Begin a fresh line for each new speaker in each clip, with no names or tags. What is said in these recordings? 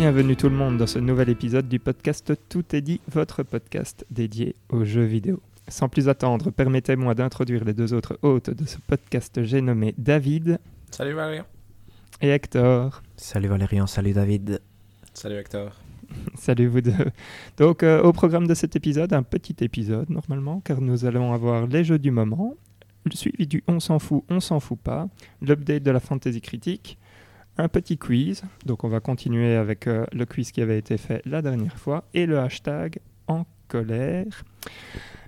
Bienvenue tout le monde dans ce nouvel épisode du podcast Tout est dit, votre podcast dédié aux jeux vidéo. Sans plus attendre, permettez-moi d'introduire les deux autres hôtes de ce podcast. J'ai nommé David.
Salut Valérian.
Et Hector.
Salut Valérian, salut David.
Salut Hector.
Salut vous deux. Donc euh, au programme de cet épisode, un petit épisode normalement, car nous allons avoir les jeux du moment, le suivi du on s'en fout, on s'en fout pas, l'update de la fantasy critique, un petit quiz, donc on va continuer avec euh, le quiz qui avait été fait la dernière fois, et le hashtag en colère.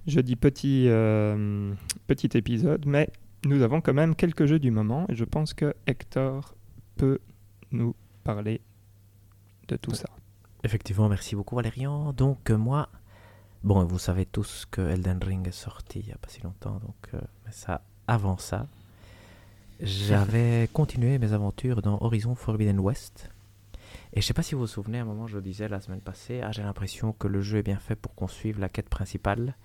Je dis petit, euh, petit épisode, mais nous avons quand même quelques jeux du moment, et je pense que Hector peut nous parler de tout ça.
Effectivement, merci beaucoup Valérian. Donc euh, moi, bon, vous savez tous que Elden Ring est sorti il n'y a pas si longtemps, donc ça, avant ça, j'avais continué mes aventures dans Horizon Forbidden West. Et je sais pas si vous vous souvenez, à un moment je disais la semaine passée, ah, j'ai l'impression que le jeu est bien fait pour qu'on suive la quête principale.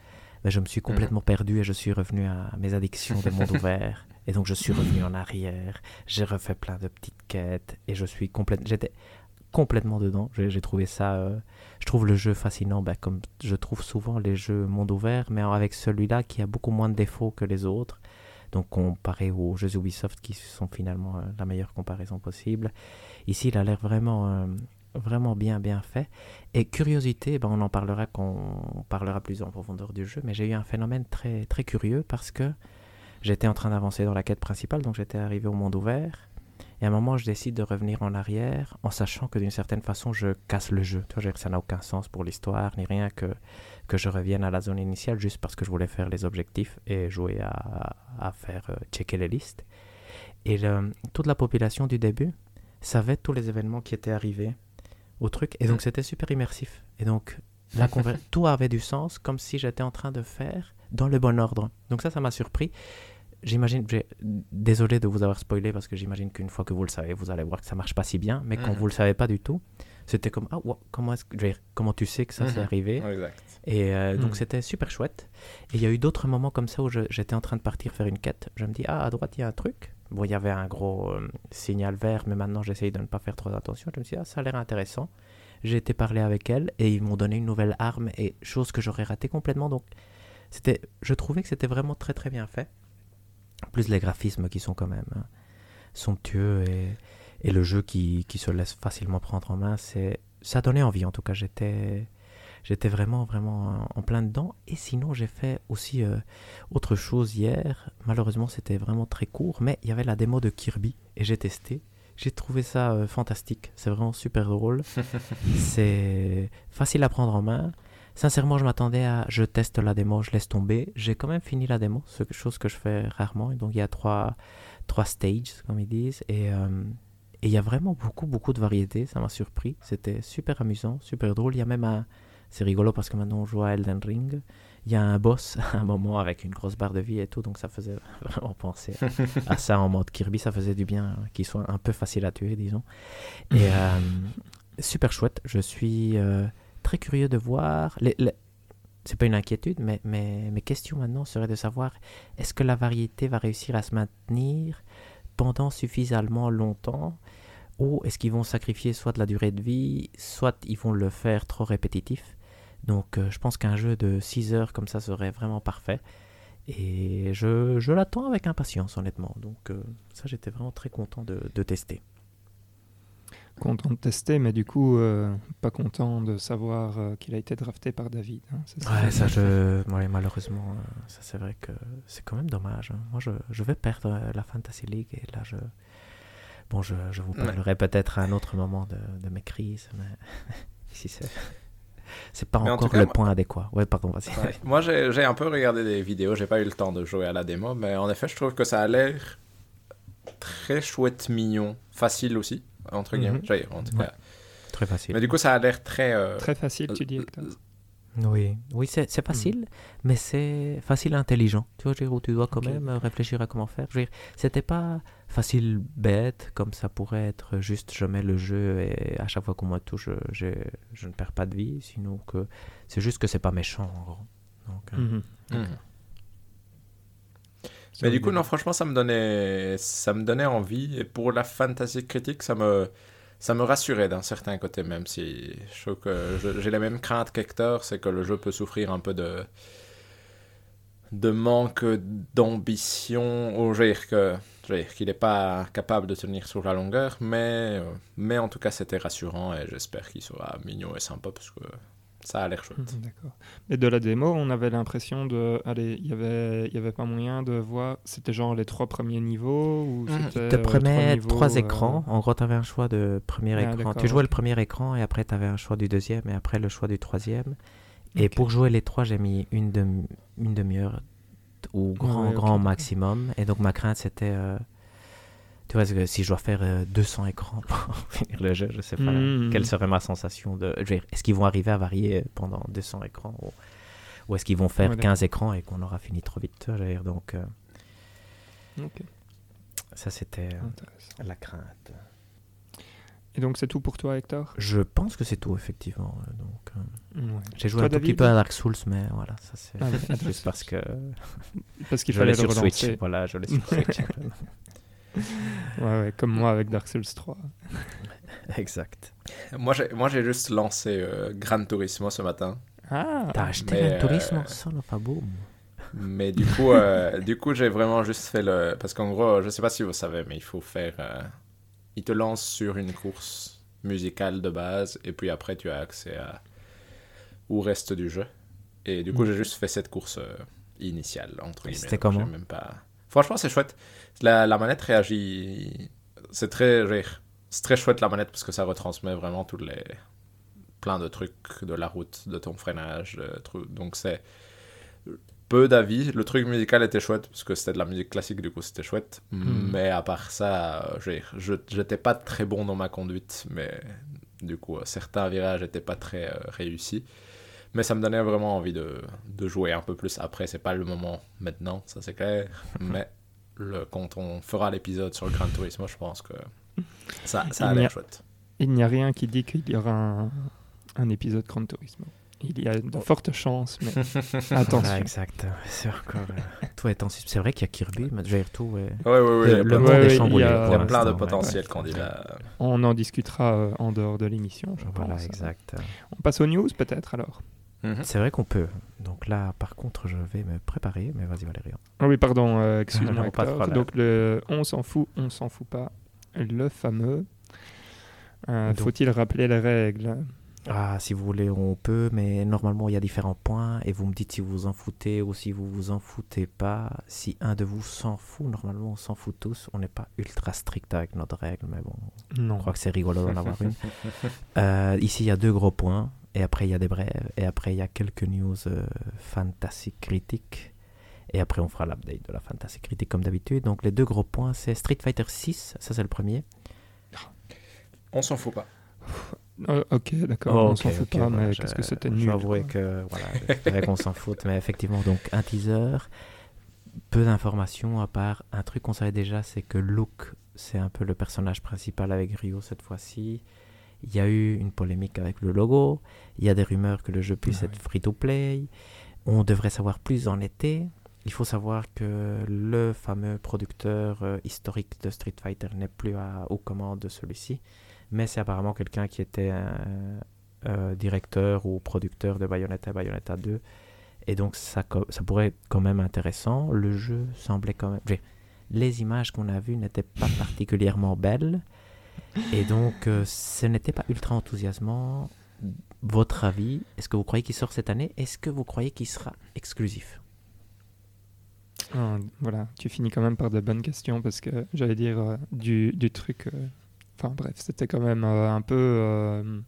Mais je me suis complètement perdu et je suis revenu à mes addictions des mondes ouverts. Et donc je suis revenu en arrière, j'ai refait plein de petites quêtes et je suis complètement... J'étais complètement dedans. J'ai j'ai trouvé ça. euh, je trouve le jeu fascinant, ben, comme je trouve souvent les jeux monde ouvert, mais avec celui-là qui a beaucoup moins de défauts que les autres. Donc comparé aux jeux Ubisoft qui sont finalement euh, la meilleure comparaison possible. Ici, il a l'air vraiment, euh, vraiment bien, bien fait. Et curiosité, ben, on en parlera quand on parlera plus en profondeur du jeu, mais j'ai eu un phénomène très, très curieux parce que j'étais en train d'avancer dans la quête principale, donc j'étais arrivé au monde ouvert. Et à un moment, je décide de revenir en arrière en sachant que d'une certaine façon, je casse le jeu. Tu vois, ça n'a aucun sens pour l'histoire, ni rien que, que je revienne à la zone initiale juste parce que je voulais faire les objectifs et jouer à, à faire euh, checker les listes. Et le- toute la population du début savait tous les événements qui étaient arrivés au truc. Et donc, c'était super immersif. Et donc, la tout avait du sens comme si j'étais en train de faire dans le bon ordre. Donc, ça, ça m'a surpris. J'imagine, désolé de vous avoir spoilé parce que j'imagine qu'une fois que vous le savez, vous allez voir que ça marche pas si bien. Mais quand
Mhm.
vous le savez pas du tout, c'était comme ah wow, comment est-ce que comment tu sais que ça s'est
Mhm.
arrivé?
Exact.
Et euh, donc
Mhm.
c'était super chouette. Et il y a eu d'autres moments comme ça où j'étais en train de partir faire une quête. Je me dis ah à droite il y a un truc. Bon il y avait un gros euh, signal vert, mais maintenant j'essaye de ne pas faire trop attention. Je me suis dit ah ça a l'air intéressant. J'ai été parler avec elle et ils m'ont donné une nouvelle arme et chose que j'aurais raté complètement. Donc c'était, je trouvais que c'était vraiment très très bien fait. En plus les graphismes qui sont quand même hein, somptueux et, et le jeu qui, qui se laisse facilement prendre en main, c'est ça donnait envie. En tout cas j'étais j'étais vraiment vraiment en- plein dedans. Et sinon j'ai fait aussi euh, autre chose hier. Malheureusement c'était vraiment très court, mais il y avait la démo de Kirby et j'ai testé. J'ai trouvé ça euh, fantastique. C'est vraiment super drôle. c'est facile à prendre en main. Sincèrement, je m'attendais à je teste la démo, je laisse tomber. J'ai quand même fini la démo, chose que je fais rarement. Et donc il y a trois, trois stages, comme ils disent. Et euh, et il y a vraiment beaucoup, beaucoup de variétés. Ça m'a surpris. C'était super amusant, super drôle. Il y a même un. C'est rigolo parce que maintenant on joue à Elden Ring. Il y a un boss à un moment avec une grosse barre de vie et tout. Donc ça faisait vraiment penser à ça en mode Kirby. Ça faisait du bien qu'il soit un peu facile à tuer, disons. Et euh, super chouette. Je suis euh, très curieux de voir. Les, les- C'est pas une inquiétude, mais, mais mes questions maintenant seraient de savoir est-ce que la variété va réussir à se maintenir pendant suffisamment longtemps ou est-ce qu'ils vont sacrifier soit de la durée de vie, soit ils vont le faire trop répétitif. Donc euh, je pense qu'un jeu de 6 heures comme ça serait vraiment parfait. Et je, je l'attends avec impatience honnêtement. Donc euh, ça j'étais vraiment très content de, de tester.
Content de tester, mais du coup, euh, pas content de savoir euh, qu'il a été drafté par David. hein, ça
Ouais, ça, je... ouais, malheureusement, euh, ça c'est vrai que c'est quand même dommage. hein. Moi, je, je vais perdre la Fantasy League et là, je. Bon, je, je vous
Ouais.
parlerai peut-être à un autre moment de, de mes crises, mais ici c'est. C'est pas
Mais
encore
cas,
le
moi-
point adéquat. Ouais, pardon, vas-y.
Ouais. Moi, j'ai j'ai un peu regardé des vidéos, j'ai pas eu le temps de jouer à la démo, mais en effet, je trouve que ça a l'air très chouette, mignon, facile aussi, entre guillemets.
Mhm.
J'allais dire, en tout
Ouais.
cas.
Très facile.
Mais du coup, ça a l'air très. euh,
Très facile, tu dis, Hector.
Oui, oui c'est facile, mais c'est facile et intelligent. Tu vois, je veux dire, où tu dois quand même euh, réfléchir à comment faire. Je veux dire, c'était pas facile bête, comme ça pourrait être juste je mets le jeu et à chaque fois qu'on me touche, je, je, je ne perds pas de vie. Sinon, que c'est juste que c'est pas méchant en gros. Donc, euh,
mhm.
Mais du coup, non, franchement, ça me donnait, ça me donnait envie. Et pour la fantasy critique, ça me, ça me rassurait d'un certain côté, même. Si je trouve que j'ai les mêmes craintes qu'Hector, c'est que le jeu peut souffrir un peu de de manque d'ambition, veux dire que qu'il n'est pas capable de tenir sur la longueur, mais, euh, mais en tout cas c'était rassurant et j'espère qu'il sera mignon et sympa parce que ça a l'air chouette.
D'accord. Et de la démo, on avait l'impression de. Allez, il y avait, il y avait pas moyen de voir. C'était genre les trois premiers niveaux ou c'était.
Te
euh,
prenait trois
euh,
écrans. En gros, tu avais un choix de premier
Ah,
écran. Tu jouais le premier écran et après, tu avais un choix du deuxième et après le choix du troisième. Et pour jouer les trois, j'ai mis une, demi- une demi-heure ou grand,
ouais,
grand maximum. Et donc, ma crainte, c'était. euh, tu vois, si je dois faire euh, 200 écrans pour finir le jeu, je sais pas
Mhm.
quelle serait ma sensation de. Est-ce qu'ils vont arriver à varier pendant 200 écrans ou, ou est-ce qu'ils vont faire
Ouais,
15 écrans et qu'on aura fini trop vite Donc, euh, ça, c'était euh, la crainte.
Et donc c'est tout pour toi, Hector?
Je pense que c'est tout, effectivement. euh, Donc, euh,
Ouais.
j'ai joué
Toi,
un tout petit
David
peu à? Dark Souls, mais voilà, ça c'est
Ah,
juste parce que
Parce qu'il fallait le
sur Switch.
relancer.
Voilà, je l'ai sur Switch.
Ouais, ouais, comme moi avec Dark Souls 3.
exact.
Moi j'ai moi j'ai juste lancé euh, Gran Turismo ce matin.
Ah
T'as acheté
mais,
un tourisme
euh,
en solo, pas boum.
Mais du coup, euh, du coup, j'ai vraiment juste fait le. Parce qu'en gros, je sais pas si vous savez, mais il faut faire. euh, Il te lance sur une course musicale de base, et puis après, tu as accès à... au reste du jeu. Et du coup, j'ai juste fait cette course euh, initiale, entre
Et
guillemets.
c'était comment
même pas... Franchement, c'est chouette. La, la manette réagit. C'est très. C'est très chouette la manette parce que ça retransmet vraiment tous les. plein de trucs de la route, de ton freinage, de trucs. Donc c'est peu d'avis. Le truc musical était chouette, parce que c'était de la musique classique, du coup c'était chouette.
Hmm.
Mais à part ça, euh, j'étais pas très bon dans ma conduite, mais du coup, euh, certains virages étaient pas très euh, réussis. Mais ça me donnait vraiment envie de, de jouer un peu plus. Après, c'est pas le moment maintenant, ça c'est clair. mais le, quand on fera l'épisode sur le Gran Turismo, je pense que ça, ça a l'air chouette.
Il n'y a rien qui dit qu'il y aura un, un épisode Gran Turismo. Il y a de fortes chances, mais attention.
Voilà, exact. C'est encore. euh, sus- C'est vrai qu'il y a Kirby, mais dire, tout.
Ouais, ouais, ouais, il y a
Le,
plein
le
de-
monde
Ouais,
est chamboulé.
il y a-
plein de potentiels candidats.
On en discutera euh, en dehors de l'émission, je
Voilà,
pense.
exact.
On passe aux news peut-être alors?
Mhm.
C'est vrai qu'on peut. Donc là, par contre, je vais me préparer. Mais vas-y, Valérian.
Ah oui, pardon, euh, excuse-moi. Donc le on s'en fout, on s'en fout pas, le fameux. Euh, Faut-il rappeler les règles?
Ah, si vous voulez, on peut, mais normalement, il y a différents points et vous me dites si vous vous en foutez ou si vous vous en foutez pas. Si un de vous s'en fout, normalement, on s'en fout tous. On n'est pas ultra strict avec notre règle, mais bon,
Non.
je crois que c'est rigolo d'en avoir une. Euh, ici, il y a deux gros points et après, il y a des brèves et après, il y a quelques news euh, fantasy critiques. Et après, on fera l'update de la fantasy critique comme d'habitude. Donc, les deux gros points, c'est Street Fighter 6, ça c'est le premier.
On s'en fout pas.
Euh, ok, d'accord,
Oh,
on s'en fout
ok,
pas, mais
je-
qu'est-ce que c'était
Je
nul.
dois avouer que voilà, qu'on s'en fout, mais effectivement, donc un teaser, peu d'informations à part un truc qu'on savait déjà, c'est que Luke, c'est un peu le personnage principal avec Ryo cette fois-ci. Il y a eu une polémique avec le logo, il y a des rumeurs que le jeu puisse
Ah
être free-to-play, on devrait savoir plus en été. Il faut savoir que le fameux producteur euh, historique de Street Fighter n'est plus à- aux commandes de celui-ci, mais c'est apparemment quelqu'un qui était un, euh, directeur ou producteur de Bayonetta et Bayonetta 2. Et donc ça, ça pourrait être quand même intéressant. Le jeu semblait quand même... Les images qu'on a vues n'étaient pas particulièrement belles. Et donc euh, ce n'était pas ultra enthousiasmant. Votre avis, est-ce que vous croyez qu'il sort cette année? Est-ce que vous croyez qu'il sera exclusif?
Ah, voilà, tu finis quand même par de bonnes questions parce que j'allais dire euh, du, du truc. euh, Enfin bref, c'était quand même euh, un peu. euh,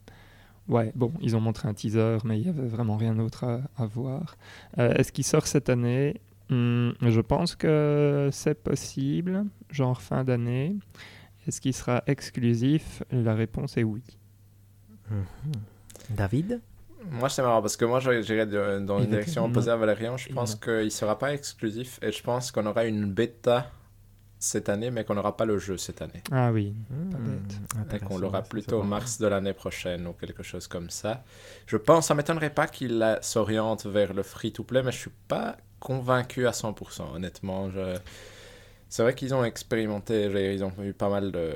Ouais, bon, ils ont montré un teaser, mais il n'y avait vraiment rien d'autre à, voir. Euh, Est-ce qu'il sort cette année? Hmm, Je pense que c'est possible, genre fin d'année. Est-ce qu'il sera exclusif? La réponse est oui.
Mhm. David?
Moi, c'est marrant parce que moi, j'irais dans une direction opposée à Valérian. Je pense qu'il ne sera pas exclusif et je pense qu'on aura une bêta cette année, mais qu'on n'aura pas le jeu cette année.
Ah oui.
Et
intéressant,
qu'on l'aura plutôt
vraiment-
mars de l'année prochaine ou quelque chose comme ça. Je pense, ça m'étonnerait pas qu'il s'oriente vers le free-to-play, mais je suis pas convaincu à 100%, honnêtement. Je... C'est vrai qu'ils ont expérimenté, ils ont eu pas mal de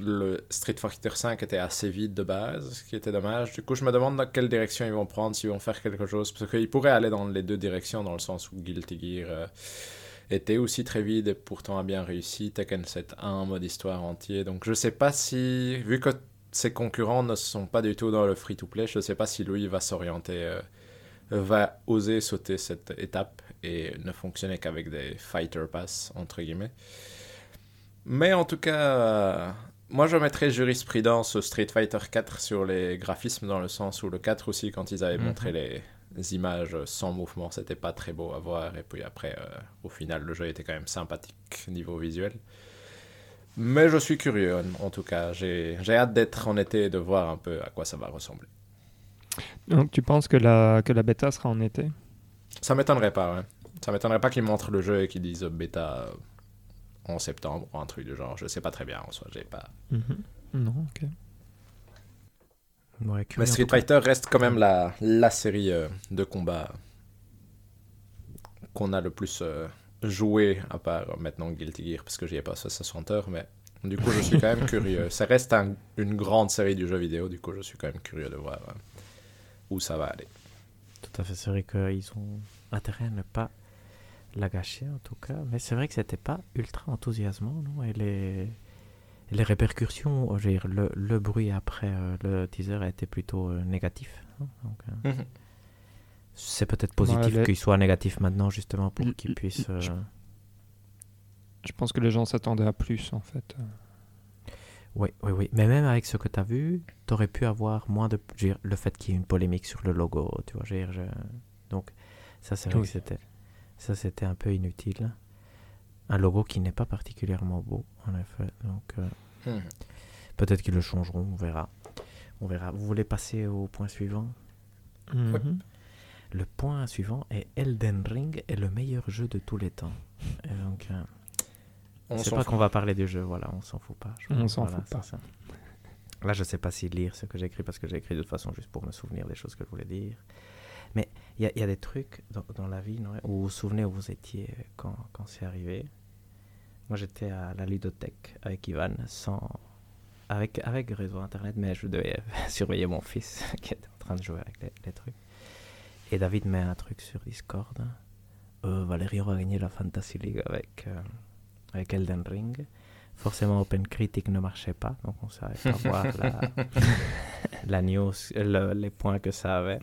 le Street Fighter 5 était assez vide de base, ce qui était dommage. Du coup, je me demande dans quelle direction ils vont prendre, s'ils vont faire quelque chose. Parce qu'ils pourraient aller dans les deux directions, dans le sens où Guilty Gear euh, était aussi très vide et pourtant a bien réussi. Tekken 7 un mode histoire entier. Donc, je sais pas si, vu que ses concurrents ne sont pas du tout dans le free-to-play, je sais pas si lui va s'orienter, euh, va oser sauter cette étape et ne fonctionner qu'avec des Fighter Pass, entre guillemets. Mais en tout cas, euh, moi je mettrais jurisprudence Street Fighter 4 sur les graphismes dans le sens où le 4 aussi, quand ils avaient montré mhm. les images sans mouvement, c'était pas très beau à voir. Et puis après, euh, au final, le jeu était quand même sympathique niveau visuel. Mais je suis curieux en tout cas. J'ai hâte d'être en été et de voir un peu à quoi ça va ressembler.
Donc tu penses que la, que la bêta sera en été?
Ça m'étonnerait pas, ouais. Ça m'étonnerait pas qu'ils montrent le jeu et qu'ils disent bêta en septembre ou un truc de genre. Je sais pas très bien en soi, j'ai pas.
Mhm. Non, ok.
Mais Street Fighter reste quand même la, la série euh, de combats qu'on a le plus euh, joué, à part maintenant Guilty Gear, parce que j'y ai passé 60 heures, mais du coup je suis quand même curieux. Ça reste une grande série du jeu vidéo, du coup je suis quand même curieux de voir euh, où ça va aller.
Tout à fait, c'est vrai qu'ils ont intérêt à ne pas la gâcher en tout cas. Mais c'est vrai que c'était pas ultra enthousiasmant, non? Et les, les répercussions, je veux dire, le, le, bruit après euh, le teaser a été plutôt euh, négatif. Hein, donc, euh, mhm. C'est peut-être positif qu'il soit négatif maintenant, justement, pour qu'il puisse. Je...
je pense que les gens s'attendaient à plus, en fait.
Oui, oui, oui. Mais même avec ce que tu as vu, tu aurais pu avoir moins de. Dire, le fait qu'il y ait une polémique sur le logo, tu vois. Dire, je... Donc, ça, c'est vrai que c'était. Ça, c'était un peu inutile. Un logo qui n'est pas particulièrement beau, en effet. Donc, euh, hmm. peut-être qu'ils le changeront, on verra. On verra. Vous voulez passer au point suivant?
Mhm.
Le point suivant est Elden Ring est le meilleur jeu de tous les temps. Et donc, euh, on sait pas qu'on va parler du jeu, voilà, on s'en fout pas.
on s'en fout pas.
Là, je sais pas si lire ce que j'ai écrit parce que j'ai écrit de toute façon juste pour me souvenir des choses que je voulais dire. Mais il y, a des trucs dans, la vie, non, où vous vous souvenez où vous étiez quand, quand c'est arrivé. Moi, j'étais à la ludothèque avec Ivan, sans, avec, avec réseau internet, mais je devais surveiller mon fils qui était en train de jouer avec les, trucs. Et David met un truc sur Discord. Euh, Valérie va gagner la Fantasy League avec, euh, avec Elden Ring. Forcément, Open Critic ne marchait pas, donc on savait pas voir la, la news, les points que ça avait.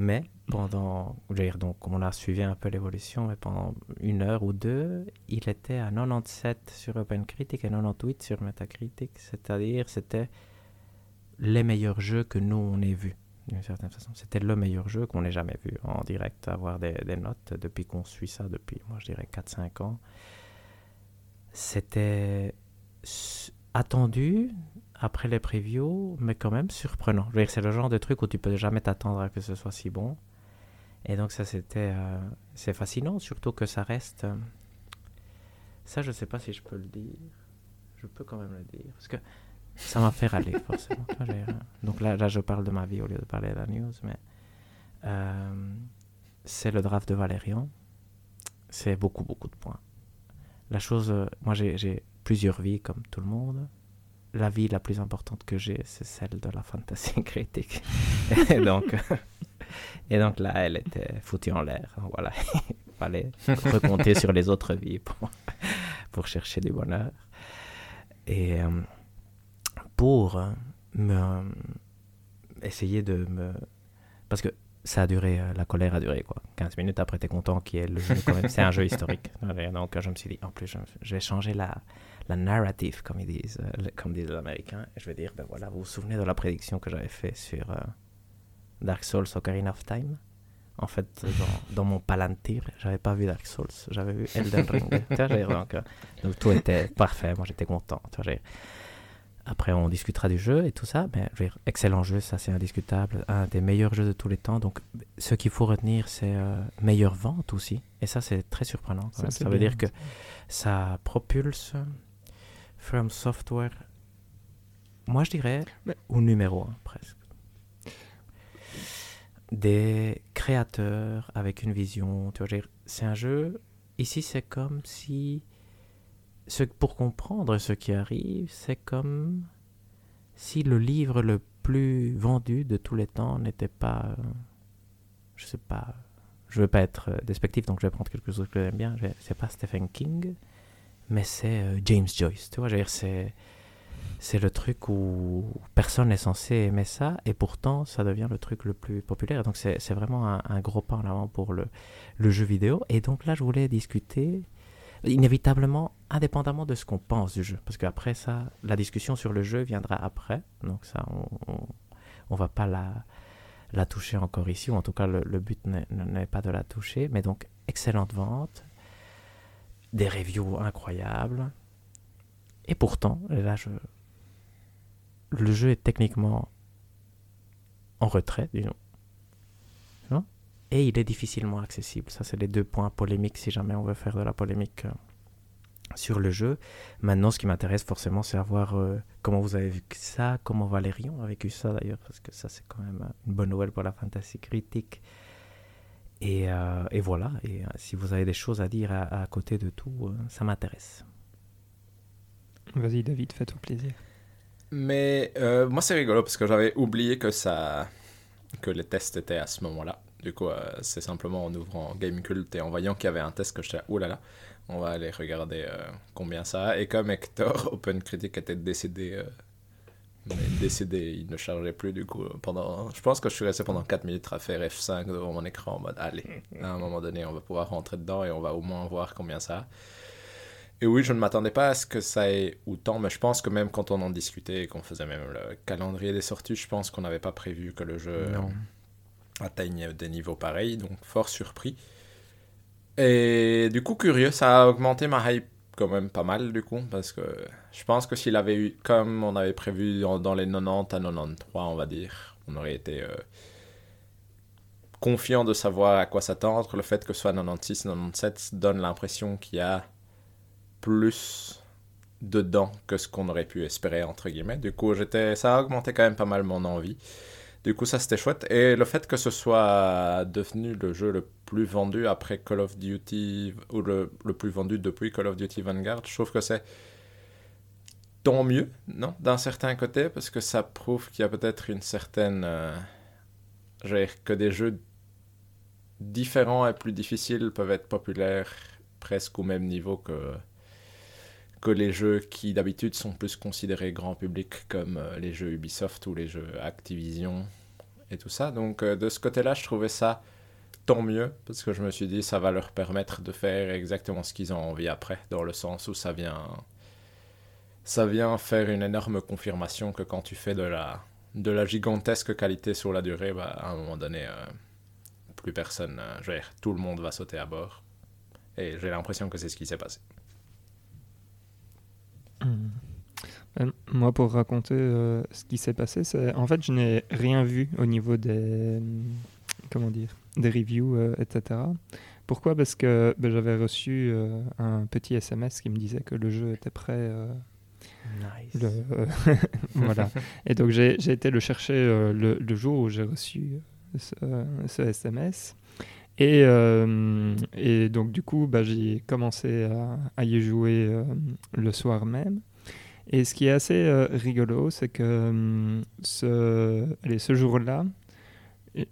Mais pendant, dire, donc on a suivi un peu l'évolution, mais pendant une heure ou deux, il était à 97 sur OpenCritic et 98 sur Metacritic, c'est-à-dire c'était les meilleurs jeux que nous on ait vus d'une certaine façon. C'était le meilleur jeu qu'on ait jamais vu en direct, avoir des, des notes depuis qu'on suit ça depuis, moi je dirais 4-5 ans. C'était attendu après les previews, mais quand même surprenant. C'est le genre de truc où tu peux jamais t'attendre à que ce soit si bon. Et donc ça c'était euh, c'est fascinant, surtout que ça reste. Euh, ça je sais pas si je peux le dire. Je peux quand même le dire parce que ça m'a fait râler forcément. donc là, là je parle de ma vie au lieu de parler de la news, mais euh, c'est le draft de Valérian. C'est beaucoup beaucoup de points. La chose, moi j'ai plusieurs vies comme tout le monde la vie la plus importante que j'ai, c'est celle de la fantasy critique. et, donc, et donc là, elle était foutue en l'air. Voilà, il fallait recompter sur les autres vies pour, pour chercher du bonheur. Et euh, pour euh, me, essayer de me... Parce que ça a duré, euh, la colère a duré quoi. 15 minutes après, tu es content qu'il y ait le jeu quand même. C'est un jeu historique. Donc je me suis dit, en plus, je vais changer la, la narrative, comme ils disent, euh, comme disent les Américains. je vais dire, ben voilà, vous vous souvenez de la prédiction que j'avais fait sur euh, Dark Souls Ocarina of Time? En fait, dans, dans mon palantir, j'avais pas vu Dark Souls, j'avais vu Elden Ring. donc, euh, donc, tout était parfait, moi j'étais content. Après, on discutera du jeu et tout ça, mais excellent jeu, ça c'est indiscutable, un des meilleurs jeux de tous les temps. Donc, ce qu'il faut retenir, c'est meilleure vente aussi, et ça c'est très surprenant. Ça, ça veut dire que ça propulse From Software, moi je dirais au numéro 1 presque. Des créateurs avec une vision, tu vois, c'est un jeu, ici c'est comme si pour comprendre ce qui arrive, c'est comme si le livre le plus vendu de tous les temps n'était pas, je sais pas, je veux pas être euh, despectif, donc je vais prendre quelque chose que j'aime bien. C'est pas Stephen King, mais c'est euh, James Joyce. Tu vois, c'est c'est le truc où personne n'est censé aimer ça, et pourtant ça devient le truc le plus populaire. Donc c'est vraiment un, gros pas en avant pour le, le jeu vidéo. Et donc là, je voulais discuter inévitablement, indépendamment de ce qu'on pense du jeu. Parce qu'après ça, la discussion sur le jeu viendra après. Donc ça, on ne va pas la, la toucher encore ici, ou en tout cas le, but n'est pas de la toucher. Mais donc, excellente vente, des reviews incroyables. Et pourtant, là, je... le jeu est techniquement en retrait, disons. Et il est difficilement accessible. Ça, c'est les deux points polémiques si jamais on veut faire de la polémique euh, sur le jeu. Maintenant, ce qui m'intéresse forcément, c'est voir euh, comment vous avez vu ça, comment Valérion a vécu ça d'ailleurs, parce que ça, c'est quand même une bonne nouvelle pour la fantasy critique. Et, euh, et voilà, et euh, si vous avez des choses à dire à, côté de tout, ça m'intéresse.
Vas-y, David, fais-toi plaisir.
Mais moi, c'est rigolo parce que j'avais oublié que ça, que les tests étaient à ce moment-là. Du coup, c'est simplement en ouvrant Gamecult et en voyant qu'il y avait un test que j'étais, oh là là, on va aller regarder euh, combien ça a. Et comme Hector, OpenCritic était décédé, euh, décédé, il ne chargeait plus du coup. pendant Je pense que je suis resté pendant 4 minutes à faire F5 devant mon écran en mode allez, à un moment donné, on va pouvoir rentrer dedans et on va au moins voir combien ça a. Et oui, je ne m'attendais pas à ce que ça ait autant, mais je pense que même quand on en discutait et qu'on faisait même le calendrier des sorties, je pense qu'on n'avait pas prévu que le jeu atteigne des niveaux pareils, donc fort surpris. Et du coup, curieux, ça a augmenté ma hype quand même pas mal, du coup, parce que je pense que s'il avait eu, comme on avait prévu dans, les 90 à 93, on va dire, on aurait été euh, confiant de savoir à quoi s'attendre. Le fait que ce soit 96, 97 donne l'impression qu'il y a plus dedans que ce qu'on aurait pu espérer, entre guillemets. Du coup, ça a augmenté quand même pas mal mon envie. Du coup, ça c'était chouette. Et le fait que ce soit devenu le jeu le plus vendu après Call of Duty, ou le, le plus vendu depuis Call of Duty Vanguard, je trouve que c'est tant mieux, non D'un certain côté, parce que ça prouve qu'il y a peut-être une certaine. Euh, que des jeux différents et plus difficiles peuvent être populaires presque au même niveau que que les jeux qui d'habitude sont plus considérés grand public comme euh, les jeux Ubisoft ou les jeux Activision et tout ça. Donc euh, de ce côté-là, je trouvais ça tant mieux parce que je me suis dit ça va leur permettre de faire exactement ce qu'ils ont envie après, dans le sens où ça vient ça vient faire une énorme confirmation que quand tu fais de la de la gigantesque qualité sur la durée, bah, à un moment donné, euh, plus personne, je veux dire, tout le monde va sauter à bord. Et j'ai l'impression que c'est ce qui s'est passé.
Euh, moi, pour raconter euh, ce qui s'est passé, c'est en fait, je n'ai rien vu au niveau des comment dire, des reviews, euh, etc. Pourquoi? Parce que ben, j'avais reçu un petit SMS qui me disait que le jeu était prêt.
nice.
voilà. Et donc j'ai été le chercher le, le, jour où j'ai reçu ce, ce, SMS. Et, et, donc du coup, bah, j'ai commencé à, y jouer le soir même. Et ce qui est assez euh, rigolo, c'est que hum, ce, jour-là,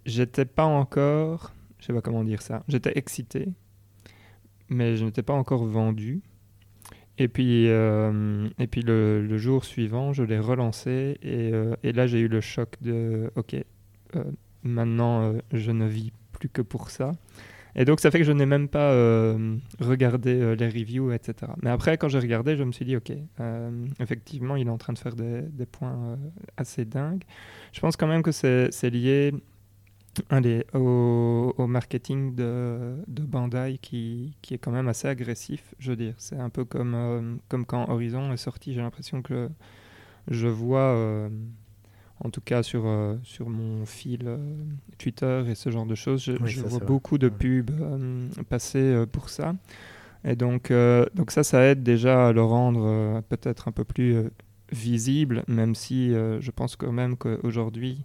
j'étais pas encore, je sais pas comment dire ça, j'étais excité, mais je n'étais pas encore vendu. Et puis, euh, et puis le, jour suivant, je l'ai relancé et, euh, et là j'ai eu le choc de OK, maintenant je ne vis plus que pour ça. Et donc, ça fait que je n'ai même pas euh, regardé euh, les reviews, etc. Mais après, quand j'ai regardé, je me suis dit, OK, euh, effectivement, il est en train de faire des, points assez dingues. Je pense quand même que c'est lié allez, au, au, marketing de, de Bandai qui, est quand même assez agressif, je veux dire. C'est un peu comme quand Horizon est sorti, j'ai l'impression que je vois en tout cas sur, euh, sur mon fil euh, Twitter et ce genre de choses, je, vois beaucoup de pubs euh, passer pour ça. Et donc, donc ça, ça aide déjà à le rendre peut-être un peu plus visible, même si je pense quand même qu'aujourd'hui,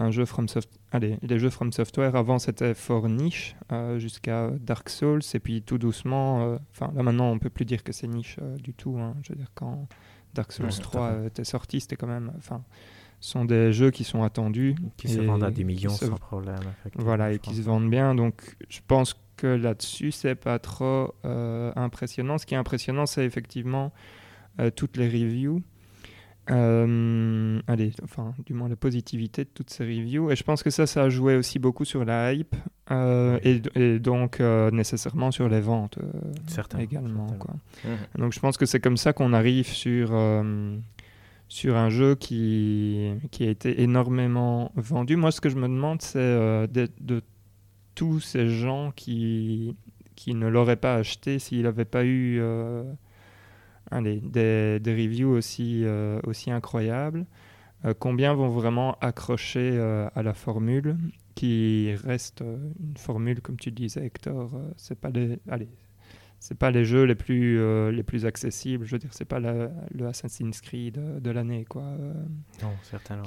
un jeu From Soft... Allez, les jeux From Software, avant c'était fort niche, euh, jusqu'à Dark Souls, et puis tout doucement, euh, enfin là maintenant on peut plus dire que c'est niche euh, du tout. hein. Je veux dire, quand Dark Souls
Ouais, tout
3
à fait.
euh, était sorti, c'était quand même. Ce sont des jeux qui sont attendus.
Qui se vendent à des millions
se-
sans problème.
Voilà, et qui se vendent bien. Donc, je pense que là-dessus, c'est pas trop euh, impressionnant. Ce qui est impressionnant, c'est effectivement euh, toutes les reviews. Euh, allez, enfin, du moins la positivité de toutes ces reviews. Et je pense que ça, ça a joué aussi beaucoup sur la hype euh, et, et donc euh, nécessairement sur les ventes également. Quoi.
Mhm.
Donc je pense que c'est comme ça qu'on arrive sur, sur un jeu qui, qui a été énormément vendu. Moi, ce que je me demande, c'est euh, de, tous ces gens qui, qui ne l'auraient pas acheté s'il n'avait pas eu euh, des, des reviews aussi, euh, aussi incroyables. combien vont vraiment accrocher à la formule qui reste une formule, comme tu disais, Hector, c'est pas les, allez, c'est pas les jeux les plus, euh, les plus accessibles. Je veux dire, c'est pas la- le Assassin's Creed euh, de l'année, quoi. euh,
Non, certainement.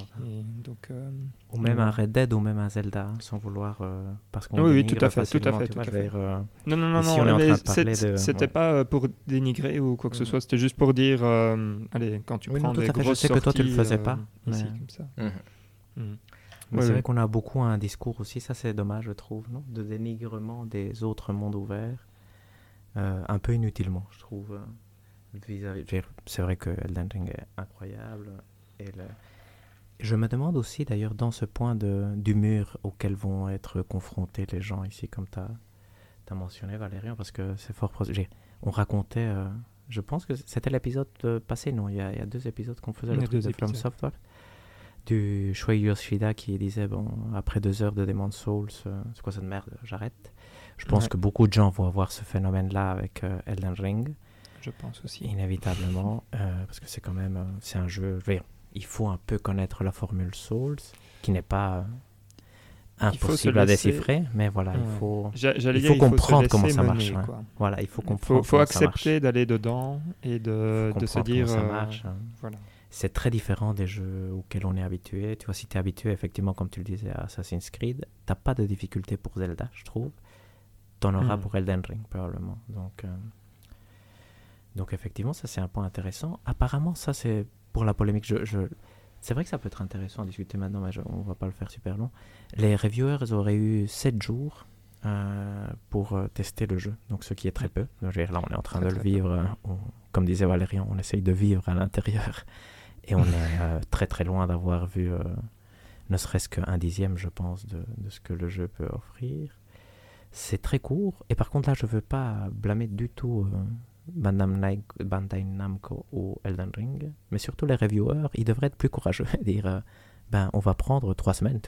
donc, euh,
Ou même un Red Dead ou même un Zelda, hein, sans vouloir. euh, parce qu'on
Oui, oui, tout à fait, tout à fait, tout à
euh,
Non, non, non, non. C'était
ouais.
pas pour dénigrer ou quoi que ce
Mhm.
soit. C'était juste pour dire, euh, allez, quand tu
Oui,
prends
non, tout
des
à fait, je
grosses
sais que toi, tu le faisais
euh,
pas,
ici, comme ça.
Mais
Ouais,
c'est vrai qu'on a beaucoup un discours aussi, ça c'est dommage, je trouve, non de dénigrement des autres mondes ouverts, euh, un peu inutilement, je trouve. euh, C'est vrai que Elden Ring est incroyable. Et le- Je me demande aussi d'ailleurs dans ce point de, du mur auquel vont être confrontés les gens ici, comme tu as, mentionné Valérian, parce que c'est fort... On racontait, euh, je pense que c'était l'épisode passé, non il y, a, il y a deux épisodes qu'on faisait le truc de From. Software du Shuei Yoshida qui disait bon après deux heures de Demon's Souls euh, c'est quoi cette merde j'arrête je pense
Ouais.
que beaucoup de gens vont avoir ce phénomène là avec euh, Elden Ring
Je pense aussi.
inévitablement euh, parce que c'est quand même euh, c'est un jeu dire, il faut un peu connaître la formule Souls qui n'est pas
Il
impossible à
laisser-
déchiffrer mais voilà
Ouais.
il faut il
dire,
faut
il
comprendre comment ça
mener,
marche, hein. voilà il faut
Il
comprendre
faut, faut accepter d'aller dedans et de, de se dire.
comment ça marche hein.
voilà.
c'est très différent des jeux auxquels on est habitué. Tu vois, si tu es habitué, effectivement, comme tu le disais, à Assassin's Creed, t'as pas de difficulté pour Zelda, je trouve. T'en auras
Mhm.
pour Elden Ring, probablement. Donc, euh, donc effectivement, ça, c'est un point intéressant. Apparemment, ça, c'est pour la polémique. Je, je- C'est vrai que ça peut être intéressant à discuter maintenant, mais je- on va pas le faire super long. Les reviewers auraient eu 7 jours euh, pour euh, tester le jeu, donc ce qui est très peu. Donc, là, on est en train
Très,
de le vivre. on- comme disait Valérian, on essaye de vivre à l'intérieur. Et on est euh, très très loin d'avoir vu ne serait-ce qu'un dixième, je pense, de, de ce que le jeu peut offrir. C'est très court. Et par contre, là, je veux pas blâmer du tout euh, Bandai, Namco ou Elden Ring. Mais surtout les reviewers, ils devraient être plus courageux et dire euh, ben, on va prendre trois semaines.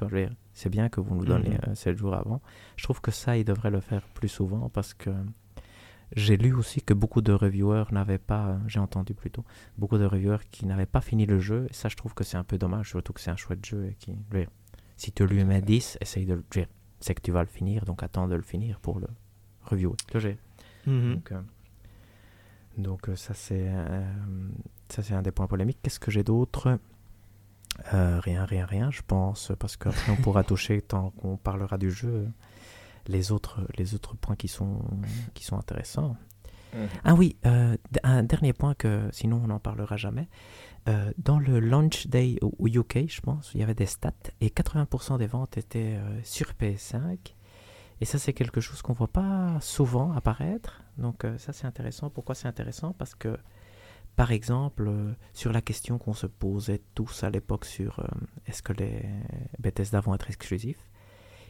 C'est bien que vous nous donnez
Mhm.
euh, sept jours avant. Je trouve que ça, ils devraient le faire plus souvent parce que j'ai lu aussi que beaucoup de reviewers n'avaient pas, euh, j'ai entendu plutôt, beaucoup de reviewers qui n'avaient pas fini le jeu. Et ça, je trouve que c'est un peu dommage, surtout que c'est un chouette jeu. Et qui, dire, si tu lui mets 10, essaye de le. dire, C'est que tu vas le finir, donc attends de le finir pour le reviewer. J'ai-
Mhm.
Donc, euh, donc, euh, ça, c'est euh, ça c'est un des points polémiques. Qu'est-ce que j'ai d'autre? Euh, Rien, rien, rien, je pense, parce qu'après on pourra toucher, tant qu'on parlera du jeu, les autres, les autres points qui sont, qui sont intéressants.
Mhm.
Ah oui, euh, un dernier point que sinon on n'en parlera jamais. Euh, dans le launch day au, UK, je pense, il y avait des stats et 80% des ventes étaient euh, sur PS5. Et ça, c'est quelque chose qu'on voit pas souvent apparaître. Donc euh, ça, c'est intéressant. Pourquoi c'est intéressant? Parce que, par exemple, sur la question qu'on se posait tous à l'époque sur est-ce que les Bethesda vont être exclusifs,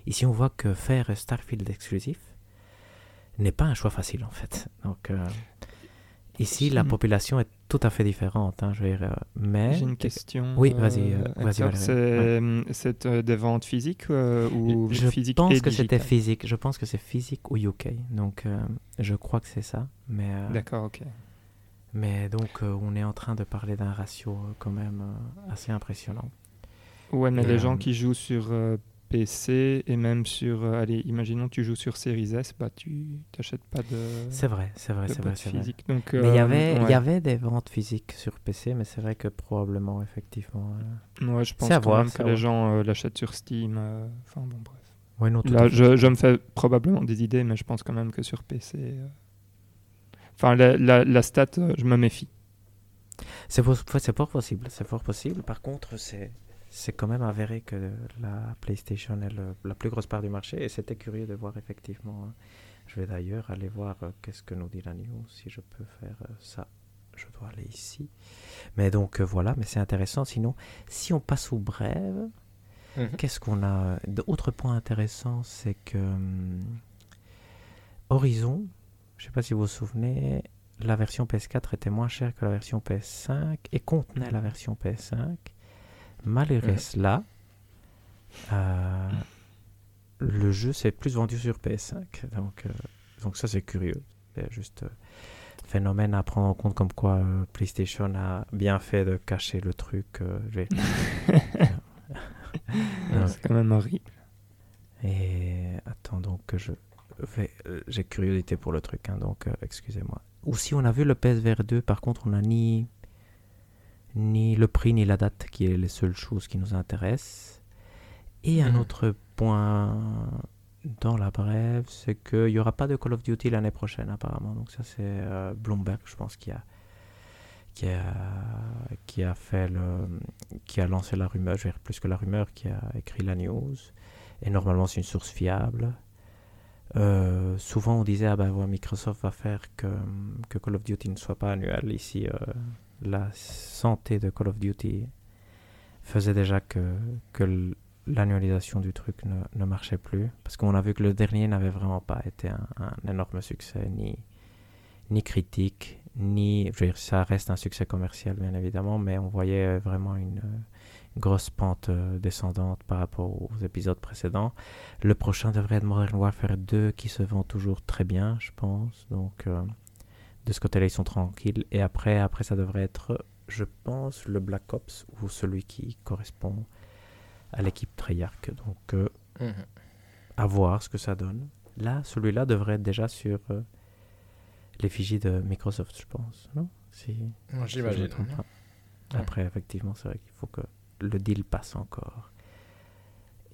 ici on voit que faire Starfield exclusif n'est pas un choix facile en fait. Donc ici, la population est tout à fait différente. hein, je veux dire, euh, mais
J'ai une question.
Oui, vas-y, euh, vas-y, Valérie.
C'est euh, euh, des ventes physiques euh, ou
je
physiques
pense
et
que c'était physique. Je pense que c'est physique au UK. Donc, euh, je crois que c'est ça. Mais, euh,
D'accord, ok.
mais donc, euh, on est en train de parler d'un ratio euh, quand même euh, assez impressionnant.
Ouais, mais
Et,
les
euh,
gens qui jouent sur euh, PC et même sur. euh, allez, imaginons tu joues sur Series S, bah tu t'achètes pas de.
C'est vrai, c'est vrai, c'est vrai,
physique. Donc,
Mais il y
euh,
avait, il y avait des ventes physiques sur PC, mais c'est vrai que probablement, effectivement. euh,
Ouais, je pense quand
voir,
même que les
voir.
gens euh, l'achètent sur Steam. Enfin bon, bref.
Ouais, non, tout
Là, je, je me fais probablement des idées, mais je pense quand même que sur PC. Enfin, la, la, la stat, je me méfie.
C'est fort, c'est fort possible, c'est fort possible. Par contre, c'est c'est quand même avéré que la PlayStation est le- la plus grosse part du marché et c'était curieux de voir effectivement. hein. Je vais d'ailleurs aller voir euh, qu'est-ce que nous dit la news, si je peux faire euh, ça. Je dois aller ici. Mais donc euh, voilà, mais c'est intéressant. Sinon, si on passe au brève,
Mhm.
qu'est-ce qu'on a D'autres points intéressants, c'est que hum, Horizon, je ne sais pas si vous vous souvenez, la version PS4 était moins chère que la version PS5 et contenait la version PS5. Malgré cela, euh, le jeu s'est plus vendu sur PS5. Donc, euh, donc ça, c'est curieux. C'est juste euh, phénomène à prendre en compte comme quoi PlayStation a bien fait de cacher le truc.
C'est quand même horrible.
Et attends donc je vais, j'ai curiosité pour le truc, hein, donc excusez-moi. Ou si on a vu le PSVR 2, par contre on n'a ni ni le prix ni la date qui est les seules choses qui nous intéressent. Et un
Mhm.
autre point dans la brève, c'est qu'il n'y aura pas de Call of Duty l'année prochaine apparemment. Donc ça c'est euh, Bloomberg, je pense, qui a qui a qui a fait le qui a lancé la rumeur, je vais dire plus que la rumeur, qui a écrit la news. Et normalement, c'est une source fiable. Euh, souvent, on disait ah ben ouais, Microsoft va faire que, que Call of Duty ne soit pas annuel. Ici, euh, la santé de Call of Duty faisait déjà que, l'annualisation du truc ne, marchait plus. Parce qu'on a vu que le dernier n'avait vraiment pas été un, énorme succès, ni, critique, ni. Ça reste un succès commercial, bien évidemment, mais on voyait vraiment une, une grosse pente euh, descendante par rapport aux épisodes précédents. Le prochain devrait être Modern Warfare 2 qui se vend toujours très bien, je pense. Donc euh, de ce côté-là, ils sont tranquilles. Et après, après, ça devrait être, je pense, le Black Ops ou celui qui correspond à l'équipe Treyarch. Donc euh,
Mhm.
à voir ce que ça donne. Là, celui-là devrait être déjà sur euh, l'effigie de Microsoft, je pense. Non? Si,
J'imagine. Ouais.
Après, effectivement, c'est vrai qu'il faut que le deal passe encore.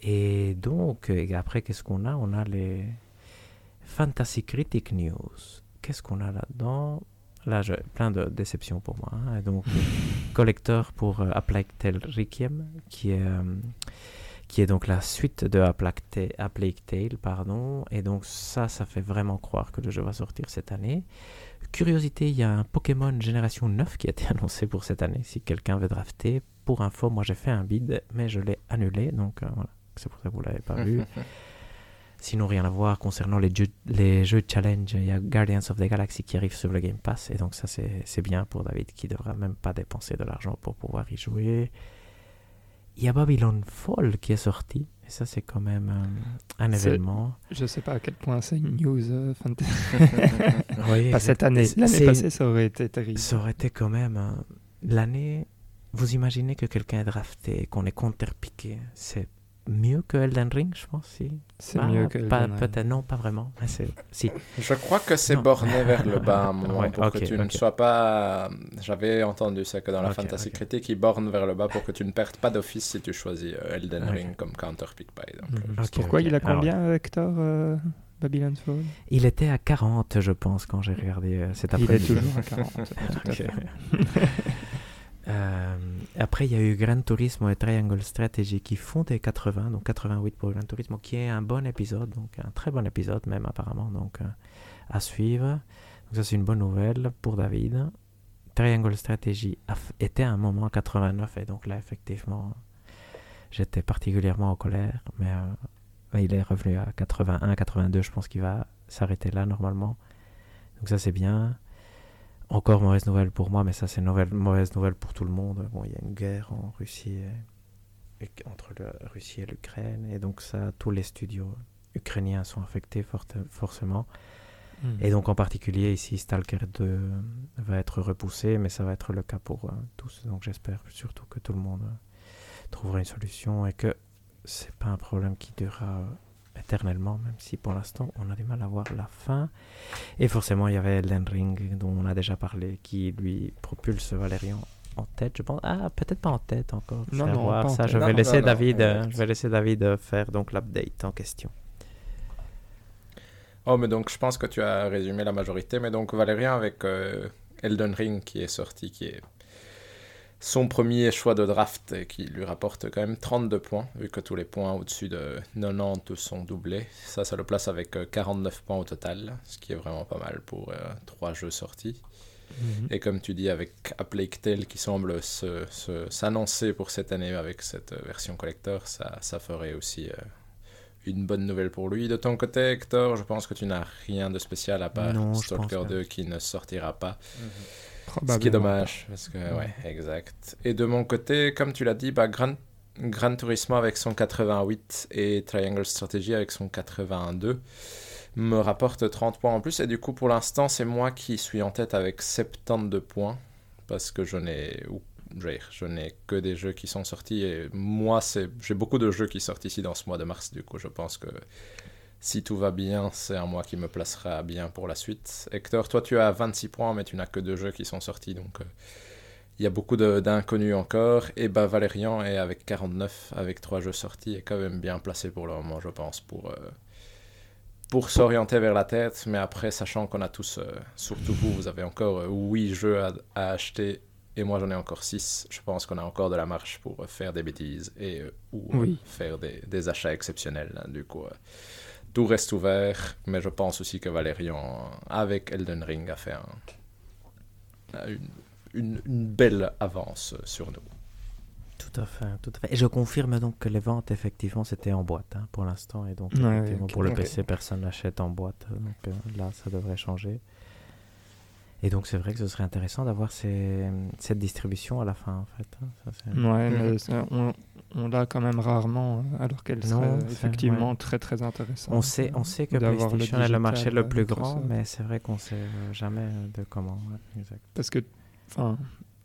Et donc, et après, qu'est-ce qu'on a? On a les Fantasy Critic News. Qu'est-ce qu'on a là-dedans? Là, j'ai plein de déceptions pour moi. hein. Et donc, collector pour euh, A Plague Tale Requiem, qui est, euh, qui est donc la suite de Plague, Tale. Pardon. Et donc, ça, ça fait vraiment croire que le jeu va sortir cette année. Curiosité, il y a un Pokémon Génération 9 qui a été annoncé pour cette année, si quelqu'un veut drafter. Pour info, moi j'ai fait un bid, mais je l'ai annulé, donc euh, voilà, c'est pour ça que vous l'avez pas vu. Sinon, rien à voir concernant les jeux, les jeux challenge. Il y a Guardians of the Galaxy qui arrive sur le Game Pass, et donc ça c'est bien pour David qui devra même pas dépenser de l'argent pour pouvoir y jouer. Il y a Babylon Fall qui est sorti, et ça c'est quand même euh, un événement.
Je sais pas à quel point c'est une news euh.
Oui,
Pas cette année. L'année passée, ça aurait été terrible.
Ça aurait été quand même euh, l'année. Vous imaginez que quelqu'un est drafté, qu'on est counterpiqué, c'est mieux que Elden Ring, je pense. Si.
C'est
Ah,
mieux que
pas-
Elden Ring.
Peut-être non, pas vraiment. Mais si.
Je crois que c'est borné vers le bas à un moment
Ouais,
pour que tu ne sois pas. J'avais entendu ça que dans la Fantasy. Critique, ils bornent vers le bas pour que tu ne perdes pas d'office si tu choisis euh, Elden. Ring comme counterpick par exemple.
Pourquoi il a
Alors,
combien, Hector, euh, Babylon Fall?
Il était à 40, je pense, quand j'ai regardé euh, cet
Il est
après-midi.
toujours à 40. tout à
Ok.
fait.
Euh, après, il y a eu Gran Turismo et Triangle Strategy qui font des 80, donc 88 pour Gran Turismo, qui est un bon épisode, donc un très bon épisode même apparemment, donc euh, à suivre. Donc ça c'est une bonne nouvelle pour David. Triangle Strategy était à un moment à 89 et donc là effectivement j'étais particulièrement en colère, mais euh, il est revenu à 81, 82, je pense qu'il va s'arrêter là normalement. Donc ça c'est bien. Encore mauvaise nouvelle pour moi, mais ça c'est mauvaise nouvelle pour tout le monde. Bon, il y a une guerre en Russie et- et- entre la Russie et l'Ukraine, et donc ça, tous les studios ukrainiens sont affectés forcément.
Mhm.
Et donc en particulier ici, Stalker 2 va être repoussé, mais ça va être le cas pour euh, tous. Donc j'espère surtout que tout le monde euh, trouvera une solution et que c'est pas un problème qui durera euh, éternellement, même si pour l'instant on a du mal à voir la fin. Et forcément, il y avait Elden Ring, dont on a déjà parlé, qui lui propulse Valérian en tête, je pense. Ah, peut-être pas en tête encore.
Non, non,
voir.
pas en
ça,
tête.
je
Non,
vais
non,
laisser
non,
David, euh, je vais laisser David euh, faire donc l'update en question.
Oh, mais donc je pense que tu as résumé la majorité. Mais donc Valérien avec euh, Elden Ring qui est sorti, qui est son premier choix de draft qui lui rapporte quand même 32 points, vu que tous les points au-dessus de 90 sont doublés. Ça, ça le place avec euh, 49 points au total, ce qui est vraiment pas mal pour euh, trois jeux sortis.
Mhm.
Et comme tu dis, avec A Plague Tale qui semble se- se- s'annoncer pour cette année avec cette euh, version collector, ça, ça ferait aussi euh, une bonne nouvelle pour lui. De ton côté, Hector, je pense que tu n'as rien de spécial à part
Non,
Stalker
pense pas.
2 qui ne sortira pas. Ce qui est dommage, parce que, ouais, exact. Et de mon côté, comme tu l'as dit, bah, Gran, Gran Turismo avec son 88 et Triangle Strategy avec son 82 me rapporte 30 points en plus. Et du coup, pour l'instant, c'est moi qui suis en tête avec 72 points, parce que je n'ai... je n'ai que des jeux qui sont sortis et moi, c'est j'ai beaucoup de jeux qui sortent ici dans ce mois de mars. Du coup, je pense que si tout va bien, c'est un mois qui me placera bien pour la suite. Hector, toi, tu as 26 points, mais tu n'as que deux jeux qui sont sortis, donc euh, il y a beaucoup de- d'inconnus encore. Et bah, Valérian est avec 49, avec trois jeux sortis, est quand même bien placé pour le moment, je pense, pour, euh, pour s'orienter vers la tête. Mais après, sachant qu'on a tous, euh, surtout vous, vous avez encore euh, 8 jeux à, à acheter. Et moi, j'en ai encore 6. Je pense qu'on a encore de la marche pour faire des bêtises et ou
Oui.
faire des, des achats exceptionnels. hein. Du coup, tout reste ouvert, mais je pense aussi que Valérian, avec Elden Ring, a fait un- une, une- une belle avance sur nous.
Tout à fait, tout à fait. Et je confirme donc que les ventes, effectivement, c'était en boîte hein, pour l'instant. Et donc,
Ouais,
effectivement,
ok,
pour le. PC, personne n'achète en boîte. Donc euh, là, ça devrait changer. Et donc, c'est vrai que ce serait intéressant d'avoir ces- cette distribution à la fin, en fait. hein. Ça, c'est-
Ouais, mais ça, on, on l'a quand même rarement, euh, alors qu'elle serait effectivement
ouais.
très très intéressante.
On sait, on sait que
le
PlayStation est le marché le plus
euh,
grand, mais c'est vrai qu'on sait euh, jamais de comment. ouais, exact.
Parce que, enfin,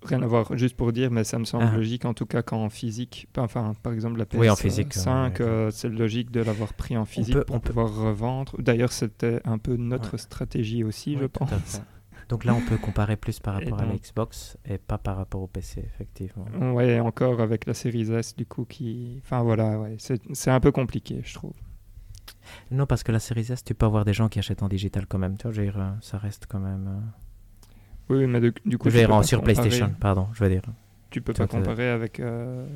rien à voir, juste pour dire, mais ça me semble
Ah.
logique en tout cas qu'en physique, enfin, par exemple la PS5,
Oui, en physique, euh, ouais,
euh, c'est logique de l'avoir pris en physique
peut-
pour
on peut-
pouvoir revendre. D'ailleurs, c'était un peu notre stratégie aussi, je pense.
Donc là, on peut comparer plus par rapport à la
donc-
Xbox et pas par rapport au PC, effectivement.
Ouais, encore avec la série S, du coup, qui. Enfin voilà, ouais, c'est un peu compliqué, je trouve.
Non, parce que la Series S, tu peux avoir des gens qui achètent en digital quand même. Tu vois, je veux dire, euh, ça reste quand même. euh,
Oui, oui, mais de- du coup,
Je
peux
dire, en- sur
comparer-
PlayStation, pardon, je veux dire.
Tu peux
Tu
pas comparer avec. euh,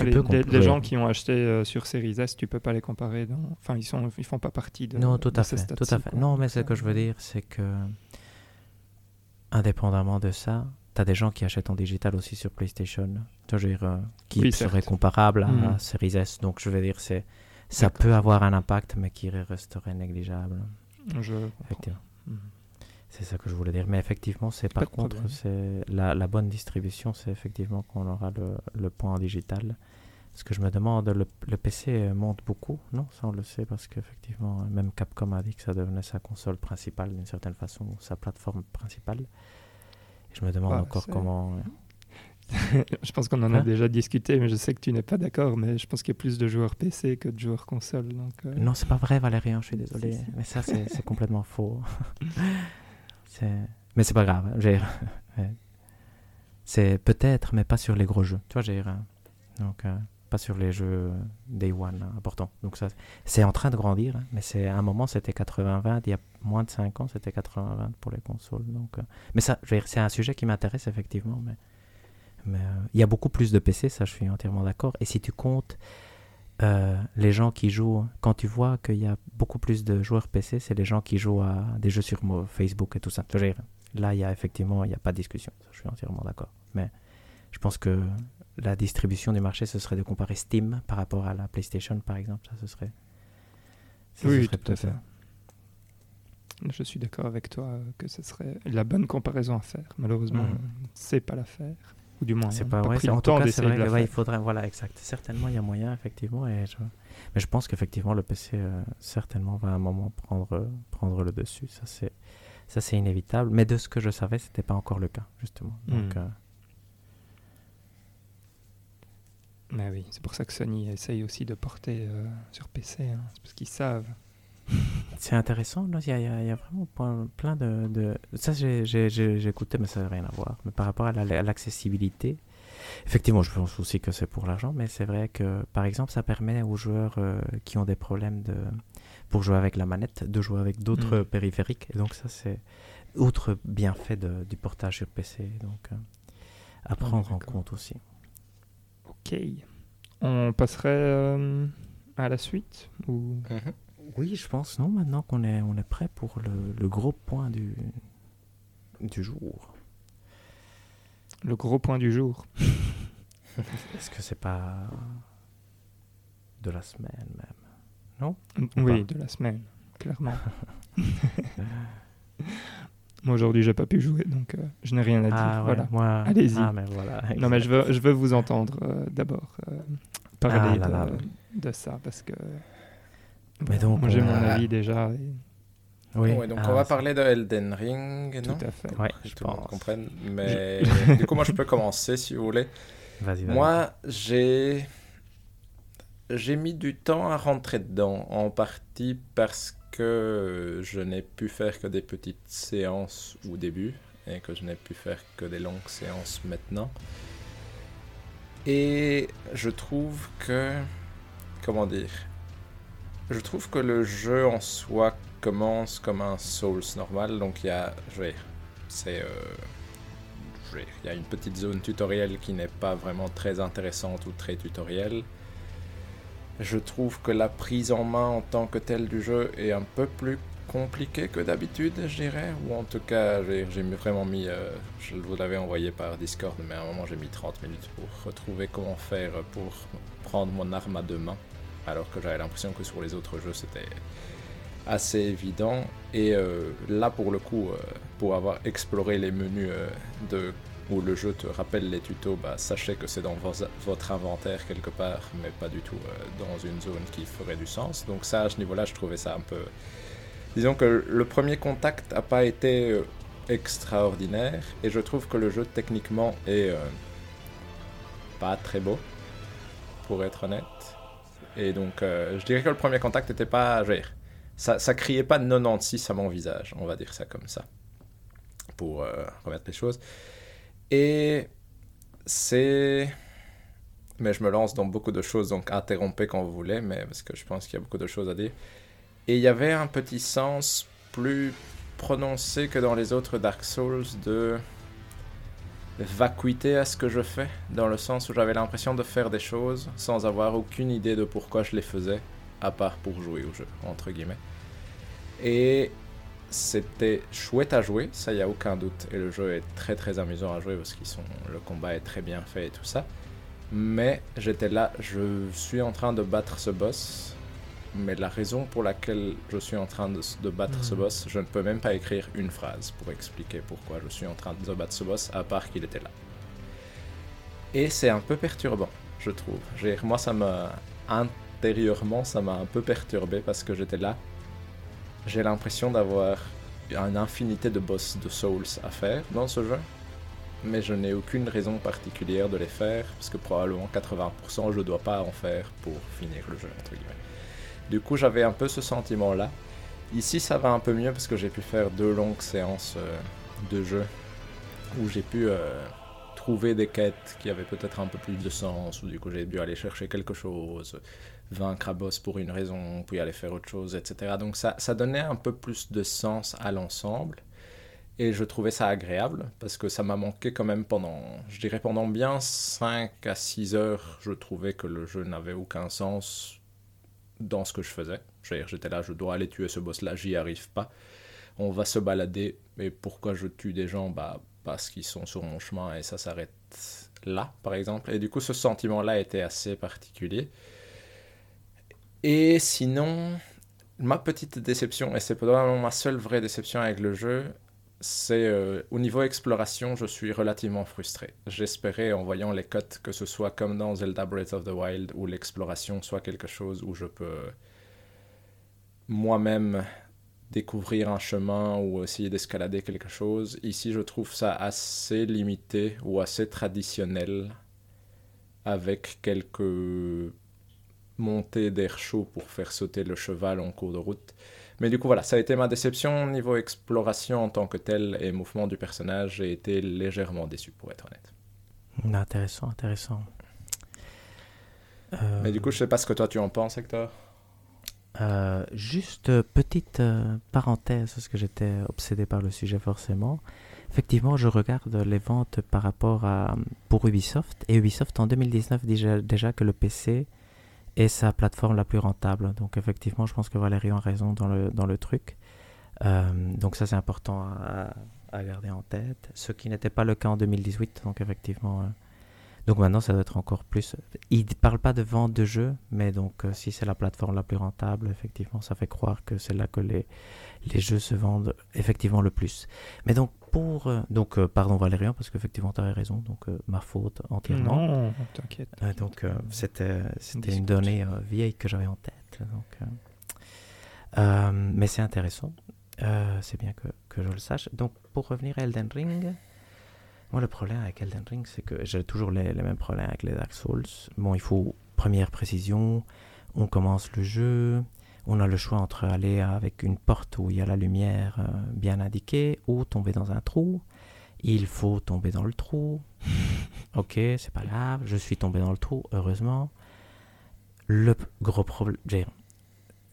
les, les- les gens qui ont acheté euh, sur Series S, tu peux pas les comparer. Dans... Enfin, ils sont, ils font pas partie de.
non, tout à fait, tout à fait.
quoi.
Non, mais ce que je veux dire, c'est que, indépendamment de ça, tu as des gens qui achètent en digital aussi sur PlayStation. Je veux dire, euh, qui
Oui,
seraient
certes.
comparables à
Mhm.
Series S. Donc, je veux dire, c'est. Ça peut avoir un impact, mais qui resterait négligeable.
Je. Mhm.
C'est ça que je voulais dire. Mais effectivement, c'est par contre, c'est la, la bonne distribution, c'est effectivement qu'on aura le, le point en digital. Ce que je me demande, le, le PC monte beaucoup, non Ça, on le sait parce qu'effectivement, même Capcom a dit que ça devenait sa console principale d'une certaine façon, sa plateforme principale. Et je me demande
Ouais,
encore comment.
je pense qu'on en a
Hein
déjà discuté, mais je sais que tu n'es pas d'accord. Mais je pense qu'il y a plus de joueurs PC que de joueurs console. Donc, euh,
Non, c'est pas vrai, Valérien, je suis désolé.
Si, si.
Mais ça, c'est complètement faux. Mais c'est pas grave. C'est peut-être, mais pas sur les gros jeux. Tu vois, j'ai. euh, Donc, euh, pas sur les jeux Day One hein, importants. Donc, ça, c'est en train de grandir. hein, mais c'est à un moment, c'était 80-20. Il y a moins de 5 ans, c'était 80-20 pour les consoles. Donc, euh, mais ça, c'est un sujet qui m'intéresse, effectivement. Mais mais euh, il y a beaucoup plus de PC, ça, je suis entièrement d'accord. Et si tu comptes euh, les gens qui jouent, quand tu vois qu'il y a beaucoup plus de joueurs PC, c'est les gens qui jouent à des jeux sur Facebook et tout ça. Là, il y a effectivement, il n'y a pas de discussion. Je suis entièrement d'accord. Mais je pense que la distribution du marché, ce serait de comparer Steam par rapport à la PlayStation, par exemple. Ça, ce serait. ça, ce
oui,
serait
tout à fait. Je suis d'accord avec toi que ce serait la bonne comparaison à faire. Malheureusement,
Mhm.
c'est pas la faire. Ou du moins,
C'est pas,
pris
c'est-
le
en tout
temps
cas, c'est vrai que, ouais, il faudrait, voilà, exact. Certainement, il y a moyen, effectivement, et je, mais je pense qu'effectivement, le PC, euh, certainement, va à un moment prendre, euh, prendre le dessus. Ça, c'est, ça, c'est inévitable. Mais de ce que je savais, c'était pas encore le cas, justement. Donc,
Hmm.
euh,
Mais oui, c'est pour ça que Sony essaye aussi de porter euh, sur PC, hein. c'est parce qu'ils savent.
C'est intéressant. Il y, a- y y vraiment plein- de. de- Ça, j'ai- écouté, mais ça n'a rien à voir. Mais par rapport à la- à l'accessibilité, effectivement, je pense aussi que c'est pour l'argent, mais c'est vrai que, par exemple, ça permet aux joueurs euh, qui ont des problèmes de, pour jouer avec la manette de jouer avec d'autres
Mm.
périphériques. Et donc, ça, c'est autre bienfait de- du portage sur PC. Donc, euh, à prendre en compte aussi.
Ok. On passerait euh, à la suite ou...
Mhm.
Oui, je pense, non, maintenant qu'on est, on est prêt pour le, le gros point du, du jour.
le gros point du jour
Est-ce que c'est pas de la semaine même?
Oui, de la semaine, clairement. Moi aujourd'hui, j'ai pas pu jouer, donc euh, je n'ai rien à dire.
Ah ouais,
voilà.
moi.
Allez-y.
Ah, mais voilà.
Non, mais je veux, je veux vous entendre euh, d'abord euh, parler
Ah là
de,
là.
de ça parce que.
Mais donc,
moi j'ai
on
mon
a-
avis déjà. et-
Oui,
Ouais, donc
ah,
on va parler de Elden Ring, non?
Tout à fait.
Ouais,
Que
je
tout
pense.
comprenne. Mais du coup, moi, je peux commencer si vous voulez.
Vas-y.
Moi, j'ai j'ai mis du temps à rentrer dedans, en partie parce que je n'ai pu faire que des petites séances au début et que je n'ai pu faire que des longues séances maintenant. Et je trouve que comment dire Je trouve que le jeu en soi commence comme un Souls normal, donc il y a je vais euh, il y a une petite zone tutoriel qui n'est pas vraiment très intéressante ou très tutoriel. Je trouve que la prise en main en tant que telle du jeu est un peu plus compliquée que d'habitude, je dirais. Ou en tout cas, j'ai vraiment mis. euh, je vous l'avais envoyé par Discord, mais à un moment j'ai mis 30 minutes pour retrouver comment faire pour prendre mon arme à deux mains. Alors que j'avais l'impression que sur les autres jeux c'était assez évident. Et euh, là, pour le coup, euh, pour avoir exploré les menus de où le jeu te rappelle les tutos, bah, sachez que c'est dans votre inventaire quelque part, mais pas du tout euh, dans une zone qui ferait du sens. Donc ça, à ce niveau-là, je trouvais ça un peu... Disons que le premier contact n'a pas été euh, extraordinaire, et je trouve que le jeu techniquement est euh, pas très beau, pour être honnête. Et donc, je dirais que le premier contact n'était pas... ça, criait pas 96 à mon visage, on va dire ça comme ça, pour remettre les choses. Et c'est... Mais je me lance dans beaucoup de choses, donc interrompez quand vous voulez, mais parce que je pense qu'il y a beaucoup de choses à dire. Et il y avait un petit sens plus prononcé que dans les autres Dark Souls de vacuité à ce que je fais, dans le sens où j'avais l'impression de faire des choses sans avoir aucune idée de pourquoi je les faisais, à part pour jouer au jeu, entre guillemets. Et c'était chouette à jouer, ça y a aucun doute, et le jeu est très très amusant à jouer parce qu'ils sont, le combat est très bien fait et tout ça. Mais j'étais là, je suis en train de battre ce boss, mais la raison pour laquelle je suis en train de, de battre ce
Mhm.
boss, je ne peux même pas écrire une phrase pour expliquer pourquoi je suis en train de battre ce boss, à part qu'il était là. Et c'est un peu perturbant, je trouve. Moi, ça m'a intérieurement, ça m'a un peu perturbé parce que j'étais là. J'ai l'impression d'avoir une infinité de boss de Souls à faire dans ce jeu, mais je n'ai aucune raison particulière de les faire parce que probablement 80% je dois pas en faire pour finir le jeu entre guillemets. Du coup, j'avais un peu ce sentiment-là. Ici, ça va un peu mieux parce que j'ai pu faire deux longues séances euh, de jeu où j'ai pu euh, trouver des quêtes qui avaient peut-être un peu plus de sens, ou du coup j'ai dû aller chercher quelque chose, vaincre un boss pour une raison, puis aller faire autre chose, etc. Donc ça, ça donnait un peu plus de sens à l'ensemble. Et je trouvais ça agréable parce que ça m'a manqué quand même pendant, je dirais pendant bien 5 à 6 heures, je trouvais que le jeu n'avait aucun sens dans ce que je faisais. J'étais là, je dois aller tuer ce boss-là, j'y arrive pas. On va se balader, mais pourquoi je tue des gens? Bah parce qu'ils sont sur mon chemin et ça s'arrête là, par exemple. Et du coup, ce sentiment-là était assez particulier. Et sinon, ma petite déception, et c'est probablement ma seule vraie déception avec le jeu, c'est euh, au niveau exploration, je suis relativement frustré. J'espérais en voyant les cotes que ce soit comme dans Zelda Breath of the Wild où l'exploration soit quelque chose où je peux moi-même découvrir un chemin ou essayer d'escalader quelque chose. Ici, je trouve ça assez limité ou assez traditionnel avec quelques montées d'air chaud pour faire sauter le cheval en cours de route. Mais du coup, voilà, ça a été ma déception niveau exploration en tant que telle et mouvement du personnage. J'ai été légèrement déçu, pour être honnête.
Intéressant, intéressant.
Euh, Mais du coup, je sais pas ce que toi tu en penses, Hector.
Euh, juste euh, petite parenthèse, parce que j'étais obsédé par le sujet forcément. Effectivement, je regarde les ventes par rapport à pour Ubisoft et Ubisoft en 2019 dit déjà que le PC est sa plateforme la plus rentable. Donc effectivement, je pense que Valérie a raison dans le, dans le truc. donc ça c'est important à, à, garder en tête. Ce qui n'était pas le cas en 2018. Donc effectivement, donc maintenant, ça doit être encore plus. Il ne parle pas de vente de jeux, mais donc euh, si c'est la plateforme la plus rentable, effectivement, ça fait croire que c'est là que les, les jeux se vendent effectivement le plus. Mais donc, pour. Euh, donc, euh, pardon Valérian, parce qu'effectivement, tu avais raison, donc ma faute entièrement.
Non, t'inquiète.
donc, c'était c'était une donnée vieille que j'avais en tête. Donc, mais c'est intéressant. c'est bien que, que, je le sache. Donc, pour revenir à Elden Ring. Moi, le problème avec Elden Ring, c'est que j'ai toujours les, mêmes problèmes avec les Dark Souls. Bon, il faut première précision, on commence le jeu, on a le choix entre aller avec une porte où il y a la lumière euh, bien indiquée ou tomber dans un trou. Il faut tomber dans le trou. ok, c'est pas grave, je suis tombé dans le trou, heureusement. Le gros problème,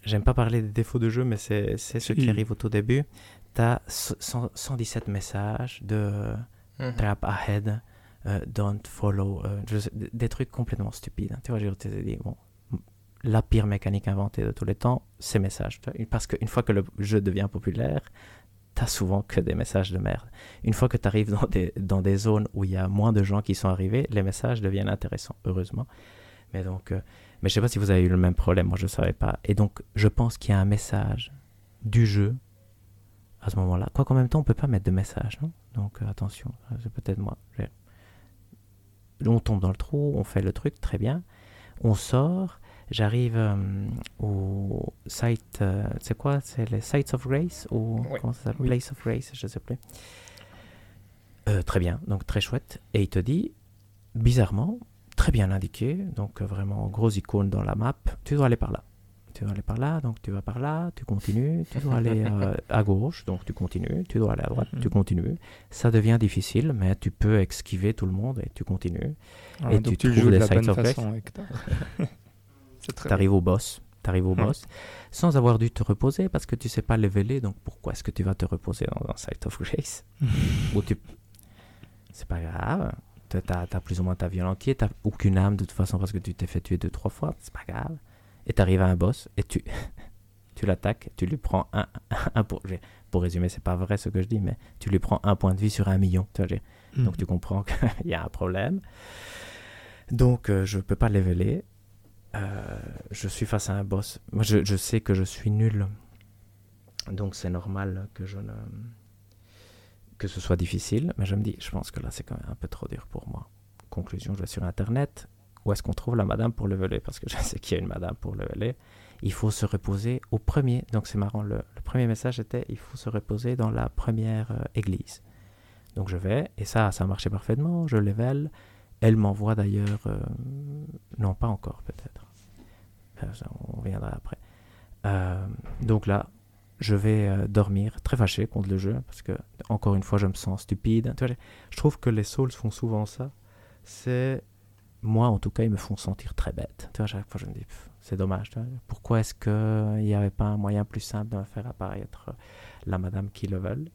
j'aime pas parler des défauts de jeu, mais c'est ce qui arrive au tout début. Tu as 117 messages de Mhm. Trap ahead, euh, don't follow, euh, des trucs complètement stupides. Hein. Tu vois, je te dis, bon, la pire mécanique inventée de tous les temps, c'est messages. Parce qu'une fois que le jeu devient populaire, t'as souvent que des messages de merde. Une fois que tu arrives dans des, dans des zones où il y a moins de gens qui sont arrivés, les messages deviennent intéressants, heureusement. Mais donc, euh, mais je sais pas si vous avez eu le même problème, moi je ne savais pas. Et donc, je pense qu'il y a un message du jeu à ce moment-là. Quoi qu'en même temps, on peut pas mettre de message, non? Donc euh, attention, c'est peut-être moi. On tombe dans le trou, on fait le truc, très bien. On sort, j'arrive euh, au site, c'est quoi? C'est les Sites of Grace ou comment ça s'appelle? Place of Grace, je sais plus. très bien, donc très chouette. Et il te dit, bizarrement, très bien indiqué, donc vraiment grosse icône dans la map, tu dois aller par là tu dois aller par là, donc tu vas par là, tu continues, tu dois aller euh, à gauche, donc tu continues, tu dois aller à droite, tu mhm. continues. Ça devient difficile, mais tu peux esquiver tout le monde et tu continues.
Ah, et tu, trouves des sites of
Tu arrives au boss, tu arrives au mhm. boss, sans avoir dû te reposer parce que tu sais pas leveler, donc pourquoi est-ce que tu vas te reposer dans un site of grace tu... C'est pas grave, tu as, plus ou moins ta vie en entier, tu aucune âme de toute façon parce que tu t'es fait tuer deux, trois fois, c'est pas grave et tu arrives à un boss et tu, tu l'attaques, tu lui prends un, un pour, pour résumer, c'est pas vrai ce que je dis, mais tu lui prends un point de vie sur un million. Tu vois, Donc mhm. tu comprends qu'il y a un problème. Donc euh, je peux pas leveler. Euh, je suis face à un boss. Moi je, sais que je suis nul. Donc c'est normal que je ne que ce soit difficile, mais je me dis, je pense que là c'est quand même un peu trop dur pour moi. Conclusion, je vais sur internet, où est-ce qu'on trouve la madame pour leveler Parce que je sais qu'il y a une madame pour leveler. Il faut se reposer au premier. Donc c'est marrant, le, premier message était il faut se reposer dans la première euh, église. Donc je vais, et ça, ça a marché parfaitement. Je level. Elle m'envoie d'ailleurs. Euh, non, pas encore peut-être. on reviendra après. Euh, donc là, je vais dormir très fâché contre le jeu parce que, encore une fois, je me sens stupide. Je trouve que les Souls font souvent ça. C'est moi, en tout cas, ils me font sentir très bête. Tu vois, chaque fois, je me dis, c'est dommage. pourquoi est-ce qu'il n'y avait pas un moyen plus simple de faire apparaître la madame qui le veut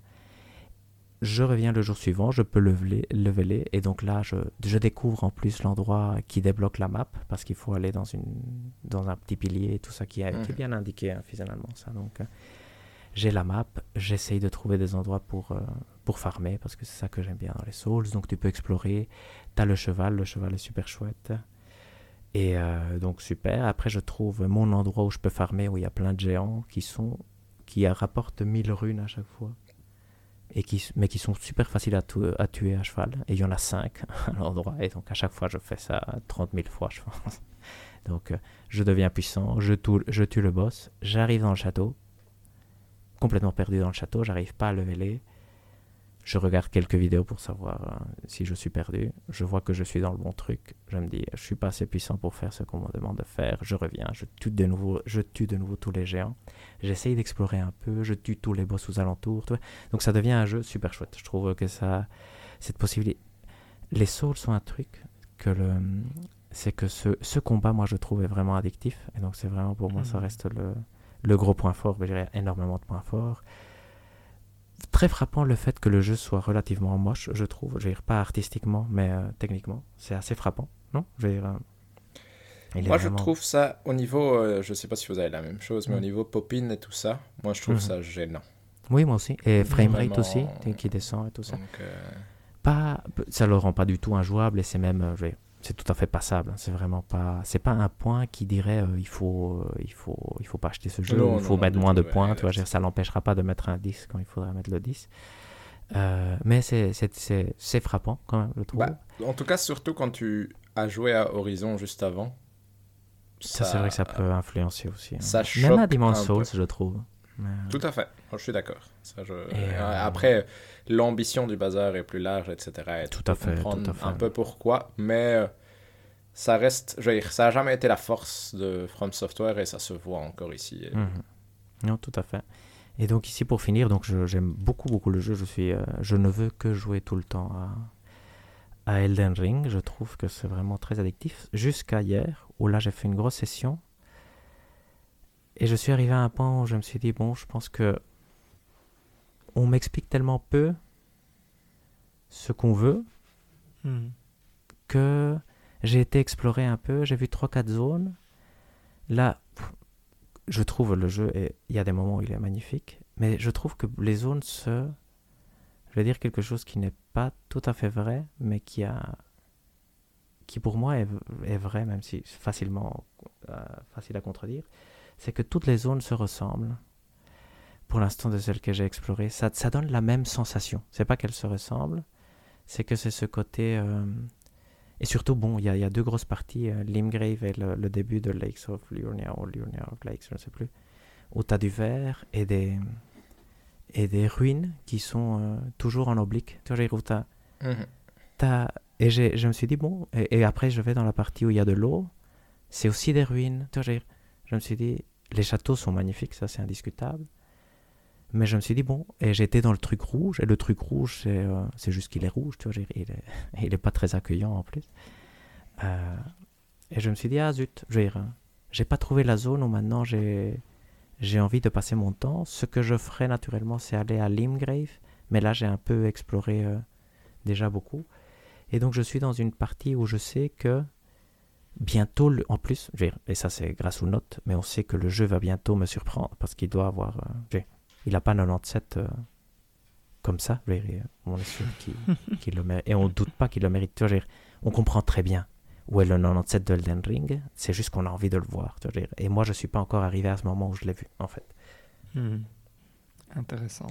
Je reviens le jour suivant, je peux leveler, leveler et donc là, je, je découvre en plus l'endroit qui débloque la map, parce qu'il faut aller dans, une, dans un petit pilier, tout ça qui, est mhm. bien indiqué, hein, finalement. Ça. Donc, euh, j'ai la map, j'essaye de trouver des endroits pour, euh, pour farmer, parce que c'est ça que j'aime bien dans les Souls. Donc tu peux explorer, tu as le cheval, le cheval est super chouette. Et euh, donc super. Après, je trouve mon endroit où je peux farmer, où il y a plein de géants qui sont qui rapportent 1000 runes à chaque fois. Et qui, mais qui sont super faciles à, tuer à cheval. Et il y en a 5 à l'endroit. Et donc à chaque fois, je fais ça 30 000 fois, je pense. Donc euh, je deviens puissant, je, tue le boss, j'arrive dans le château, complètement perdu dans le château, j'arrive pas à leveler. Je regarde quelques vidéos pour savoir euh, si je suis perdu. Je vois que je suis dans le bon truc. Je me dis, je suis pas assez puissant pour faire ce qu'on me demande de faire. Je reviens, je tue de nouveau, je tue de nouveau tous les géants. J'essaye d'explorer un peu, je tue tous les boss aux alentours. tu vois. Donc ça devient un jeu super chouette. Je trouve que ça, cette possibilité. Les souls sont un truc que le, c'est que ce, ce combat, moi, je trouve est vraiment addictif. Et donc c'est vraiment pour moi, ça
Mhm.
reste le, le gros point fort. Mais je dirais énormément de points forts très frappant le fait que le jeu soit relativement moche, je trouve. Je veux dire, pas artistiquement, mais euh, techniquement. C'est assez frappant, non? Je veux dire, euh,
Moi,
vraiment-
je trouve ça, au niveau, euh, je sais pas si vous avez la même chose, mais au
Mm.
niveau popine et tout ça, moi, je trouve
Mhm.
ça gênant.
Oui, moi aussi. Et framerate aussi, qui- descend et tout ça.
Donc, euh,
Pas, ça le rend pas du tout injouable et c'est même, je veux dire, c'est tout à fait passable. C'est vraiment pas, c'est pas un point qui dirait euh, il faut, euh, il faut, il faut pas acheter ce jeu,
Non,
il faut
non,
mettre
non,
moins de points. tu vois, dire, ça l'empêchera pas de mettre un 10 quand il faudrait mettre le 10. Euh, mais c'est, frappant quand même, je trouve.
Bah, en tout cas, surtout quand tu as joué à Horizon juste avant.
ça, c'est vrai que ça peut influencer aussi. hein.
ça
Même à Demon's
un
Souls, je trouve. Mais-
Tout à fait, je suis d'accord. Ça, je-
euh,
Après, l'ambition du bazar est plus large, etc. Et
Tout à fait, tout à fait.
Un peu pourquoi, mais euh, ça reste, je veux dire, ça n'a jamais été la force de From Software et ça se voit encore ici. Et-
Mhm. Non, tout à fait. Et donc ici pour finir, donc j'aime beaucoup beaucoup le jeu. Je suis, euh, je ne veux que jouer tout le temps à, à Elden Ring. Je trouve que c'est vraiment très addictif. Jusqu'à hier, où là j'ai fait une grosse session. Et je suis arrivé à un point où je me suis dit bon, je pense que on m'explique tellement peu ce qu'on veut
Mhm.
que j'ai été explorer un peu, j'ai vu 3-4 zones. Là, je trouve le jeu, et il y a des moments où il est magnifique, mais je trouve que les zones se... Je vais dire quelque chose qui n'est pas tout à fait vrai, mais qui a... qui pour moi est, est vrai, même si c'est facilement euh, facile à contredire, c'est que toutes les zones se ressemblent. Pour l'instant, de celles que j'ai explorées, ça, ça donne la même sensation. C'est pas qu'elles se ressemblent, c'est que c'est ce côté... euh, et surtout, bon, il y, y a deux grosses parties, euh, Limgrave et le, le début de Lakes of Liurnia, ou Liurnia of Lakes, je ne sais plus, où tu as du verre et des, et des ruines qui sont euh, toujours en oblique. Tu vois,
Mhm.
t'as- Et je me suis dit, bon, et, et après je vais dans la partie où il y a de l'eau, c'est aussi des ruines. Tu vois, je me suis dit, les châteaux sont magnifiques, ça c'est indiscutable. Mais je me suis dit, bon, et j'étais dans le truc rouge, et le truc rouge, c'est euh, juste qu'il est rouge, tu vois, il est, il est pas très accueillant en plus. Euh, et je me suis dit, ah zut, je euh, j'ai pas trouvé la zone où maintenant j'ai envie de passer mon temps. Ce que je ferais naturellement, c'est aller à Limgrave, mais là j'ai un peu exploré euh, déjà beaucoup. Et donc je suis dans une partie où je sais que bientôt, en plus, et ça c'est grâce aux notes, mais on sait que le jeu va bientôt me surprendre parce qu'il doit avoir. Il n'a pas 97 euh, comme ça, dire, on est sûr qu'il le mérite. Et on ne doute pas qu'il le mérite. Tu vois, dire, on comprend très bien où est le 97 de Elden Ring, c'est juste qu'on a envie de le voir. tu vois, dire. Et moi je suis pas encore arrivé à ce moment où je l'ai vu, en fait.
Mhm. Intéressant.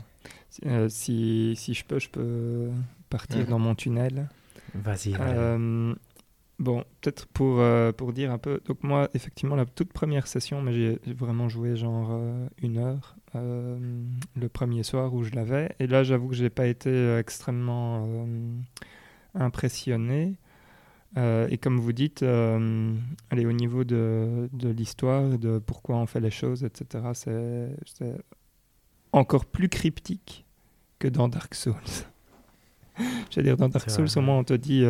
Si, euh, si, si je peux, je peux partir dans mon tunnel.
Vas-y.
Euh, bon, peut-être pour, euh, pour dire un peu. Donc, moi, effectivement, la toute première session, mais j'ai vraiment joué genre euh, une heure euh, le premier soir où je l'avais. Et là, j'avoue que j'ai pas été extrêmement impressionné. Et comme vous dites, allez, au niveau de, de l'histoire, de pourquoi on fait les choses, etc., c'est encore plus cryptique que dans Dark Souls. Je veux dire, dans Dark Souls, au moins, on te dit,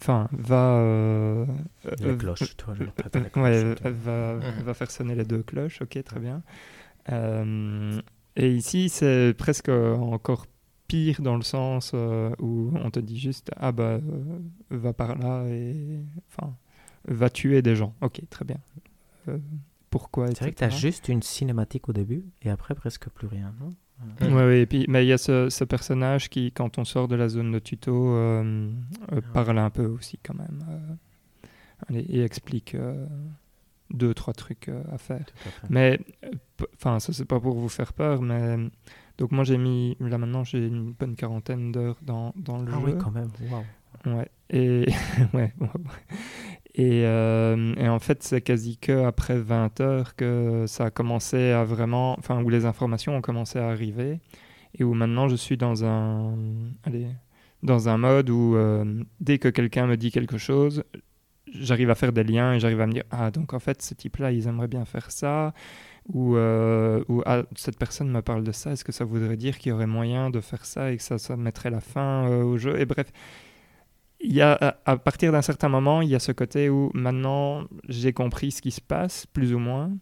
enfin, va... euh,
les
euh,
cloches, toi, je
euh,
les
euh, ouais, va,
Mhm.
va faire sonner les deux cloches, ok, très bien. Euh, et ici, c'est presque encore pire dans le sens où on te dit juste, ah bah, va par là et, enfin, va tuer des gens. Ok, très bien. Euh, pourquoi
C'est vrai que tu as juste une cinématique au début et après presque plus rien. Non?
Ouais, ouais, et puis, mais il y a ce, ce personnage qui, quand on sort de la zone de tuto, euh, euh,
Ah.
parle un peu aussi quand même. euh, et explique euh, deux, trois trucs euh, à faire.
À.
Mais, enfin, ça c'est pas pour vous faire peur, mais donc moi j'ai mis, là maintenant j'ai une bonne quarantaine d'heures dans, dans le
Ah
jeu.
oui, quand même. Waouh.
Ouais. Et, ouais. Et, euh, et en fait, c'est quasi que après 20 heures que ça a commencé à vraiment. Enfin, où les informations ont commencé à arriver. et où maintenant je suis dans un, allez, dans un mode où euh, dès que quelqu'un me dit quelque chose, j'arrive à faire des liens et j'arrive à me dire ah donc en fait ce type-là ils aimeraient bien faire ça ou, euh, ou ah, cette personne me parle de ça est-ce que ça voudrait dire qu'il y aurait moyen de faire ça et que ça, ça mettrait la fin au jeu? Et bref il y a à partir d'un certain moment il y a ce côté où maintenant j'ai compris ce qui se passe plus ou moins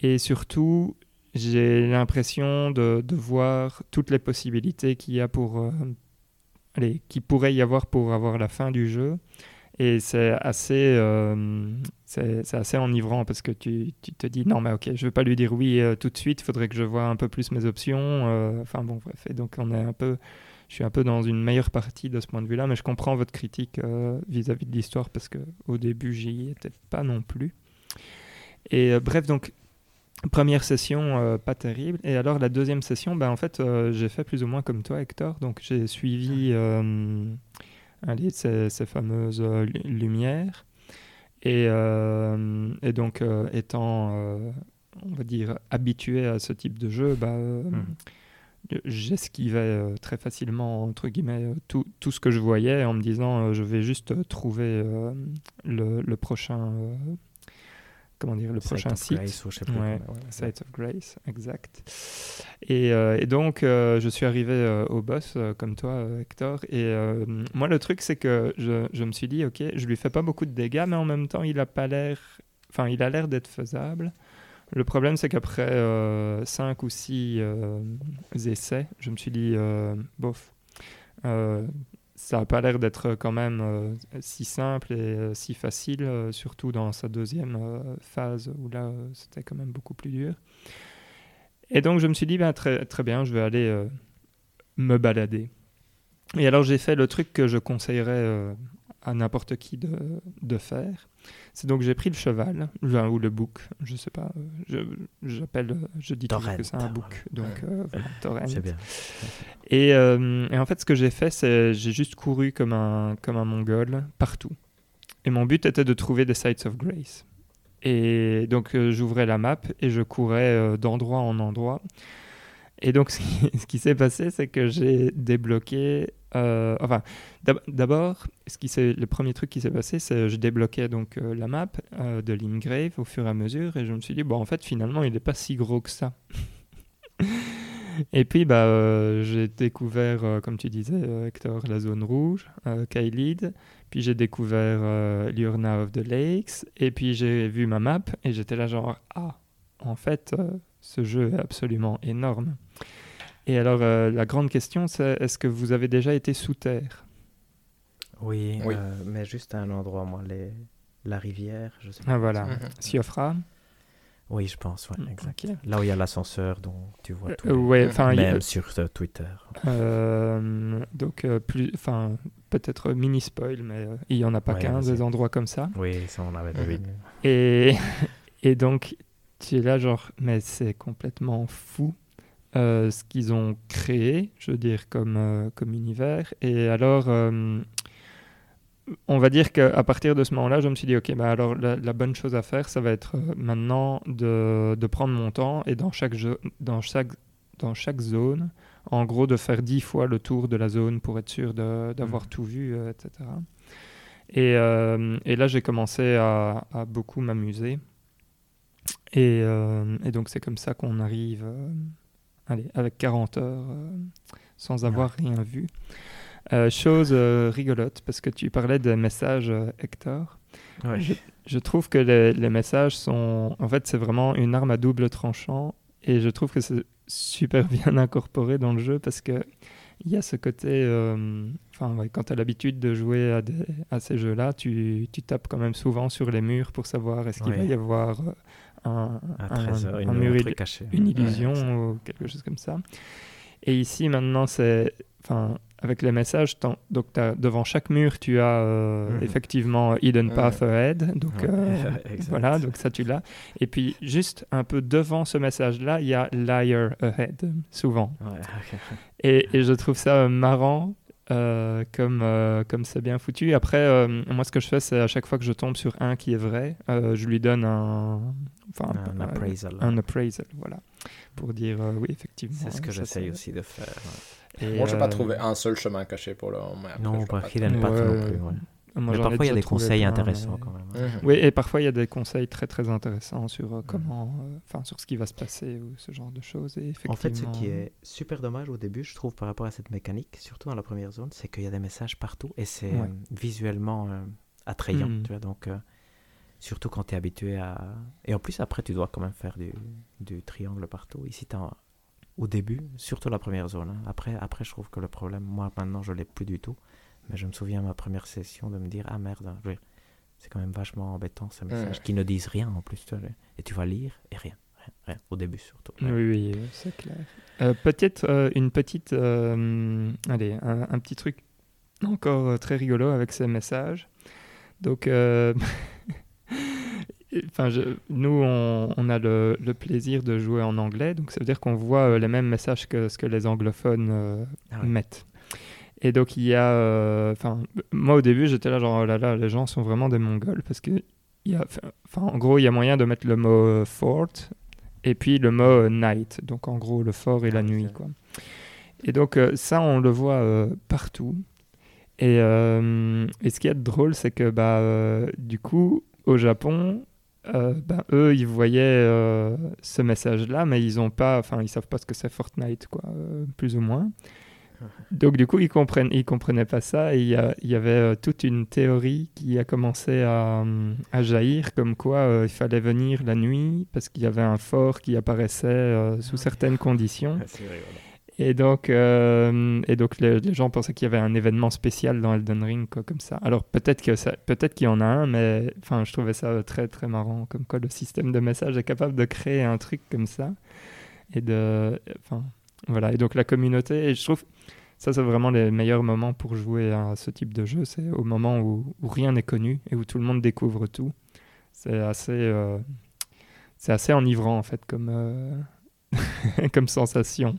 et surtout j'ai l'impression de, voir toutes les possibilités qu'il y a pour euh, qui pourrait y avoir pour avoir la fin du jeu et c'est assez, euh, assez enivrant parce que tu, tu, te dis non, mais ok, je ne vais pas lui dire oui euh, tout de suite, il faudrait que je vois un peu plus mes options. Euh, enfin bon, bref. Et donc, on est un peu, je suis un peu dans une meilleure partie de ce point de vue-là, mais je comprends votre critique vis-à-vis de l'histoire parce qu'au début, j'y étais pas non plus. Et bref, donc, première session, pas terrible. Et alors, la deuxième session, ben, en fait, j'ai fait plus ou moins comme toi, Hector. Donc, j'ai suivi allez, ces, ces fameuses euh, lumières. Et, euh, et donc, euh, étant, on va dire, habitué à ce type de jeu, bah, hmm. J'esquivais très facilement, entre guillemets, tout, tout, ce que je voyais en me disant, je vais juste trouver le, le, prochain comment dire, le prochain site.
Grace,
je sais ouais, Site of Grace, exact. Et, euh, et donc, euh, je suis arrivé euh, au boss, comme toi, Hector. Et moi, le truc, c'est que je, je, me suis dit, OK, je lui fais pas beaucoup de dégâts, mais en même temps, il a pas l'air. Enfin, il a l'air d'être faisable. Le problème, c'est qu'après 5 ou 6 essais, je me suis dit, bof ça n'a pas l'air d'être quand même euh, si simple et euh, si facile, euh, surtout dans sa deuxième phase où là c'était quand même beaucoup plus dur. Et donc je me suis dit, ben, très, très bien, je vais aller me balader. Et alors j'ai fait le truc que je conseillerais à n'importe qui de, de faire. C'est donc j'ai pris le cheval, ou le bouc, je sais pas, je, j'appelle, je dis toujours que c'est un bouc, donc euh, voilà, torrent.
C'est bien.
Et, euh, et, en fait, ce que j'ai fait, c'est j'ai juste couru comme un, comme un mongol partout. Et mon but était de trouver des sites of grace. Et donc euh, j'ouvrais la map et je courais d'endroit en endroit. Et donc ce qui s'est passé, c'est que j'ai débloqué euh, enfin, d'abord, le premier truc qui s'est passé, c'est que je débloquais donc euh, la map euh, de Lingrave au fur et à mesure, et je me suis dit bon, en fait, finalement, il n'est pas si gros que ça. et puis, bah, j'ai découvert, comme tu disais, Hector, la zone rouge, Kailid. Puis j'ai découvert Liurna of the Lakes, et puis j'ai vu ma map, et j'étais là genre ah, en fait, ce jeu est absolument énorme. Et alors, euh, la grande question, c'est est-ce que vous avez déjà été sous terre?
Oui, euh, mais juste à un endroit, moi, les... la rivière, je sais
pas. Ah voilà, mhm. Siofra?
Oui, je pense, ouais, mm, exact. Là où il y a l'ascenseur, dont tu vois tout.
Euh, ouais, enfin,
Même sur Twitter.
donc, plus, enfin, peut-être mini spoil, mais il y en a pas qu'un des endroits comme ça.
Oui, ça on avait deviné.
Et, et donc, tu es là, genre, mais c'est complètement fou euh, ce qu'ils ont créé, je veux dire, comme, euh, comme univers. Et alors, euh, on va dire qu'à partir de ce moment-là, je me suis dit, OK, bah alors la, bonne chose à faire, ça va être maintenant de, de, prendre mon temps et dans chaque, jeu, dans, chaque, dans chaque zone, en gros, de faire dix fois le tour de la zone pour être sûr d'avoir mmh. tout vu, etc. Et, et, là, j'ai commencé à, à beaucoup m'amuser. Et, et, donc, c'est comme ça qu'on arrive allez, avec 40 heures euh, sans avoir rien vu. Euh, chose euh, rigolote, parce que tu parlais des messages, Hector. Je, trouve que les, les, messages sont. En fait, c'est vraiment une arme à double tranchant. Et je trouve que c'est super bien incorporé dans le jeu parce que il y a ce côté. Enfin, quand tu as l'habitude de jouer à, des, à ces jeux-là, tu, tu, tapes quand même souvent sur les murs pour savoir est-ce qu'il va y avoir un,
une,
mur une illusion ou quelque chose comme ça. Et ici, maintenant, c'est. Enfin, avec les messages, donc devant chaque mur, tu as euh, mhm. effectivement Hidden Path Ahead. Donc euh, voilà, donc ça tu l'as. Et puis juste un peu devant ce message-là, il y a Liar Ahead, souvent. et, et, je trouve ça marrant euh, comme euh, comme c'est bien foutu. Après, euh, moi, ce que je fais, c'est à chaque fois que je tombe sur un qui est vrai, je lui donne un enfin,
Un
euh,
appraisal.
un appraisal, voilà, pour dire euh, oui, effectivement.
C'est ce que j'essaye aussi de faire.
Et,
Moi, j'ai
euh,
pas trouvé un seul chemin caché pour le moment.
Non,
je
pas
pas
non plus. ouais.
moi,
Mais parfois, il y a des conseils
plein,
intéressants
mais-
quand même.
trop. Mhm.
Oui, et parfois il y a des conseils très très intéressants sur euh, comment, euh, enfin sur ce qui va se passer ou ce genre de choses. Et
En fait, ce
effectivement-
qui est super dommage au début, je trouve, par rapport à cette mécanique, surtout dans la première zone, c'est qu'il y a des messages partout et c'est
Ouais.
euh, visuellement euh, attrayant.
Mhm.
Tu vois, donc, euh, surtout quand tu es habitué à. Et en plus, après, tu dois quand même faire du, du triangle partout. Ici, t'as- au début, surtout la première zone. hein. Après, après, je trouve que le problème, moi maintenant, je l'ai plus du tout. Mais je me souviens à ma première session de me dire Ah merde, je dire, c'est quand même vachement embêtant ces messages qui ne disent rien en plus. tu vois. Et tu vas lire et rien, rien, rien. Au début surtout.
Oui, oui, c'est clair. Euh, Peut-être euh, une petite, euh, allez, un, un petit truc encore très rigolo avec ces messages. Donc, enfin, je- nous, on, on a le, le plaisir de jouer en anglais, donc ça veut dire qu'on voit euh, les mêmes messages que ce que les anglophones euh,
Ah ouais.
mettent. Et donc, il y a, euh, moi au début, j'étais là genre, oh là là, les gens sont vraiment des mongols parce que il y a, enfin, en gros, il y a moyen de mettre le mot euh, fort et puis le mot euh, night, donc en gros le fort et la
Ah,
nuit,
ok.
quoi. Et donc ça, on le voit partout. Et, et ce qui est drôle, c'est que bah, du coup, au Japon, euh, bah, eux, ils voyaient euh, ce message-là, mais ils ont pas, enfin, ils savent pas ce que c'est Fortnite, quoi, euh, plus ou moins. Donc du coup, ils comprennent, ils comprenaient pas ça. Il y, avait toute une théorie qui a commencé à, à jaillir, comme quoi il fallait venir la nuit parce qu'il y avait un fort qui apparaissait sous certaines conditions.
C'est rigolo.
Et donc, euh, et donc les, gens pensaient qu'il y avait un événement spécial dans Elden Ring, quoi, comme ça. Alors peut-être que peut-être qu'il y en a un, mais enfin, je trouvais ça très très marrant, comme quoi le système de message est capable de créer un truc comme ça. Et de, enfin, voilà. Et donc la communauté, et je trouve ça c'est vraiment les meilleurs moments pour jouer à ce type de jeu, c'est au moment où, où rien n'est connu et où tout le monde découvre tout. C'est assez, euh, c'est assez enivrant en fait comme euh, comme sensation.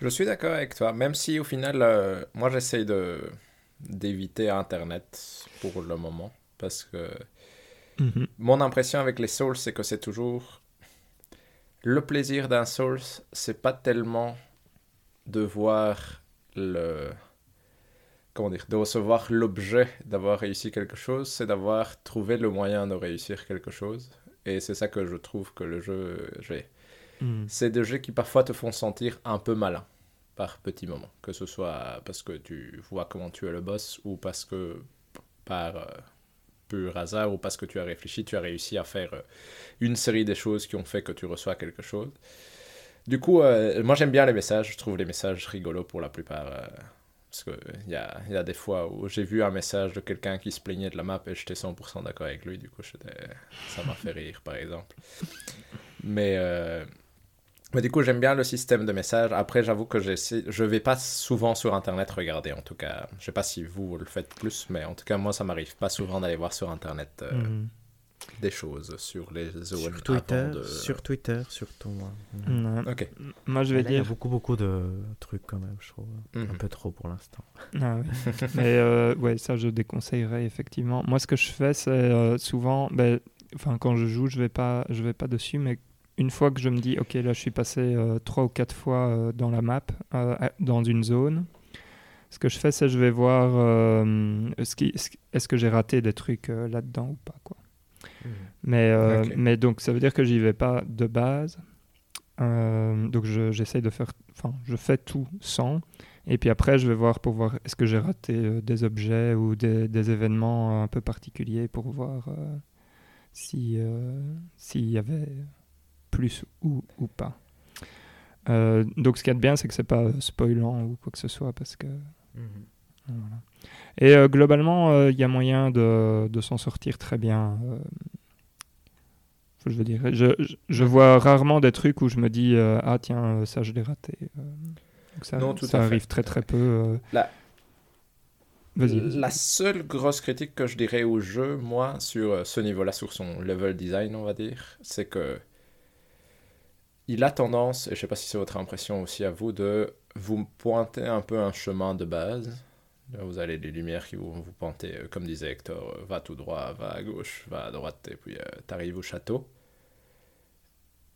Je suis d'accord avec toi, même si au final, euh, moi j'essaye de d'éviter Internet pour le moment, parce que
Mhm.
mon impression avec les Souls, c'est que c'est toujours le plaisir d'un Souls, c'est pas tellement de voir le comment dire, de recevoir l'objet d'avoir réussi quelque chose, c'est d'avoir trouvé le moyen de réussir quelque chose. Et c'est ça que je trouve que le jeu, je
Mhm.
c'est des jeux qui parfois te font sentir un peu malin par petits moments. Que ce soit parce que tu vois comment tu es le boss ou parce que par euh, pur hasard ou parce que tu as réfléchi, tu as réussi à faire euh, une série des choses qui ont fait que tu reçois quelque chose. Du coup, euh, moi j'aime bien les messages, je trouve les messages rigolos pour la plupart. euh, parce qu'il y a, y a des fois où j'ai vu un message de quelqu'un qui se plaignait de la map et j'étais 100% d'accord avec lui, du coup ça m'a fait rire par exemple. Mais, mais du coup j'aime bien le système de messages. Après j'avoue que j'essaie- je vais pas souvent sur internet regarder en tout cas. Je sais pas si vous, vous le faites plus, mais en tout cas moi ça m'arrive pas souvent d'aller voir sur internet euh,
Mhm.
des choses sur les zones.
Sur Twitter,
de-
sur Twitter surtout. moi.
Ok.
Moi, je vais
Là, Il y a
dire.
beaucoup, beaucoup de trucs quand même, je trouve. Un
Mhm.
peu trop pour l'instant.
Ah oui. Mais euh, ouais, ça, je déconseillerais effectivement. Moi, ce que je fais, c'est euh, souvent, ben, enfin, quand je joue, je vais pas, je vais pas dessus, mais une fois que je me dis, ok, là, je suis passé euh, trois ou quatre fois euh, dans la map, euh, dans une zone. Ce que je fais, c'est je vais voir euh, est-ce que j'ai raté des trucs euh, là-dedans ou pas, quoi. Mais, euh,
Ok.
mais donc, ça veut dire que j'y vais pas de base. Donc, je- j'essaye de faire. Enfin, je fais tout sans. Et puis après, je vais voir pour voir est-ce que j'ai raté des objets ou des, des événements un peu particuliers pour voir si, s'il y avait plus ou, ou pas. Euh, donc, ce qui est bien, c'est que c'est pas euh, spoilant ou quoi que ce soit parce que. Voilà. Et euh, globalement, il y a moyen de, de s'en sortir très bien. je veux dire, je, je- je vois rarement des trucs où je me dis ah tiens ça je l'ai raté. donc ça,
Non, tout
ça
à fait,
arrive très très peu.
La- seule grosse critique que je dirais au jeu, moi, sur ce niveau-là, sur son level design, on va dire, c'est que il a tendance, et je sais pas si c'est votre impression aussi à vous, de vous pointer un peu un chemin de base. Là, Vous avez les lumières qui vont vous panter, euh, comme disait Hector, euh, va tout droit, va à gauche, va à droite, et puis tu arrives au château.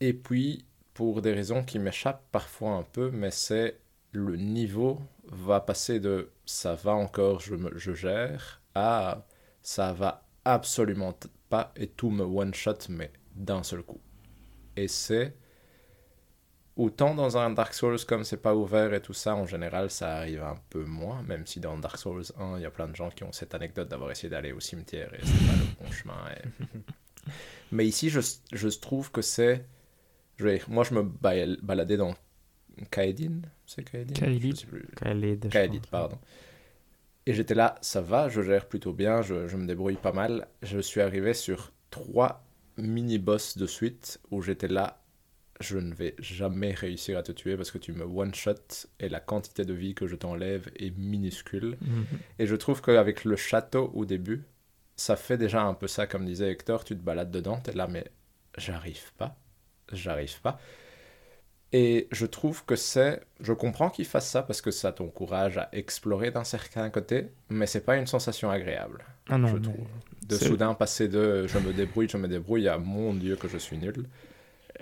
Et puis, pour des raisons qui m'échappent parfois un peu, mais c'est le niveau va passer de ça va encore, je, me- je gère, à ça va absolument pas et tout me one-shot, mais d'un seul coup. Et c'est autant dans un Dark Souls comme c'est pas ouvert et tout ça, en général ça arrive un peu moins, même si dans Dark Souls 1, il y a plein de gens qui ont cette anecdote d'avoir essayé d'aller au cimetière et c'est pas le bon chemin. et- Mais ici, je, je trouve que c'est. je vais- Moi, je me ba- baladais dans Kaedin, c'est Kaedin?
Kaelid.
Kaelid, pardon. Et j'étais là, ça va, je gère plutôt bien, je, je me débrouille pas mal. Je suis arrivé sur trois mini-boss de suite où j'étais là, je ne vais jamais réussir à te tuer parce que tu me one-shot et la quantité de vie que je t'enlève est minuscule.
Mhm.
Et je trouve qu'avec le château au début, ça fait déjà un peu ça, comme disait Hector, tu te balades dedans, t'es là, mais j'arrive pas, j'arrive pas. Et je trouve que c'est, je comprends qu'il fasse ça parce que ça t'encourage à explorer d'un certain côté, mais c'est pas une sensation agréable,
Ah non,
je trouve. De soudain passer de je me débrouille, je me débrouille à mon Dieu que je suis nul.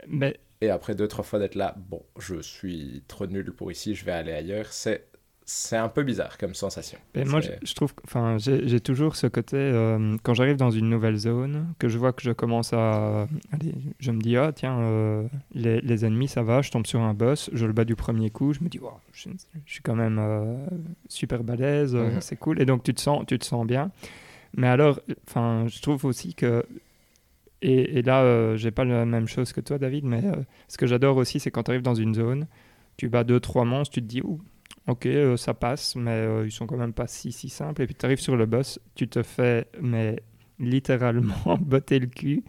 mais
Et après deux, trois fois d'être là, bon, je suis trop nul pour ici, je vais aller ailleurs, c'est, c'est un peu bizarre comme sensation.
Moi, je, trouve, enfin, j'ai toujours ce côté euh, quand j'arrive dans une nouvelle zone, que je vois que je commence à, allez, je me dis ah tiens, euh, les, les ennemis ça va, je tombe sur un boss, je le bats du premier coup, je me dis wow, je, je suis quand même euh, super balèze,
Mhm.
c'est cool, et donc tu te sens, tu te sens bien. Mais alors, enfin, je trouve aussi que et, là, euh, j'ai pas la même chose que toi, David, mais euh, ce que j'adore aussi, c'est quand tu arrives dans une zone, tu bats deux, trois monstres, tu te dis, ouh, ok, euh, ça passe, mais euh, ils sont quand même pas si, si simples. Et puis tu arrives sur le boss, tu te fais, mais littéralement, botter le cul.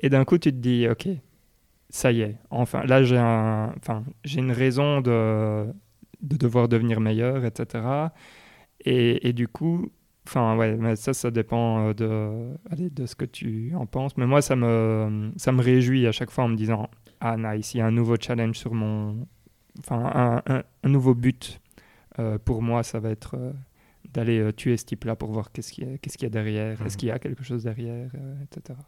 Et d'un coup, tu te dis, ok, ça y est, enfin, là, j'ai un, une raison de, de devoir devenir meilleur, etc. Et, et du coup, Enfin, ouais, mais ça, ça dépend euh, de, allez, de ce que tu en penses. Mais moi, ça me, ça me réjouit à chaque fois en me disant Ah, nice, il y a un nouveau challenge sur mon. Enfin, un, un- un nouveau but. Euh, pour moi, ça va être euh, d'aller euh, tuer ce type-là pour voir qu'est-ce qu'il y, a- qu'est-ce qu'il y a derrière, est-ce
Mhm.
qu'il y a quelque chose derrière, euh, etc.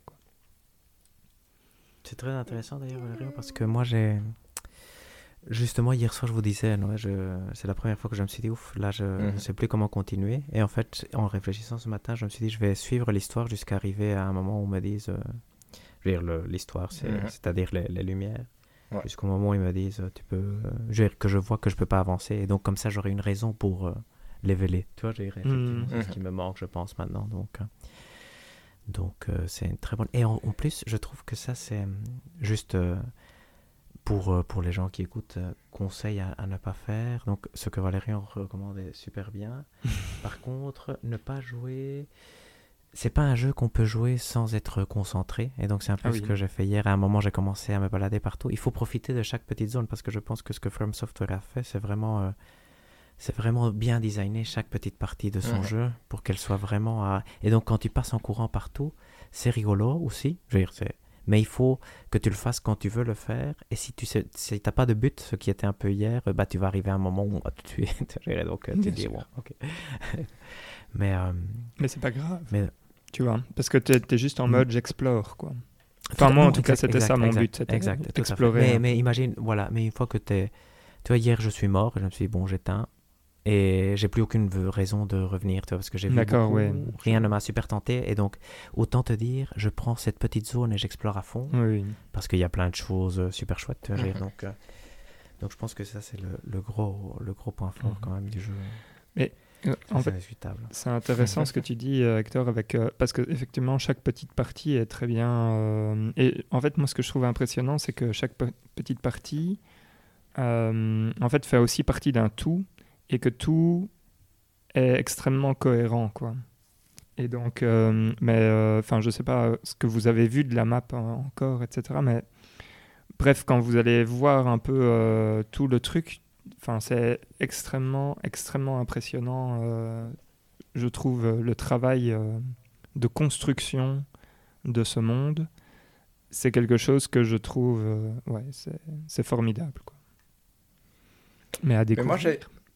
C'est très intéressant d'ailleurs, parce que moi j'ai. Justement, hier soir, je vous disais, ouais, je... c'est la première fois que je me suis dit, ouf, là, je ne
Mhm.
sais plus comment continuer. Et en fait, en réfléchissant ce matin, je me suis dit, je vais suivre l'histoire jusqu'à arriver à un moment où on me dise. euh, Je veux dire, l'histoire, c'est-
Mhm.
c'est-à-dire les, les lumières.
Ouais.
Jusqu'au moment où ils me disent, euh, tu peux. euh, je veux dire, que je vois que je peux pas avancer. Et donc, comme ça, j'aurai une raison pour euh, leveler. Tu vois, j'ai effectivement, c'est ce
Mhm.
qui me manque, je pense, maintenant. Donc. euh, donc euh, c'est une très bonne. Et en, en plus, je trouve que ça, c'est juste euh, pour, euh, pour les gens qui écoutent, euh, conseil à, à ne pas faire. Donc ce que Valérian recommande est super bien. Par contre, ne pas jouer. C'est pas un jeu qu'on peut jouer sans être concentré. Et donc c'est un peu
Ah
ce que j'ai fait hier. À un moment, j'ai commencé à me balader partout. Il faut profiter de chaque petite zone parce que je pense que ce que From Software a fait, c'est vraiment. euh, c'est vraiment bien designé chaque petite partie de son jeu pour qu'elle soit vraiment à... Et donc quand tu passes en courant partout, c'est rigolo aussi. Je veux dire, c'est... Mais il faut que tu le fasses quand tu veux le faire. Et si tu sais, si pas de but, ce qui était un peu hier, bah tu vas arriver à un moment où on va te tuer. Donc euh, tu dis, bon, ok. mais euh,
Mais c'est pas grave.
Mais-
Tu vois, parce que tu es, juste en
Mm.
mode j'explore, quoi. Enfin, moi, en tout cas, c'était ça, mon but, c'était
exact, tout à fait.
d'explorer
Mais,
un
mais imagine, voilà, mais une fois que tu es... Tu vois, hier, je suis mort, et je me suis dit, bon, j'éteins, et j'ai plus aucune raison de revenir, tu vois, parce que j'ai vu beaucoup,
ouais.
rien ne m'a super tenté, et donc, autant te dire, je prends cette petite zone et j'explore à fond,
Oui,
parce qu'il y a plein de choses euh, super chouettes, dire,
Mhm.
donc... euh, donc je pense que ça, c'est le, le gros, le gros point fort
Mhm.
quand même du jeu.
Euh, en
C'est
fait,
indiscutable.
C'est intéressant ce que tu dis, Hector, avec, euh, parce que effectivement chaque petite partie est très bien. euh, et en fait, moi, ce que je trouve impressionnant, c'est que chaque pe- petite partie, en fait, fait aussi partie d'un tout, et que tout est extrêmement cohérent, quoi. Et donc, euh, mais, euh, enfin, je sais pas ce que vous avez vu de la map encore, etc. Mais bref, quand vous allez voir un peu euh, tout le truc, Enfin, c'est extrêmement, extrêmement impressionnant, je trouve, le travail de construction de ce monde. C'est quelque chose que je trouve, ouais, c'est formidable. Quoi. Mais à
Mais
découvrir.
moi,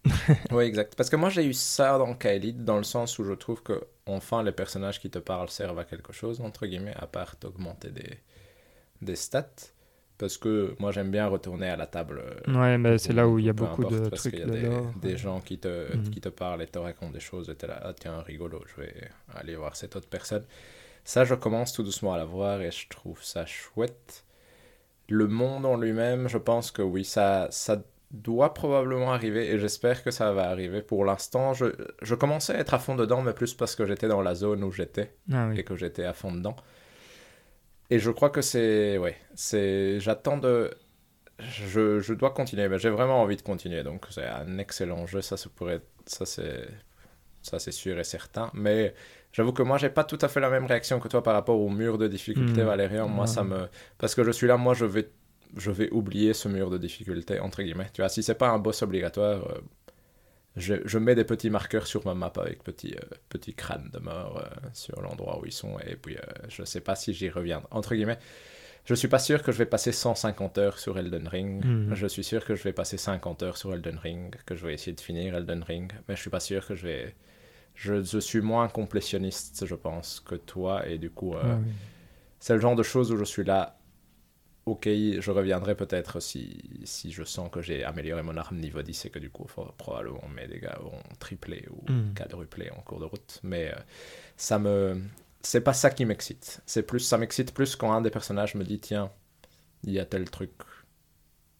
oui, exact. Parce que moi, j'ai eu ça dans Kaelid, dans le sens où je trouve que, enfin, les personnages qui te parlent servent à quelque chose, entre guillemets, à part d'augmenter des, des stats. Parce que moi, j'aime bien retourner à la table. euh,
Ouais, mais c'est là où il y a beaucoup de
parce
trucs
qu'il y a des gens qui te,
Mhm.
qui te parlent et te racontent des choses et t'es là, ah tiens, rigolo, je vais aller voir cette autre personne. Ça, je commence tout doucement à la voir et je trouve ça chouette. Le monde en lui-même, je pense que oui, ça, ça doit probablement arriver et j'espère que ça va arriver. Pour l'instant, je, je commençais à être à fond dedans, mais plus parce que j'étais dans la zone où j'étais
Ah oui.
et que j'étais à fond dedans. Et je crois que c'est. Ouais, c'est. J'attends de. Je, je dois continuer, mais j'ai vraiment envie de continuer. Donc c'est un excellent jeu, ça, ça pourrait. Ça, c'est. Ça, c'est sûr et certain. Mais j'avoue que moi, j'ai pas tout à fait la même réaction que toi par rapport au mur de difficulté,
Mm.
Valérian. Moi, ça me. Parce que je suis là, moi, je vais. Je vais oublier ce mur de difficulté, entre guillemets. Tu vois, si c'est pas un boss obligatoire, euh, je, je mets des petits marqueurs sur ma map avec petits, euh, petits crânes de mort euh, sur l'endroit où ils sont. Et puis, je sais pas si j'y reviens. Entre guillemets, je suis pas sûr que je vais passer 150 heures sur Elden Ring.
Mhm.
Je suis sûr que je vais passer 50 heures sur Elden Ring, que je vais essayer de finir Elden Ring. Mais je suis pas sûr que je vais. Je, je suis moins complétionniste, je pense, que toi. Et du coup, euh,
Ah oui.
c'est le genre de choses où je suis là. Ok, je reviendrai peut-être si, si je sens que j'ai amélioré mon arme niveau 10 et que du coup, faut- probablement mes dégâts vont tripler ou
Mm.
quadrupler en cours de route. Mais euh, ça me. C'est pas ça qui m'excite. C'est plus, ça m'excite plus quand un des personnages me dit tiens, il y a tel truc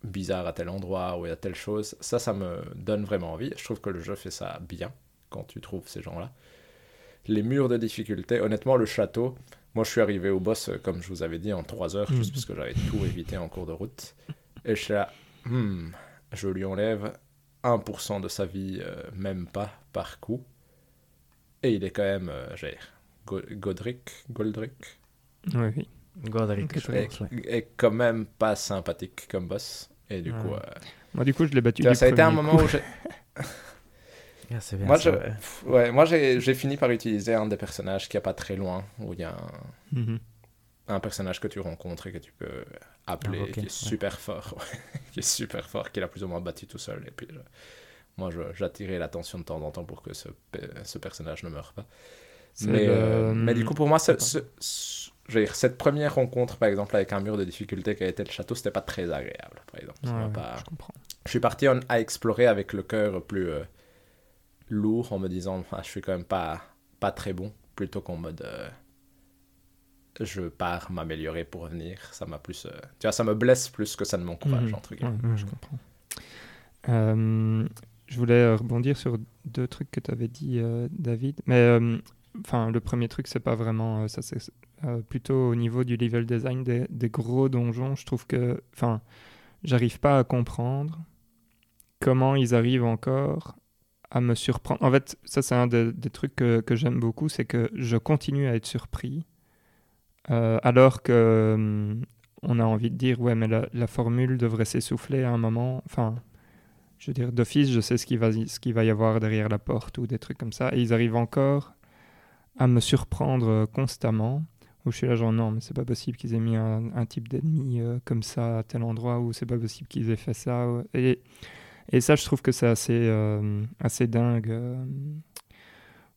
bizarre à tel endroit ou il y a telle chose. Ça, ça me donne vraiment envie. Je trouve que le jeu fait ça bien quand tu trouves ces gens-là. Les murs de difficulté, honnêtement, le château, moi je suis arrivé au boss, euh, comme je vous avais dit, en 3 heures, juste
Mhm.
parce que j'avais tout évité en cours de route. Et je suis là, Hmm, je lui enlève 1% de sa vie, euh, même pas par coup. Et il est quand même, euh, j'ai Go- Godric, Goldric,
Oui, oui.
Godric, je ouais.
est quand même pas sympathique comme boss. Et du
Ouais.
coup, euh,
Moi, du coup, je l'ai battu. du
ça a été un moment où j'ai.
Ah, c'est bien
Moi,
ça,
je-
ouais.
Pff, Ouais, moi j'ai j'ai fini par utiliser un des personnages qui a pas très loin, où il y a un,
Mhm.
un personnage que tu rencontres et que tu peux appeler,
Invoquer,
qui est
ouais.
super fort, ouais, qui est super fort, qu'il a plus ou moins battu tout seul. Et puis je- moi je- j'attirais l'attention de temps en temps pour que ce, pe- ce personnage ne meure pas.
C'est
Mais,
le-
euh, mais du coup, pour moi, ce-
je
ce- ce- je veux dire, cette première rencontre, par exemple, avec un mur de difficulté qui a été le château, c'était pas très agréable, par exemple. Ça
Ouais,
m'a
ouais,
pas-
Je comprends.
je suis parti en- à explorer avec le cœur plus euh, lourd en me disant ah, je suis quand même pas, pas très bon plutôt qu'en mode euh, je pars m'améliorer pour venir ça m'a plus euh, tu vois ça me blesse plus que ça ne m'encourage
Mhm.
entre guillemets
je comprends. Euh, je voulais rebondir sur deux trucs que tu avais dit, euh, David. Mais enfin, le premier truc, c'est pas vraiment ça. C'est plutôt au niveau du level design des, des gros donjons. Je trouve que, enfin, j'arrive pas à comprendre comment ils arrivent encore à me surprendre. En fait, ça, c'est un des, trucs que, j'aime beaucoup, c'est que je continue à être surpris. euh, alors que hum, on a envie de dire, ouais, mais la, formule devrait s'essouffler à un moment. Enfin, je veux dire, d'office, je sais ce qu'il va, qu'il va y avoir derrière la porte ou des trucs comme ça. Et ils arrivent encore à me surprendre euh, constamment. Où je suis là, genre, non, mais c'est pas possible qu'ils aient mis un, type d'ennemi euh, comme ça à tel endroit, ou c'est pas possible qu'ils aient fait ça. Et, et ça, je trouve que c'est assez, euh, assez dingue. euh.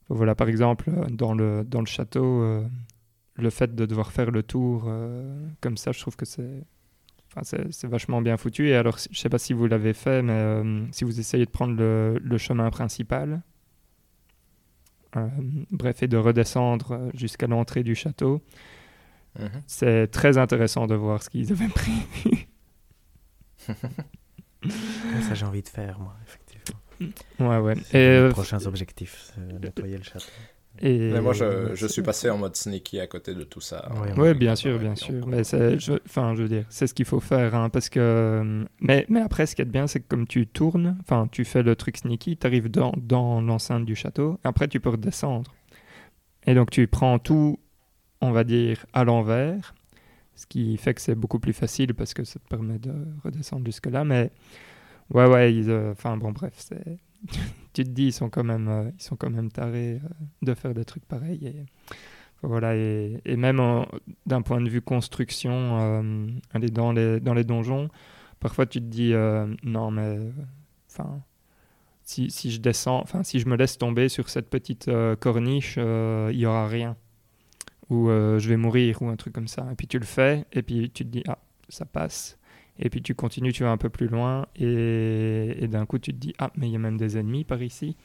Voilà, par exemple, dans le, dans le château, euh, le fait de devoir faire le tour euh, comme ça, je trouve que c'est enfin, vachement bien foutu. Et alors, je sais pas si vous l'avez fait, mais euh, si vous essayez de prendre le, le chemin principal, bref, et de redescendre jusqu'à l'entrée du château,
Mhm.
c'est très intéressant de voir ce qu'ils avaient pris.
Ça, j'ai envie de faire, moi, effectivement.
ouais, ouais. Et,
mes
euh,
prochains objectifs, nettoyer le château.
et-
mais moi je, je suis passé en mode sneaky à côté de tout ça
Oui,
en-
bien
en-
sûr,
en-
bien
en-
sûr. Mais c'est, je, enfin, je veux dire, c'est ce qu'il faut faire, hein, parce que. euh, Mais, mais après, ce qui est bien, c'est que comme tu tournes, enfin, tu fais le truc sneaky, tu arrives dans, dans l'enceinte du château, après tu peux redescendre. Et donc tu prends tout, on va dire, à l'envers, ce qui fait que c'est beaucoup plus facile parce que ça te permet de redescendre jusque là. Mais ouais, ouais, euh, enfin bon, bref, tu te dis, ils sont quand même, euh, ils sont quand même tarés euh, de faire des trucs pareils. Et, voilà, et, même d'un point de vue construction, aller dans les, dans les donjons, parfois tu te dis, non, mais enfin, si, si, je descends, enfin si je me laisse tomber sur cette petite corniche, il y aura rien. Ou euh, je vais mourir ou un truc comme ça. Et puis tu le fais et puis tu te dis ah ça passe. Et puis tu continues, tu vas un peu plus loin et, d'un coup tu te dis ah mais il y a même des ennemis par ici.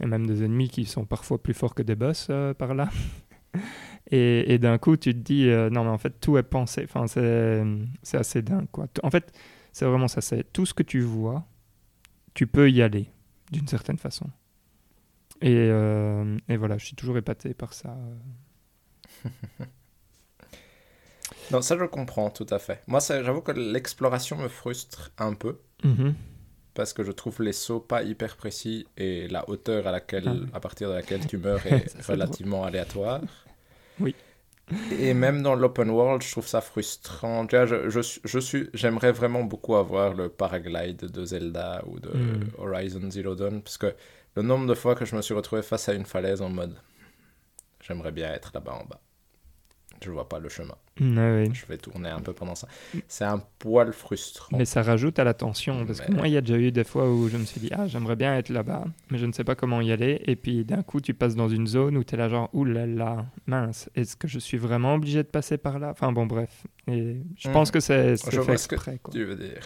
Et même des ennemis qui sont parfois plus forts que des boss par là. et, d'un coup tu te dis non mais en fait tout est pensé. Enfin c'est assez dingue quoi. En fait c'est vraiment ça. C'est tout ce que tu vois, tu peux y aller d'une certaine façon. Et, euh, et, voilà, je suis toujours épaté par ça.
non, ça je comprends tout à fait. Moi, j'avoue que l'exploration me frustre un peu.
Mm-hmm.
Parce que je trouve les sauts pas hyper précis et la hauteur à, laquelle, ah à partir de laquelle tu meurs est relativement aléatoire.
Oui.
Et même dans l'open world, je trouve ça frustrant. Je, je, je suis, j'aimerais vraiment beaucoup avoir le paraglide de Zelda ou de hmm. Horizon Zero Dawn, parce que le nombre de fois que je me suis retrouvé face à une falaise en mode, j'aimerais bien être là-bas en bas je vois pas le chemin. Je vais tourner un peu pendant ça. C'est un poil frustrant.
Mais ça rajoute à la tension. Parce que moi, il y a déjà eu des fois où je me suis dit, ah, j'aimerais bien être là-bas, mais je ne sais pas comment y aller. Et puis d'un coup, tu passes dans une zone où tu es là, genre, oulala, mince, est-ce que je suis vraiment obligé de passer par là? Enfin bon, bref. Et je pense mmh. que c'est fait exprès.
tu veux dire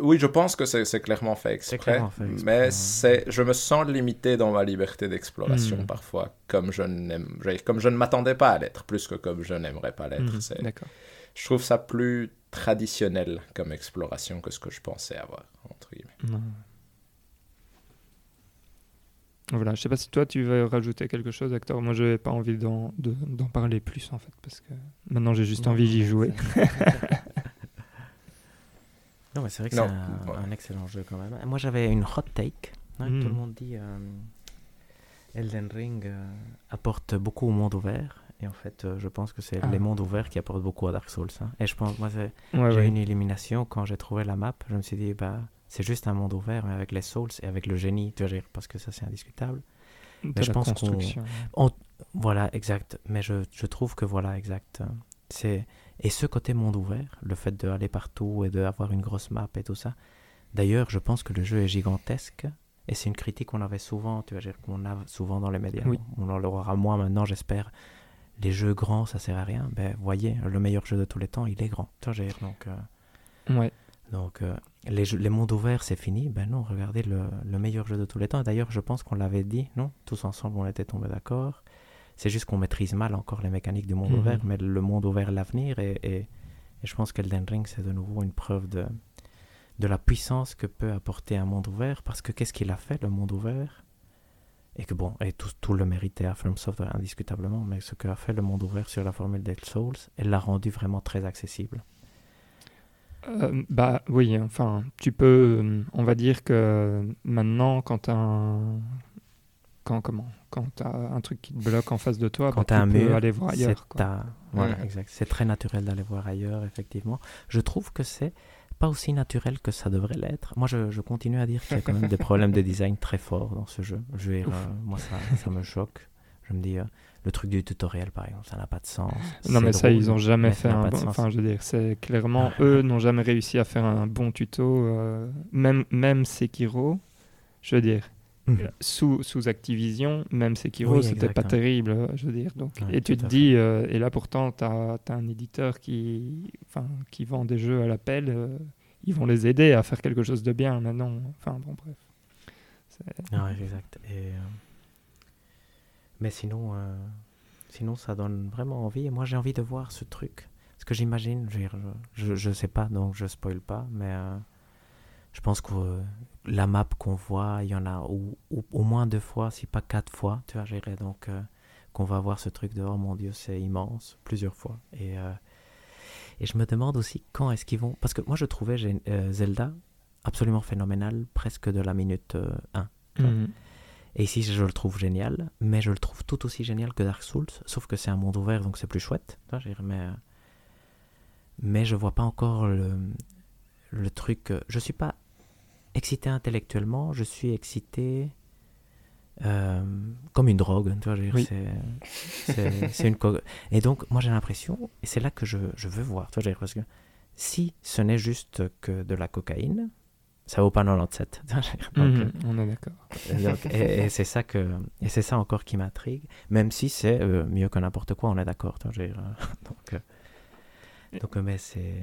oui, je pense que c'est clairement fait exprès, mais c'est, je me sens limité dans ma liberté d'exploration hmm. parfois, comme je n'aime, comme je ne m'attendais pas à l'être, plus que comme je n'aimerais pas l'être.
Hmm,
je trouve ça plus traditionnel comme exploration que ce que je pensais avoir entre guillemets.
Voilà, je sais pas si toi tu veux rajouter quelque chose, Hector. Moi, je n'avais pas envie d'en parler plus en fait, parce que maintenant j'ai juste envie d'y jouer.
Non, mais c'est vrai que c'est un, excellent jeu quand même. Moi, j'avais une hot take. Tout le hmm. monde dit euh, Elden Ring euh, apporte beaucoup au monde ouvert. Et en fait, euh, je pense que c'est ah. les mondes ouverts qui apportent beaucoup à Dark Souls. Hein. Et je pense, moi, j'ai une élimination quand j'ai trouvé la map. Je me suis dit, bah, c'est juste un monde ouvert, mais avec les Souls et avec le génie, tu vois, parce que ça, c'est indiscutable.
mais je pense
qu'on. Voilà, exact. Mais je, je trouve que, voilà, exact. C'est et ce côté monde ouvert, le fait d'aller partout et d'avoir une grosse map et tout ça. D'ailleurs, je pense que le jeu est gigantesque. Et c'est une critique qu'on avait souvent, tu vois, qu'on a souvent dans les médias. On en aura moins maintenant, j'espère. Les jeux grands, ça sert à rien. Ben, voyez, le meilleur jeu de tous les temps, il est grand. Tu vois, donc,
euh, ouais.
donc euh, les, les, mondes ouverts, c'est fini. Ben non, regardez le, le meilleur jeu de tous les temps. D'ailleurs, je pense qu'on l'avait dit, non? Tous ensemble, on était tombés d'accord. C'est juste qu'on maîtrise mal encore les mécaniques du monde mhm. ouvert, mais le monde ouvert l'avenir. Et, et, je pense qu'Elden Ring, c'est de nouveau une preuve de, de la puissance que peut apporter un monde ouvert. Parce que qu'est-ce qu'il a fait, le monde ouvert? Et que bon, et tout, tout le mérité à From Software, indiscutablement, mais ce qu'a fait le monde ouvert sur la formule Dead Souls, elle l'a rendu vraiment très accessible.
Euh, bah oui, enfin, tu peux, on va dire que maintenant, quand un, quand comment quand tu as un truc qui te bloque en face de toi, quand bah, tu peux aller voir ailleurs.
C'est très naturel d'aller voir ailleurs, effectivement. Je trouve que c'est pas aussi naturel que ça devrait l'être. Moi, je, continue à dire qu'il y a quand même des problèmes de design très forts dans ce jeu. Je vais, euh, moi, ça, ça, me choque. Je me dis, euh, le truc du tutoriel, par exemple, ça n'a pas de sens.
Non, mais ça, ils ont jamais fait un bon. Enfin, je veux dire, c'est clairement, ah. eux n'ont jamais réussi à faire un bon tuto. Euh, même, même Sekiro, je veux dire, Mhm. sous, sous Activision, même Sekiro, oui, c'était pas terrible, je veux dire. Donc, et tu te dis, euh, et là pourtant, tu as, un éditeur qui, qui vend des jeux à l'appel, euh, ils vont les aider à faire quelque chose de bien maintenant. Enfin, bon, bref.
Exact. Et, euh, Mais sinon, sinon, ça donne vraiment envie. Et moi, j'ai envie de voir ce truc. Ce que j'imagine, je, je, sais pas, donc je spoil pas, mais je pense que euh, la map qu'on voit, il y en a au moins deux fois, si pas quatre fois, tu vois, gérer. Donc, euh, qu'on va voir ce truc de oh mon dieu, c'est immense, plusieurs fois. Et, euh, et je me demande aussi quand est-ce qu'ils vont. Parce que moi, je trouvais Zelda absolument phénoménal, presque de la minute 1.
Mhm.
Et ici, je le trouve génial, mais je le trouve tout aussi génial que Dark Souls, sauf que c'est un monde ouvert, donc c'est plus chouette. Mais, mais je vois pas encore le, le truc. Je suis pas excité intellectuellement, je suis excité euh, comme une drogue. C'est une Et donc, moi, j'ai l'impression, et c'est là que je, je, veux voir. parce que si ce n'est juste que de la cocaïne, ça vaut pas 97. Donc,
Mhm, on est d'accord.
euh, et, et c'est ça que et c'est ça encore qui m'intrigue, même si c'est euh, mieux que n'importe quoi, on est d'accord. tu vois, je veux dire, donc, euh, donc, mais c'est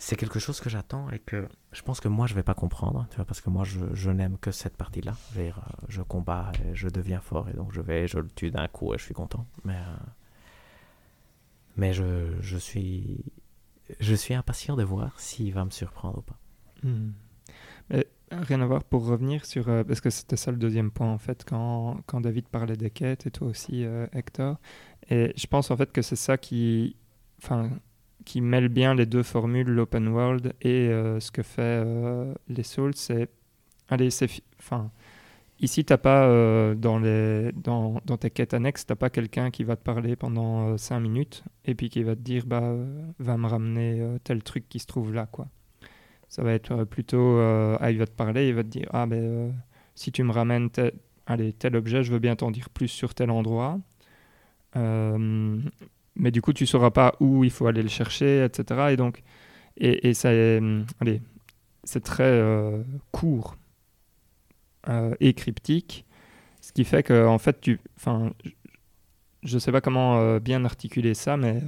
c'est quelque chose que j'attends et que je pense que moi je vais pas comprendre, tu vois, parce que moi je, je n'aime que cette partie-là. Je, euh, je combats et je deviens fort et donc je vais, je le tue d'un coup et je suis content. Mais euh, mais je, je suis je suis impatient de voir s'il va me surprendre ou pas.
Mhm. Mais rien à voir pour revenir sur. euh, parce que c'était ça le deuxième point, en fait, quand, quand David parlait des quêtes et toi aussi, euh, Hector. Et je pense, en fait, que c'est ça qui. Enfin. Qui mêle bien les deux formules, l'open world et euh, ce que fait euh, les Souls, c'est. Allez, c'est. fi- Enfin. Ici, t'as pas euh, dans, les, dans, dans tes quêtes annexes, t'as pas quelqu'un qui va te parler pendant 5 minutes et puis qui va te dire bah va me ramener tel truc qui se trouve là quoi. Ça va être plutôt ah il va te parler, il va te dire ah ben si tu me ramènes allez, tel objet, je veux bien t'en dire plus sur tel endroit. Mais du coup tu sauras pas où il faut aller le chercher, etc. Et donc et, ça est, hum, allez c'est très euh, court euh, et cryptique, ce qui fait que en fait tu, enfin, je- sais pas comment euh, bien articuler ça, mais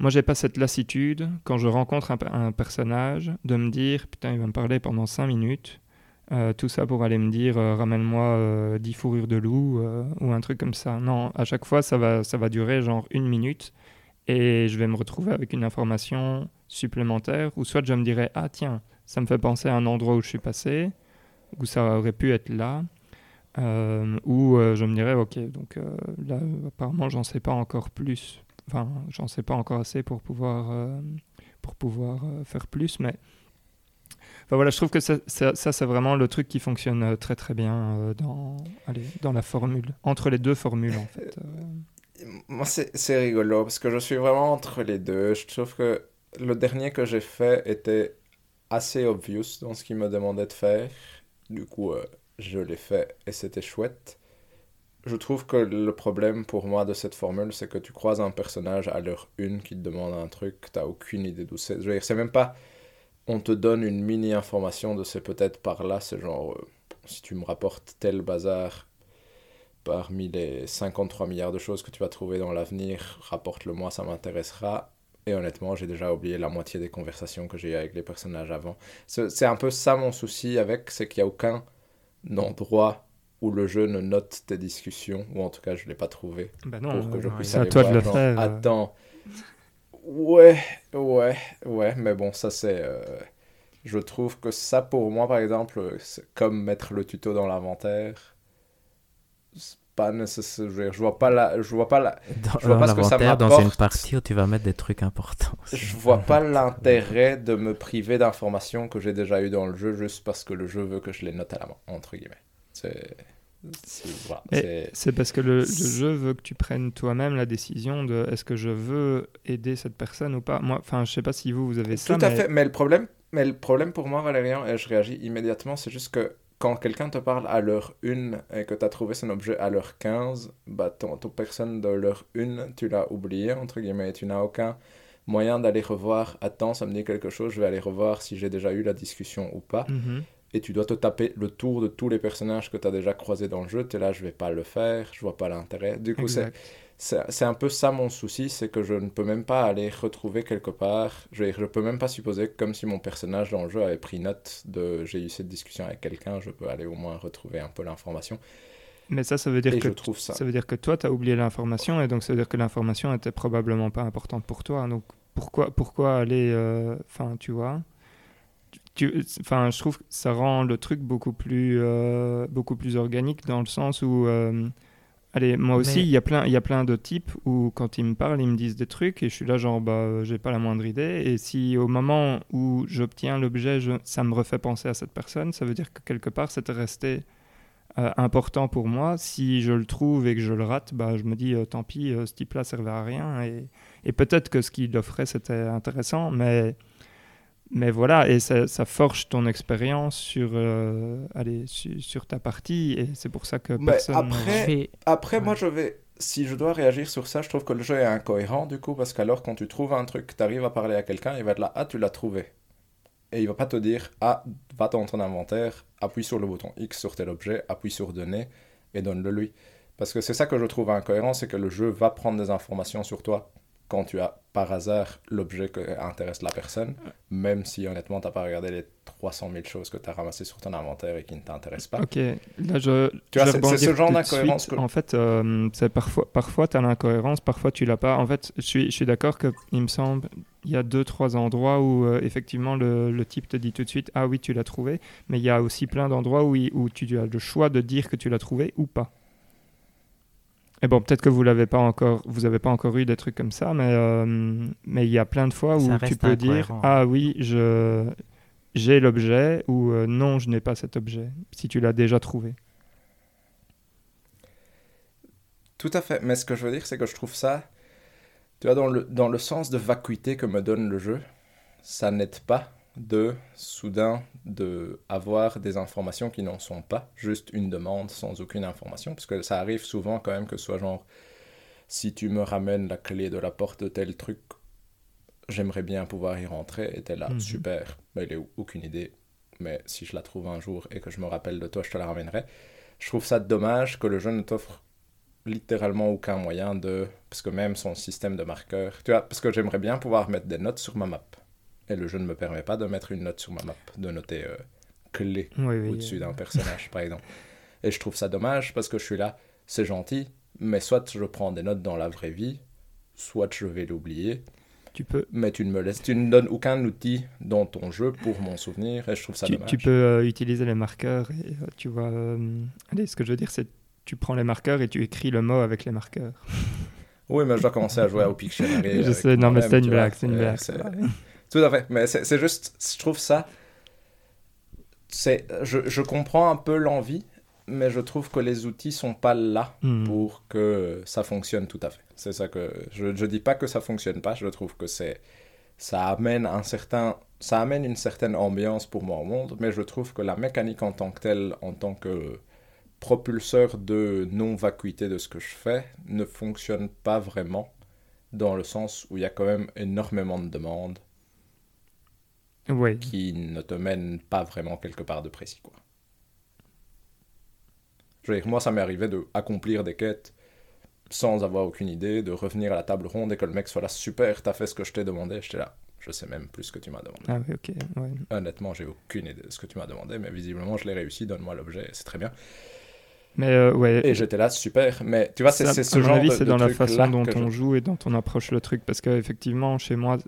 moi j'ai pas cette lassitude quand je rencontre un, un personnage de me dire putain il va me parler pendant 5 minutes, euh, tout ça pour aller me dire euh, ramène-moi euh, 10 fourrures de loup euh, ou un truc comme ça. Non, à chaque fois ça va, ça va durer genre une minute et je vais me retrouver avec une information supplémentaire ou soit je me dirais ah tiens ça me fait penser à un endroit où je suis passé où ça aurait pu être là ou je me dirais ok donc là apparemment j'en sais pas encore plus enfin j'en sais pas encore assez pour pouvoir pour pouvoir faire plus mais voilà je trouve que ça, ça, c'est vraiment le truc qui fonctionne euh, très très bien euh, dans allez, dans la formule entre les deux formules en fait euh.
Moi, c'est rigolo parce que je suis vraiment entre les deux. Je trouve que le dernier que j'ai fait était assez obvious dans ce qu'il me demandait de faire. Du coup, je l'ai fait et c'était chouette. Je trouve que le problème pour moi de cette formule, c'est que tu croises un personnage à l'heure une qui te demande un truc, t'as aucune idée d'où c'est. Je veux dire, c'est même pas. On te donne une mini information de c'est peut-être par là, c'est genre. euh, si tu me rapportes tel bazar, parmi les 53 milliards de choses que tu vas trouver dans l'avenir, rapporte-le-moi, ça m'intéressera. Et honnêtement, j'ai déjà oublié la moitié des conversations que j'ai eues avec les personnages avant. C'est un peu ça mon souci avec, c'est qu'il n'y a aucun endroit où le jeu ne note tes discussions, ou en tout cas je ne l'ai pas trouvé,
Bah non,
pour que je puisse
c'est à
aller
toi de le
genre,
faire euh.
Attends. Ouais, ouais, ouais, mais bon, ça c'est... euh, Je trouve que ça pour moi, par exemple, c'est comme mettre le tuto dans l'inventaire. Pas nécessaire. Je vois pas la... Je vois pas la...
Dans,
Je vois pas ce que ça
l'inventaire, dans une
m'apporte.
partie où tu vas mettre des trucs importants.
Je vois pas l'intérêt de me priver d'informations que j'ai déjà eues dans le jeu juste parce que le jeu veut que je les note à la main, entre guillemets. C'est... c'est- voilà,
parce que le, le jeu veut que tu prennes toi-même la décision de est-ce que je veux aider cette personne ou pas. Moi, enfin, je sais pas si vous vous avez ça.
Tout à
mais-
fait, mais le problème, mais le problème pour moi, Valérian, et je réagis immédiatement, c'est juste que quand quelqu'un te parle à l'heure 1 et que tu as trouvé son objet à l'heure 15, bah ton, ton personne de l'heure 1, tu l'as oublié, entre guillemets, et tu n'as aucun moyen d'aller revoir, attends, ça me dit quelque chose, je vais aller revoir si j'ai déjà eu la discussion ou pas.
Mhm.
Et tu dois te taper le tour de tous les personnages que tu as déjà croisés dans le jeu, tu es là, je vais pas le faire, je vois pas l'intérêt. Du coup, c'est un peu ça mon souci, c'est que je ne peux même pas aller retrouver quelque part. Je, je peux même pas supposer que comme si mon personnage dans le jeu avait pris note de j'ai eu cette discussion avec quelqu'un, je peux aller au moins retrouver un peu l'information.
Mais ça, ça veut dire
Et
que
je trouve ça.
ça veut dire que toi, tu as oublié l'information et donc ça veut dire que l'information était probablement pas importante pour toi. Donc pourquoi, pourquoi aller, euh, enfin, tu vois, tu, enfin, je trouve que ça rend le truc beaucoup plus, euh, beaucoup plus organique dans le sens où, euh, allez, moi aussi,
Mais-
il y a plein, il y a plein de types où quand ils me parlent, ils me disent des trucs et je suis là genre, bah, j'ai pas la moindre idée. Et si au moment où j'obtiens l'objet, je- ça me refait penser à cette personne, ça veut dire que quelque part, c'était resté euh, important pour moi. Si je le trouve et que je le rate, bah, je me dis tant pis, ce type-là servait à rien. Et, et peut-être que ce qu'il offrait, c'était intéressant, mais, mais voilà, et ça, ça forge ton expérience sur, euh, allez, sur ta partie. Et c'est pour ça que
Mais
personne.
après- Après,
Ouais.
moi, je vais. Si je dois réagir sur ça, je trouve que le jeu est incohérent du coup, parce qu'alors, quand tu trouves un truc, tu arrives à parler à quelqu'un, il va être là, ah, tu l'as trouvé. et il va pas te dire ah va dans ton inventaire, appuie sur le bouton X sur tel objet, appuie sur donner et donne-le lui. Parce que c'est ça que je trouve incohérent, c'est que le jeu va prendre des informations sur toi quand tu as par hasard l'objet qui intéresse la personne, même si honnêtement tu n'as pas regardé les 300 000 choses que tu as ramassées sur ton inventaire et qui ne t'intéressent pas.
Ok, là je.
Tu vois, c'est ce genre d'incohérence.
Que... En fait, euh, parfois, parfois tu as l'incohérence, parfois tu l'as pas. En fait, je suis, je suis d'accord qu'il me semble, il y a deux, trois endroits où euh, effectivement le, le, type te dit tout de suite Ah oui, tu l'as trouvé, mais il y a aussi plein d'endroits où, où tu as le choix de dire que tu l'as trouvé ou pas. Et bon, peut-être que vous l'avez pas encore, vous avez pas encore eu des trucs comme ça, mais euh, mais il y a plein de fois où tu peux dire ah oui, je j'ai l'objet ou euh, non, je n'ai pas cet objet si tu l'as déjà trouvé.
Tout à fait, mais ce que je veux dire, c'est que je trouve ça, tu vois, dans le dans le sens de vacuité que me donne le jeu, ça n'aide pas de soudain de avoir des informations qui n'en sont pas, juste une demande sans aucune information, parce que ça arrive souvent quand même que ce soit genre si tu me ramènes la clé de la porte de tel truc, j'aimerais bien pouvoir y rentrer, et t'es là, mhm. super, mais il est aucune idée, mais si je la trouve un jour et que je me rappelle de toi, je te la ramènerai. Je trouve ça dommage que le jeu ne t'offre littéralement aucun moyen de... Parce que même son système de marqueurs... Tu vois, parce que j'aimerais bien pouvoir mettre des notes sur ma map et le jeu ne me permet pas de mettre une note sur ma map, de noter euh, clé au-dessus d'un personnage, par exemple. Et je trouve ça dommage parce que je suis là, c'est gentil, mais soit je prends des notes dans la vraie vie, soit je vais l'oublier.
Tu peux.
Mais tu ne me laisses, tu ne donnes aucun outil dans ton jeu pour mon souvenir et je trouve ça
tu,
dommage.
Tu peux euh, utiliser les marqueurs et euh, tu vois. allez, ce que je veux dire, c'est tu prends les marqueurs et tu écris le mot avec les marqueurs.
Oui, mais je dois commencer à jouer au Pictionary.
je sais, non, mais c'est une blague, c'est une blague.
Tout à fait. Mais c'est juste, je trouve ça. Je, je comprends un peu l'envie, mais je trouve que les outils sont pas là hmm. pour que ça fonctionne tout à fait. C'est ça que je ne dis pas que ça fonctionne pas. Je trouve que c'est ça amène un certain ça amène une certaine ambiance pour moi au monde, mais je trouve que la mécanique en tant que telle, en tant que propulseur de non vacuité de ce que je fais, ne fonctionne pas vraiment dans le sens où il y a quand même énormément de demandes qui ne te mène pas vraiment quelque part de précis. Quoi. Je veux dire, moi, ça m'est arrivé d'accomplir des quêtes sans avoir aucune idée, de revenir à la table ronde et que le mec soit là, super, t'as fait ce que je t'ai demandé. J'étais là, je sais même plus ce que tu m'as demandé.
Ah oui, ok.
Honnêtement, j'ai aucune idée de ce que tu m'as demandé, mais visiblement, je l'ai réussi, donne-moi l'objet, c'est très bien.
Mais euh, ouais.
Et j'étais là, super. Mais tu vois, c'est ce genre
avis, c'est dans la façon dont on joue et dont on approche le truc. Parce qu'effectivement, chez moi,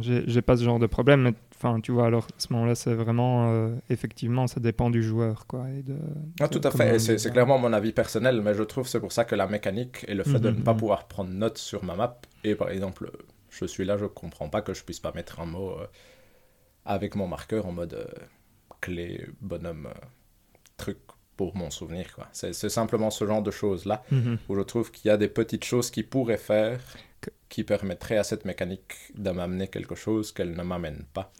j'ai pas ce genre de problème. Mais enfin, tu vois, alors à ce moment-là, c'est vraiment, euh, effectivement, ça dépend du joueur, quoi. Et de,
ah, tout à fait. C'est clairement mon avis personnel, mais je trouve c'est pour ça que la mécanique et le fait de ne pas mhm. pouvoir prendre note sur ma map. Et par exemple, je suis là, je comprends pas que je puisse pas mettre un mot euh, avec mon marqueur en mode clé, bonhomme, truc pour mon souvenir. Quoi. C'est, simplement ce genre de choses-là mhm. où je trouve qu'il y a des petites choses qui pourraient faire qui permettraient à cette mécanique de m'amener quelque chose qu'elle ne m'amène pas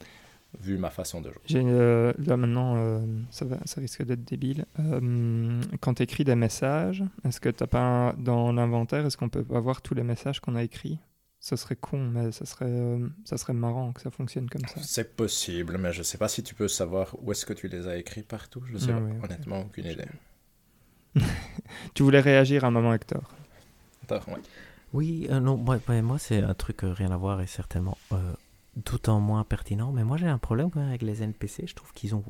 vu ma façon de jouer.
J'ai, euh, là maintenant, euh, ça, va, ça risque d'être débile. Euh, quand tu écris des messages, est-ce que tu pas dans l'inventaire, est-ce qu'on peut avoir tous les messages qu'on a écrits? Ce serait con, mais ça serait, euh, ça serait marrant que ça fonctionne comme ça.
C'est possible, mais je sais pas si tu peux savoir où est-ce que tu les as écrits partout. Je sais ah honnêtement, aucune idée.
tu voulais réagir à un moment, Hector
Hector, oui.
Oui, euh, non, moi, moi c'est un truc euh, rien à voir et certainement tout en moins pertinent, mais moi j'ai un problème avec les NPC. Je trouve qu'ils ont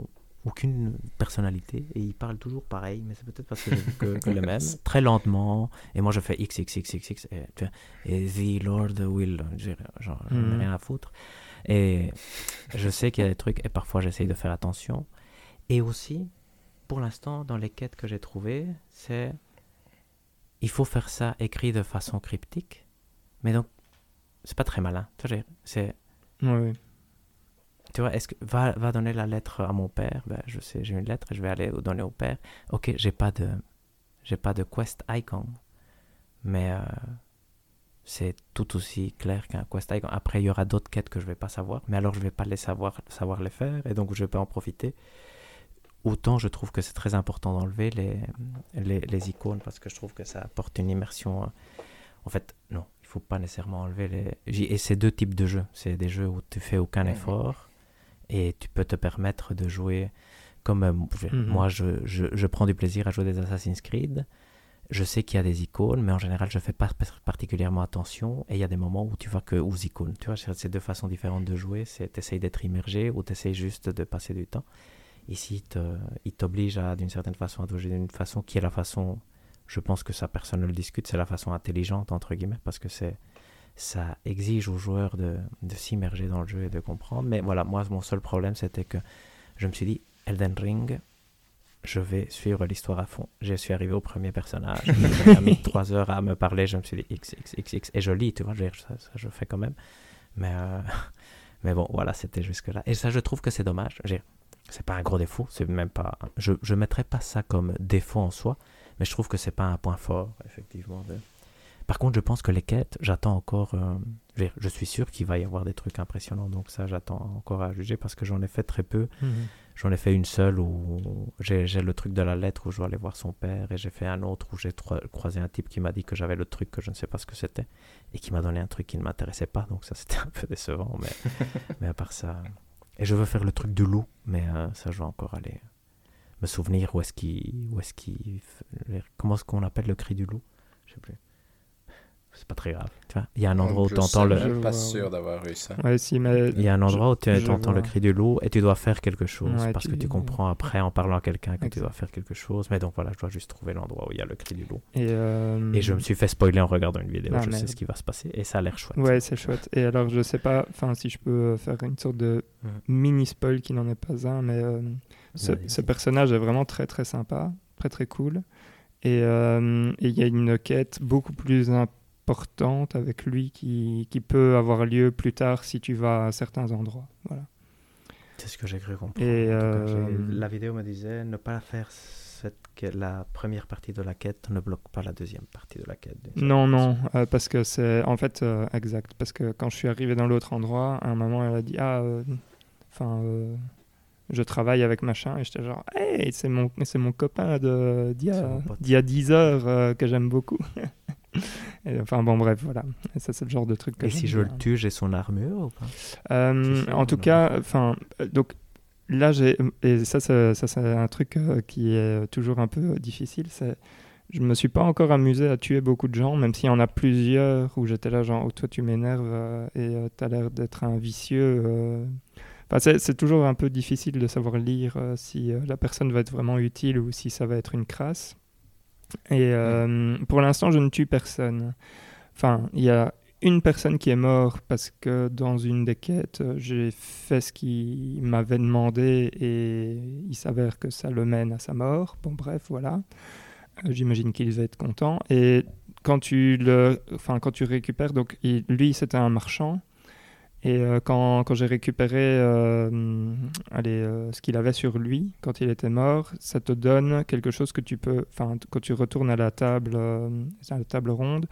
aucune personnalité et il parle toujours pareil, mais c'est peut-être parce que vu que, le même, très lentement. Et moi je fais X, X, X, X, X, et, et The Lord Will, genre, mm rien à foutre. Et je sais qu'il y a des trucs, et parfois j'essaye de faire attention. Et aussi, pour l'instant, dans les quêtes que j'ai trouvées, c'est. Il faut faire ça écrit de façon cryptique, mais donc, c'est pas très malin. C'est.
Oui
tu vois, est-ce que va, va, donner la lettre à mon père? Ben, Je sais, j'ai une lettre, je vais aller donner au père. Ok, j'ai pas de, j'ai pas de quest icon, mais euh, c'est tout aussi clair qu'un quest icon. Après, il y aura d'autres quêtes que je vais pas savoir, mais alors je vais pas les savoir, savoir les faire, et donc je vais pas en profiter. Autant je trouve que c'est très important d'enlever les, les, les, icônes parce que je trouve que ça apporte une immersion. Euh, en fait, non, il faut pas nécessairement enlever les. Et c'est deux types de jeux. C'est des jeux où tu fais aucun effort et tu peux te permettre de jouer comme euh, je-
Mhm.
moi, je, je, je prends du plaisir à jouer des Assassin's Creed. Je sais qu'il y a des icônes, mais en général, je fais pas particulièrement attention. Et il y a des moments où tu vois que aux icônes. Tu vois, c'est deux façons différentes de jouer. C'est t'essayes d'être immergé ou t'essayes juste de passer du temps. Ici, te- il t'oblige à, d'une certaine façon, à jouer d'une façon qui est la façon, je pense que ça, personne ne le discute, c'est la façon intelligente, entre guillemets, parce que c'est ça exige aux joueurs de, de s'immerger dans le jeu et de comprendre. Mais voilà, moi, mon seul problème, c'était que je me suis dit, Elden Ring, je vais suivre l'histoire à fond. Je suis arrivé au premier personnage. Il a mis trois heures à me parler. Je me suis dit X, X, X, X. Et je lis, tu vois, je, ça, ça, je fais quand même. Mais, euh, mais bon, voilà, c'était jusque-là. Et ça, je trouve que c'est dommage. C'est pas un gros défaut. C'est même pas. Je ne mettrais pas ça comme défaut en soi. Mais je trouve que c'est pas un point fort, effectivement. de- Par contre, je pense que les quêtes, j'attends encore. euh, je suis sûr qu'il va y avoir des trucs impressionnants. Donc, ça, j'attends encore à juger parce que j'en ai fait très peu. J'en ai fait une seule où j'ai le truc de la lettre où je dois aller voir son père et j'ai fait un autre où j'ai croisé un type qui m'a dit que j'avais le truc que je ne sais pas ce que c'était et qui m'a donné un truc qui ne m'intéressait pas donc ça c'était un peu décevant mais, mais à part ça et je veux faire le truc du loup mais euh, ça je vais encore aller me souvenir où est-ce qu'il où est-ce qu'il f- comment est-ce qu'on appelle le cri du loup? Je sais plus c'est pas très grave il y a un endroit où tu entends
suis
le
pas
Je vois,
sûr
ouais.
d'avoir eu ça.
Ouais, si, mais
il y a un endroit où tu entends le cri du loup et tu dois faire quelque chose
Ouais,
parce
tu-
que tu comprends après en parlant à quelqu'un que tu dois faire quelque chose. Mais donc voilà, je dois juste trouver l'endroit où il y a le cri du loup.
Et, euh,
Et je me suis fait spoiler en regardant une vidéo.
Ah,
je sais ce qui va se passer et ça a l'air chouette.
Ouais, c'est chouette. Et alors, je sais pas, enfin, si je peux faire une sorte de
Mhm.
mini spoil qui n'en est pas un, mais euh, ce, personnage est vraiment très très sympa, très très cool. Et euh, et il y a une quête beaucoup plus importante avec lui qui, qui peut avoir lieu plus tard si tu vas à certains endroits. Voilà.
C'est ce que j'ai cru comprendre.
Et,
cas,
euh,
La vidéo me disait ne pas faire cette... la première partie de la quête ne bloque pas la deuxième partie de la quête.
Non, non, euh, parce que c'est en fait euh, exact. Parce que quand je suis arrivé dans l'autre endroit, à un moment, elle a dit Ah, enfin, je travaille avec machin. Et j'étais genre Hey, c'est mon, c'est mon copain de- d'il y, a-
mon pote.
d'il y a 10 heures euh, que j'aime beaucoup. Et, enfin, bon, bref, voilà. Et ça, c'est le genre de truc que
Et si je le tue, j'ai son armure ou pas?
Euh, en tout cas, enfin, euh, donc là, j'ai et ça, c'est- ça, c'est un truc euh, qui est toujours un peu euh, difficile. C'est, je me suis pas encore amusé à tuer beaucoup de gens, même s'il y en a plusieurs où j'étais là, genre, oh, toi, tu m'énerves et tu as l'air d'être un vicieux. Enfin, c'est, toujours un peu difficile de savoir lire si la personne va être vraiment utile ou si ça va être une crasse. Et euh, pour l'instant, je ne tue personne. Enfin, il y a une personne qui est morte parce que dans une des quêtes, euh, j'ai fait ce qu'il m'avait demandé et il s'avère que ça le mène à sa mort. Bon, bref, voilà. Euh, J'imagine qu'il va être content. Et quand tu le, enfin, quand tu récupères, donc lui, c'était un marchand. Et euh, quand, quand j'ai récupéré euh, allez, euh, ce qu'il avait sur lui quand il était mort, ça te donne quelque chose que tu peux, enfin, quand tu retournes à la table, à la table ronde,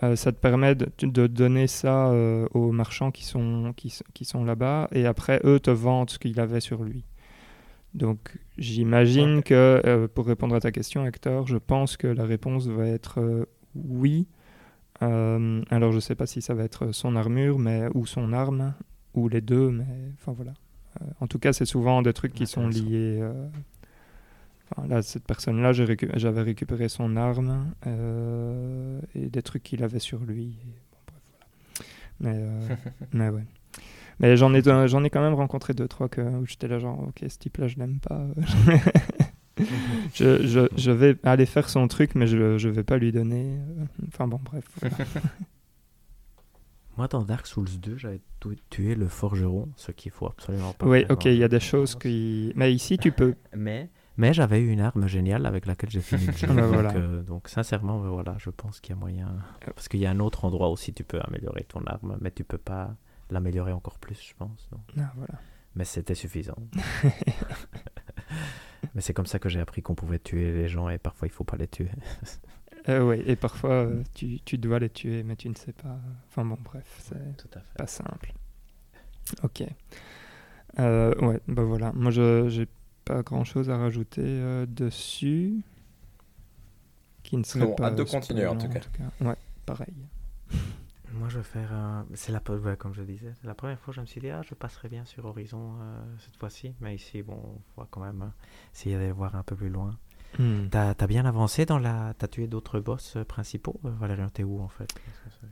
ça te permet de, de donner ça aux marchands qui sont, qui, sont là-bas, et après, eux te vendent ce qu'il avait sur lui. Donc, j'imagine que, pour répondre à ta question, Hector, je pense que la réponse va être oui. Euh, alors, je sais pas si ça va être son armure, mais ou son arme, ou les deux, mais enfin voilà. Euh, en tout cas, c'est souvent des trucs qui sont liés. euh, là, cette personne-là, j'avais récupéré son arme et des trucs qu'il avait sur lui. et bon, bref, voilà. Mais, mais ouais. Mais j'en ai, j'en ai quand même rencontré deux, trois que, où j'étais là, genre, ok, ce type-là, je l'aime pas. je, je, je vais aller faire son truc, mais je, je vais pas lui donner. euh, Enfin bon, bref. voilà.
Moi, dans Dark Souls 2, j'avais tu- tué le forgeron, ce qu'il faut absolument pas
Oui, ok, il y a des choses qui. Mais ici, tu peux.
Mais, mais j'avais eu une arme géniale avec laquelle j'ai fini le jeu.
Ah bah
donc,
voilà.
euh, donc, sincèrement, euh, voilà, je pense qu'il y a moyen. Parce qu'il y a un autre endroit aussi tu peux améliorer ton arme, mais tu peux pas l'améliorer encore plus, je pense. donc.
Ah, voilà.
Mais c'était suffisant. Mais c'est comme ça que j'ai appris qu'on pouvait tuer les gens et parfois il faut pas les tuer.
Euh, oui, et parfois, euh, tu, tu dois les tuer, mais tu ne sais pas. Enfin bon, bref, c'est
Tout
pas simple. Ok. Euh, ouais, bah voilà. Moi, je j'ai pas grand chose à rajouter euh, dessus. Qui ne serait
Non,
pas.
hâte de continuer, en
spoilant,
tout cas.
Ouais, pareil.
Moi, je vais faire. euh, c'est la, ouais, comme je disais, c'est la première fois que je me suis dit, ah, je passerai bien sur Horizon euh, cette fois-ci. Mais ici, bon, on voit quand même, hein, s'il y a d'aller voir un peu plus loin.
Hmm.
T'as as bien avancé dans la. T'as tué d'autres boss euh, principaux euh, Valérian, t'es où en fait?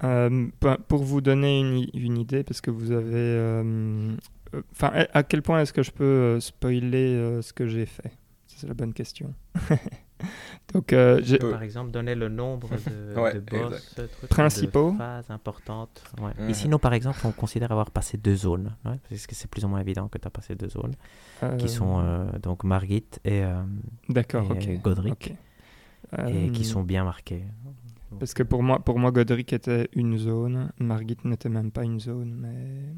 Euh, pour vous donner une, idée, parce que vous avez... Enfin, à quel point est-ce que je peux spoiler ce que j'ai fait? C'est la bonne question. Donc, euh.
Par exemple, donner le nombre de,
Ouais,
de boss,
Principaux.
de phases importantes. Ouais. Ici, nous, par exemple, on considère avoir passé deux zones. ouais, parce que c'est plus ou moins évident que tu as passé deux zones, qui
euh,
sont euh, donc Margit et, euh,
D'accord.
Godric, et qui sont bien marqués.
Parce que pour moi, pour moi, Godric était une zone, Margit n'était même pas une zone, mais...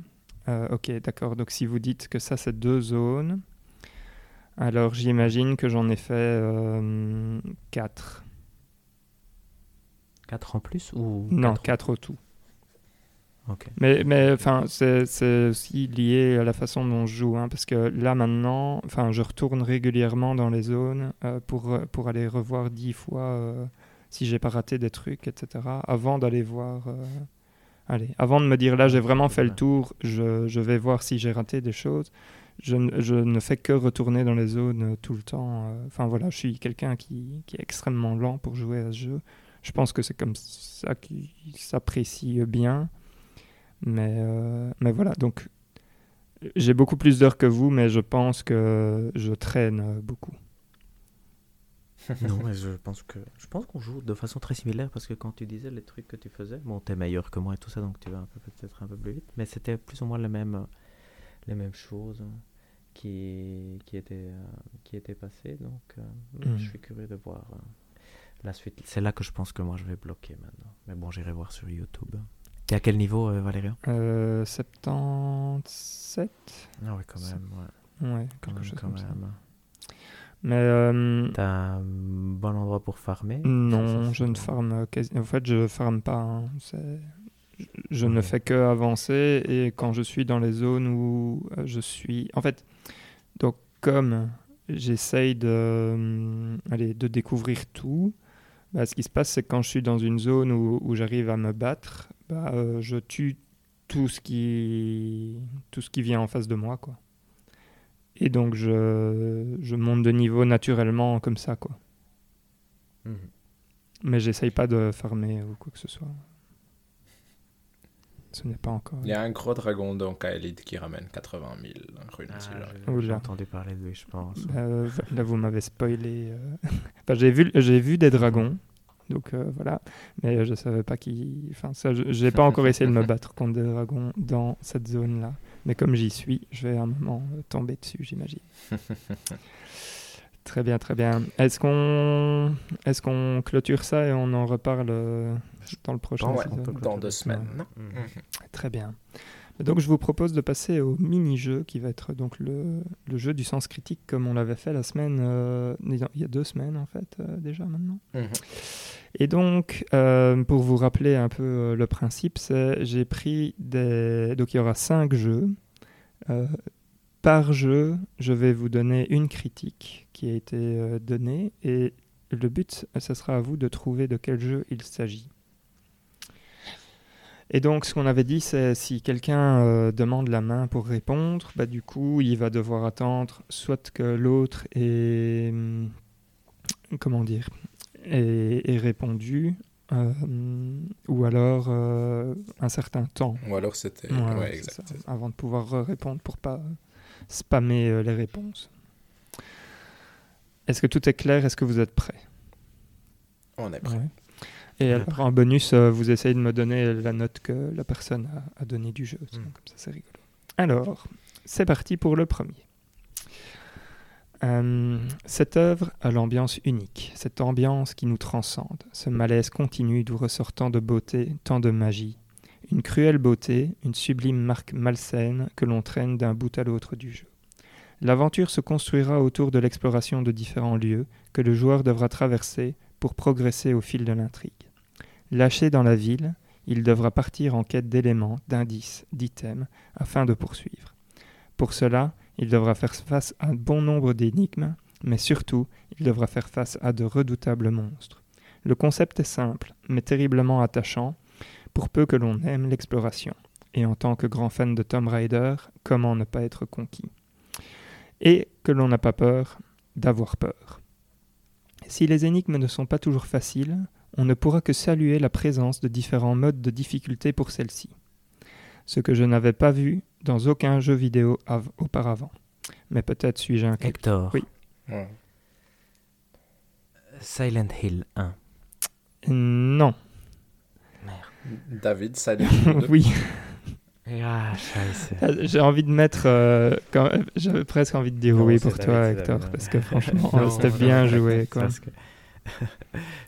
Euh, ok, d'accord. Donc si vous dites que ça, c'est deux zones, alors j'imagine que j'en ai fait euh, quatre.
Quatre en plus ou
Non,
quatre
quatre au tout. Mais, mais enfin, c'est aussi lié à la façon dont je joue, hein, parce que là maintenant, enfin, je retourne régulièrement dans les zones euh, pour, euh, pour aller revoir dix fois euh, si j'ai pas raté des trucs, etc. Avant d'aller voir, euh, allez, avant de me dire là j'ai vraiment fait le tour, je, je vais voir si j'ai raté des choses. Je, ne- je ne fais que retourner dans les zones euh, tout le temps. euh. Enfin voilà, je suis quelqu'un qui, qui est extrêmement lent pour jouer à ce jeu. Je pense que c'est comme ça qu'il s'apprécie bien. Mais, euh, mais voilà, donc j'ai beaucoup plus d'heures que vous, mais je pense que je traîne beaucoup.
non, mais je pense que je pense qu'on joue de façon très similaire parce que quand tu disais les trucs que tu faisais, bon, t'es meilleur que moi et tout ça, donc tu vas peut-être un peu plus vite, mais c'était plus ou moins les mêmes les mêmes choses qui qui étaient euh, qui étaient passées, donc euh,
Mhm.
je suis curieux de voir euh, la suite. C'est là que je pense que moi je vais bloquer maintenant. Mais bon, j'irai voir sur YouTube. T'es à quel niveau, Valérian
Euh, 77
Ah oui, quand même, ouais,
Ouais,
quand même, quand
ça.
même.
Mais euh,
T'as un bon endroit pour farmer?
Non,
Ça, ça,
je ne farme quasi... En fait, je farme pas. hein. C'est- Je, ne fais que avancer et quand je suis dans les zones où euh, je suis... En fait, donc comme j'essaye de, euh, allez, de découvrir tout, bah, ce qui se passe, c'est que quand je suis dans une zone où, où j'arrive à me battre, bah, euh, je tue tout ce, qui, tout ce qui vient en face de moi. Quoi. Et donc, je, je monte de niveau naturellement comme ça. Quoi.
Mhm.
Mais j'essaye pas de farmer ou quoi que ce soit. Ce n'est pas encore.
Il y a un gros dragon dans Kaelid qui ramène 80 000 runes.
Ah, j'ai- entendu parler de lui, je pense.
Euh, là, vous m'avez spoilé. euh. Enfin, j'ai vu, j'ai vu des dragons, donc euh, voilà. Mais je savais pas qui. Enfin, ça, je- j'ai pas encore essayé de me battre contre des dragons dans cette zone-là. Mais comme j'y suis, je vais à un moment tomber dessus, j'imagine. très bien, très bien. Est-ce qu'on, est-ce qu'on clôture ça et on en reparle dans le prochain
Ouais,
épisode
dans deux semaines. non
Mhm.
Très bien. Donc je vous propose de passer au mini-jeu qui va être donc le, le jeu du sens critique comme on l'avait fait la semaine, euh, il y a deux semaines en fait euh, déjà maintenant.
Mhm.
Et donc euh, pour vous rappeler un peu le principe, c'est j'ai pris des... Donc il y aura cinq jeux. Euh, par jeu, je vais vous donner une critique qui a été euh, donnée et le but, ce sera à vous de trouver de quel jeu il s'agit. Et donc, ce qu'on avait dit, c'est si quelqu'un euh, demande la main pour répondre, bah, du coup, il va devoir attendre soit que l'autre ait, hum, comment dire, ait, ait répondu, euh, ou alors euh, un certain temps.
Ou alors c'était.
Ouais,
Ouais,
avant de pouvoir répondre pour pas spammer les réponses. Est-ce que tout est clair? Est-ce que vous êtes prêts?
On est prêt.
Ouais. Et
prêt.
en bonus, euh, vous essayez de me donner la note que la personne a, a donnée du jeu.
Mm.
Comme ça, c'est rigolo. Alors, c'est parti pour le premier. Euh, cette œuvre a l'ambiance unique, cette ambiance qui nous transcende, ce malaise continu d'où ressortant de beauté, tant de magie. Une cruelle beauté, une sublime marque malsaine que l'on traîne d'un bout à l'autre du jeu. L'aventure se construira autour de l'exploration de différents lieux que le joueur devra traverser pour progresser au fil de l'intrigue. Lâché dans la ville, il devra partir en quête d'éléments, d'indices, d'items, afin de poursuivre. Pour cela, il devra faire face à bon nombre d'énigmes, mais surtout, il devra faire face à de redoutables monstres. Le concept est simple, mais terriblement attachant. pour peu que l'on aime l'exploration. Et en tant que grand fan de Tomb Raider, comment ne pas être conquis? Et que l'on n'a pas peur d'avoir peur. Si les énigmes ne sont pas toujours faciles, on ne pourra que saluer la présence de différents modes de difficulté pour celles-ci. Ce que je n'avais pas vu dans aucun jeu vidéo av- auparavant. Mais peut-être suis-je un
Hector.
Oui.
Ouais.
Silent Hill 1.
Non.
David, ça deux.
oui.
Ah.
Euh, J'ai envie de mettre. euh, quand- J'avais presque envie de dire
Non,
oui pour toi,
David,
Hector,
David.
parce que franchement,
Non,
c'était
non,
bien
non,
joué. Quoi.
parce que-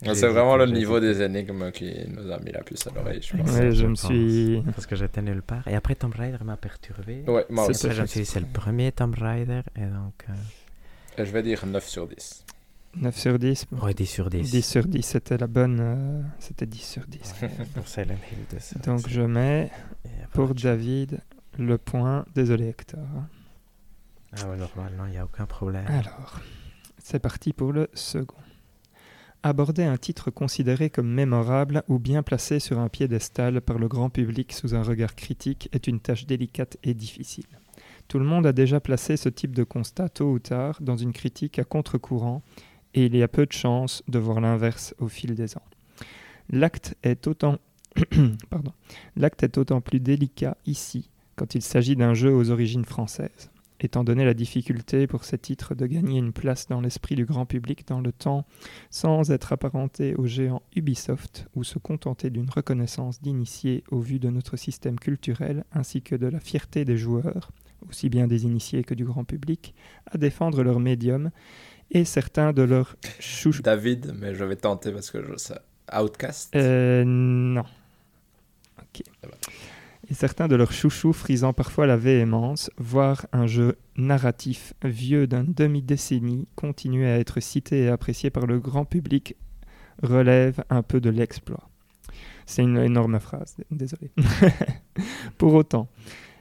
C'est
J'ai
vraiment le niveau des énigmes qui nous a mis la puce à l'oreille, je pense.
Ouais.
Ouais, je
je
me
pense.
suis.
Parce que j'étais nulle part. Et après, Tomb Raider m'a perturbé.
Ouais, moi
C'est
aussi.
Après, je me suis dit, c'est le premier Tomb Raider. Et donc, euh,
Et Je vais dire 9 sur 10.
9 sur 10.
ouais, 10 sur 10.
10 sur 10, c'était la bonne. euh, C'était 10 sur 10.
Pour Silent Hill 2. ça,
Donc
c'est-
je mets pour
tu-
David le point. Désolé, Hector.
Ah ouais, normal, non, il n'y a aucun problème.
Alors, c'est parti pour le second. Aborder un titre considéré comme mémorable ou bien placé sur un piédestal par le grand public sous un regard critique est une tâche délicate et difficile. Tout le monde a déjà placé ce type de constat tôt ou tard dans une critique à contre-courant et il y a peu de chances de voir l'inverse au fil des ans. L'acte est autant. L'acte est d'autant plus délicat ici quand il s'agit d'un jeu aux origines françaises étant donné la difficulté pour ces titres de gagner une place dans l'esprit du grand public dans le temps, sans être apparenté au géant Ubisoft ou se contenter d'une reconnaissance d'initié au vu de notre système culturel ainsi que de la fierté des joueurs, aussi bien des initiés que du grand public, à défendre leur médium et certains de leurs chouchous.
David, mais je vais tenter parce que je sais. Outcast?
Euh, non. Ok. Et certains de leurs chouchous frisant parfois la véhémence, voire un jeu narratif vieux d'une demi-décennie continuer à être cité et apprécié par le grand public relève un peu de l'exploit. C'est une énorme phrase, désolé. Pour autant,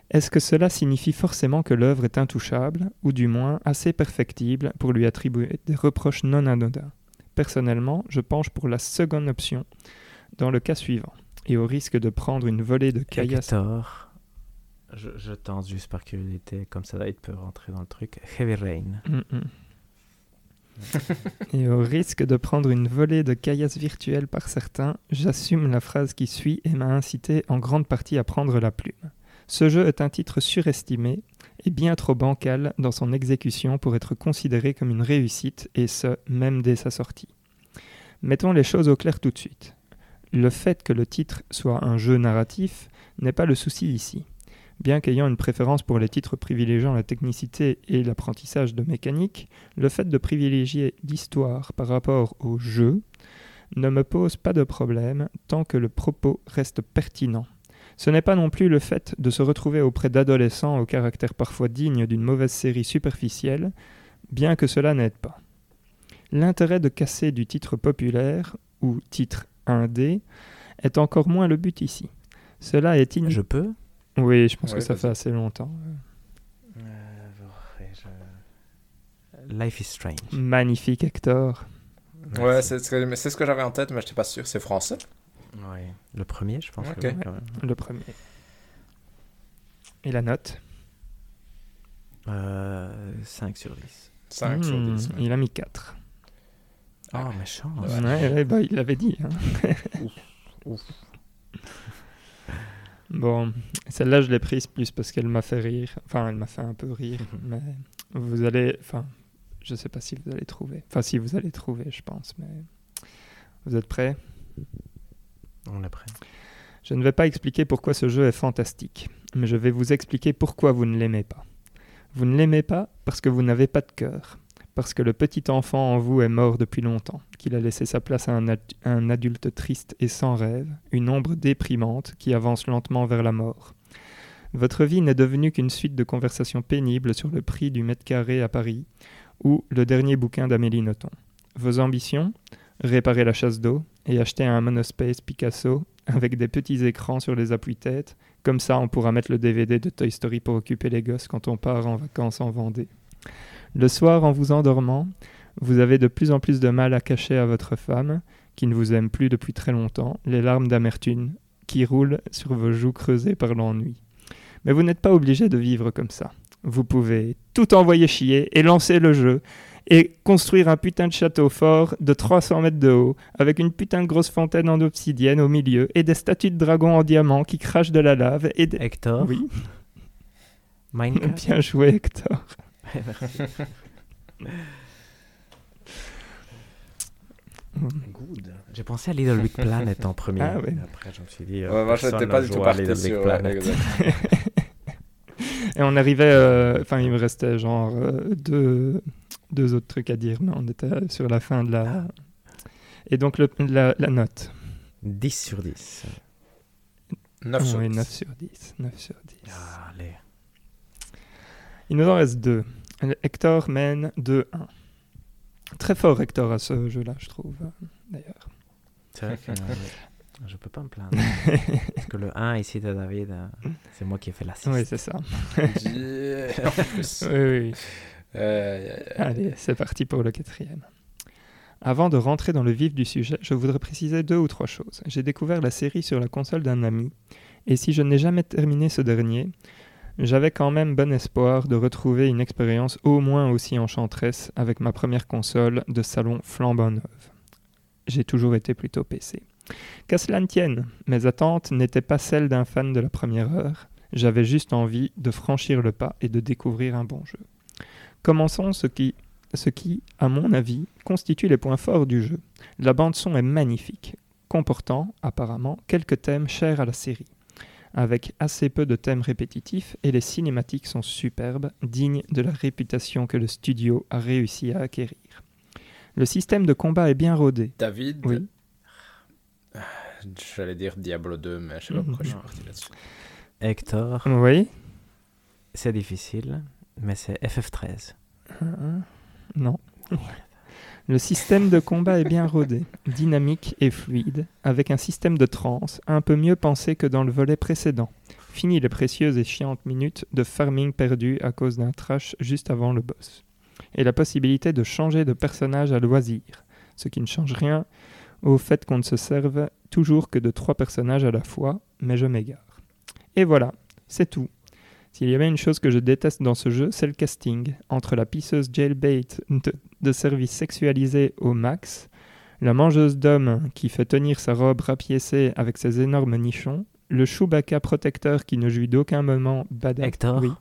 est-ce que cela signifie forcément que l'œuvre est intouchable, ou du moins assez perfectible pour lui attribuer des reproches non anodins? Personnellement, je penche pour la seconde option dans le cas suivant, et au risque de prendre une volée de caillasse.
Hector, je, je tente juste par curiosité, comme ça David peut rentrer dans le truc. Heavy Rain.
Mm, mm. et au risque de prendre une volée de caillasse virtuelle par certains, j'assume la phrase qui suit et m'a incité en grande partie à prendre la plume. Ce jeu est un titre surestimé et bien trop bancal dans son exécution pour être considéré comme une réussite, et ce, même dès sa sortie. Mettons les choses au clair tout de suite. Le fait que le titre soit un jeu narratif n'est pas le souci ici. Bien qu'ayant une préférence pour les titres privilégiant la technicité et l'apprentissage de mécanique, le fait de privilégier l'histoire par rapport au jeu ne me pose pas de problème tant que le propos reste pertinent. Ce n'est pas non plus le fait de se retrouver auprès d'adolescents au caractère parfois digne d'une mauvaise série superficielle, bien que cela n'aide pas. L'intérêt de casser du titre populaire ou titre 1D est encore moins le but ici. Cela est in...
Je peux?
Oui, je pense
Ouais,
que ça fait assez longtemps.
Life is Strange.
Magnifique Hector.
Ouais, c'est ce que, c'est ce que j'avais en tête, mais je n'étais pas sûr. C'est français
Ouais. Le premier, je pense.
Ok.
que oui, quand même.
Le premier. Et la note?
Euh, 5 sur 10.
5 sur
Hmm,
10. ouais.
Il a mis 4.
Ah, méchant.
Ouais.
Ouais, ouais, bah, il l'avait dit. hein.
Ouf.
Bon, celle-là, je l'ai prise plus parce qu'elle m'a fait rire. Enfin, elle m'a fait un peu rire.
Mhm.
mais vous allez. Enfin, je sais pas si vous allez trouver. Enfin, si vous allez trouver, je pense. Mais vous êtes prêts?
On est prêt.
Je ne vais pas expliquer pourquoi ce jeu est fantastique, mais je vais vous expliquer pourquoi vous ne l'aimez pas. Vous ne l'aimez pas parce que vous n'avez pas de cœur, parce que le petit enfant en vous est mort depuis longtemps, qu'il a laissé sa place à un, ad- un adulte triste et sans rêve, une ombre déprimante qui avance lentement vers la mort. Votre vie n'est devenue qu'une suite de conversations pénibles sur le prix du mètre carré à Paris, ou le dernier bouquin d'Amélie Nothomb. Vos ambitions? Réparer la chasse d'eau et acheter un monospace Picasso avec des petits écrans sur les appuis-têtes. Comme ça, on pourra mettre le DVD de Toy Story pour occuper les gosses quand on part en vacances en Vendée. Le soir, en vous endormant, vous avez de plus en plus de mal à cacher à votre femme, qui ne vous aime plus depuis très longtemps, les larmes d'amertume qui roule sur vos joues creusées par l'ennui. Mais vous n'êtes pas obligé de vivre comme ça. Vous pouvez tout envoyer chier et lancer le jeu et construire un putain de château fort de 300 mètres de haut avec une putain de grosse fontaine en obsidienne au milieu et des statues de dragons en diamant qui crachent de la lave et des...
Hector,
Oui,
Minecraft.
bien joué Hector.
Merci.
Good.
J'ai pensé à Little Big Planet en premier.
Ah.
Après, je me suis dit. euh,
Ouais, moi,
personne
j'étais pas du tout parti sur.
Planet.
Et on arrivait, euh, enfin il me restait genre euh, deux, deux autres trucs à dire, mais on était sur la fin de la... Et donc le- la, la note.
10 sur 10.
9 sur
Oui,
10.
9 sur 10. 9 sur 10.
Ah, allez.
Il nous en reste deux. Hector mène 2-1. Très fort Hector à ce jeu-là, je trouve, d'ailleurs.
C'est vrai que euh, je peux pas me plaindre. Parce que le 1 ici de David, euh, c'est moi qui ai fait l'assist.
Oui, c'est ça.
Yeah. En plus.
Oui, oui.
Euh,
Allez, c'est parti pour le quatrième. Avant de rentrer dans le vif du sujet, je voudrais préciser deux ou trois choses. J'ai découvert la série sur la console d'un ami, et si je n'ai jamais terminé ce dernier, j'avais quand même bon espoir de retrouver une expérience au moins aussi enchanteresse avec ma première console de salon flambant neuve. J'ai toujours été plutôt PC. Qu'à cela ne tienne, mes attentes n'étaient pas celles d'un fan de la première heure, j'avais juste envie de franchir le pas et de découvrir un bon jeu. Commençons ce qui, ce qui, à mon avis, constitue les points forts du jeu. La bande-son est magnifique, comportant, apparemment, quelques thèmes chers à la série. Avec assez peu de thèmes répétitifs et les cinématiques sont superbes, dignes de la réputation que le studio a réussi à acquérir. Le système de combat est bien rodé.
David,
Oui.
j'allais dire Diablo 2, mais je sais pas pourquoi je suis
Mhm.
parti là-dessus.
Hector,
Oui
c'est difficile, mais c'est FF13.
Hein Non. Le système de combat est bien rodé, dynamique et fluide, avec un système de trance un peu mieux pensé que dans le volet précédent. Fini les précieuses et chiantes minutes de farming perdu à cause d'un trash juste avant le boss. Et la possibilité de changer de personnage à loisir, ce qui ne change rien au fait qu'on ne se serve toujours que de trois personnages à la fois, mais je m'égare. Et voilà, c'est tout. S'il y avait une chose que je déteste dans ce jeu, c'est le casting. Entre la pisseuse jailbait de, de service sexualisé au max, la mangeuse d'hommes qui fait tenir sa robe rapiécée avec ses énormes nichons, le Chewbacca protecteur qui ne jouit d'aucun moment badass.
Hector,
Oui.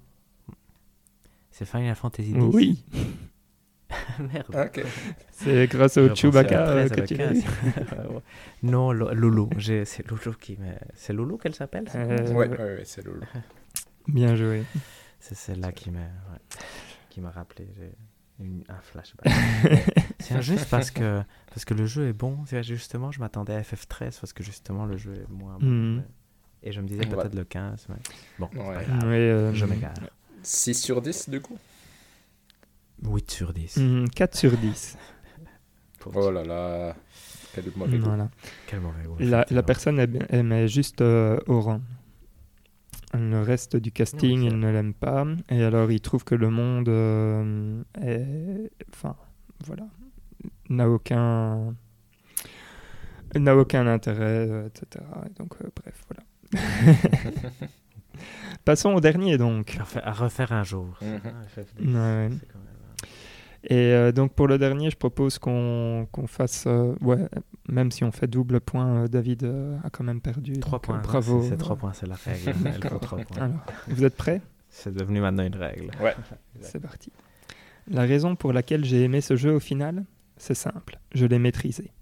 c'est Final Fantasy X.
Oui,
Merde.
Ok.
c'est grâce au Chewbacca
à
euh,
13
que tu
15. non, Lo- Loulou. J'ai- C'est Loulou qui. C'est Loulou qu'elle s'appelle
Euh,
Ouais,
ouais.
ouais, ouais, c'est loulou.
Bien joué.
C'est celle-là qui m'a ouais, qui m'a rappelé j'ai une- un flashback. c'est juste parce que parce que le jeu est bon. Justement, je m'attendais à FF13 parce que justement le jeu est moins bon. Mais- Et je me disais
Ouais.
peut-être le 15. Mais... Bon,
Ouais.
pas grave.
Ouais, euh,
je m'égare.
6 sur 10 du coup?
8 sur 10.
hmm, 4 sur 10.
Pour-
Oh là là, quel mauvais goût.
Voilà.
Quel mauvais goût.
La, la personne aimait juste euh, Oran. Le reste du casting, il ne l'aime pas. Et alors, il trouve que le monde euh, est. Enfin, voilà. N'a aucun. N'a aucun intérêt, euh, etc. Et donc, euh, bref, voilà. Passons au dernier, donc.
À refaire, un jour.
Mhm.
Ah, FF10,
Ouais. Et euh, donc, pour le dernier, je propose qu'on qu'on fasse. euh, ouais, même si on fait double point, euh, David euh, a quand même perdu.
3
donc, euh,
points.
Bravo.
C'est 3 points, c'est la règle. Elle faut trois points.
Alors, vous êtes prêts?
C'est devenu maintenant une règle.
Ouais.
C'est parti. La raison pour laquelle j'ai aimé ce jeu au final, c'est simple, je l'ai maîtrisé.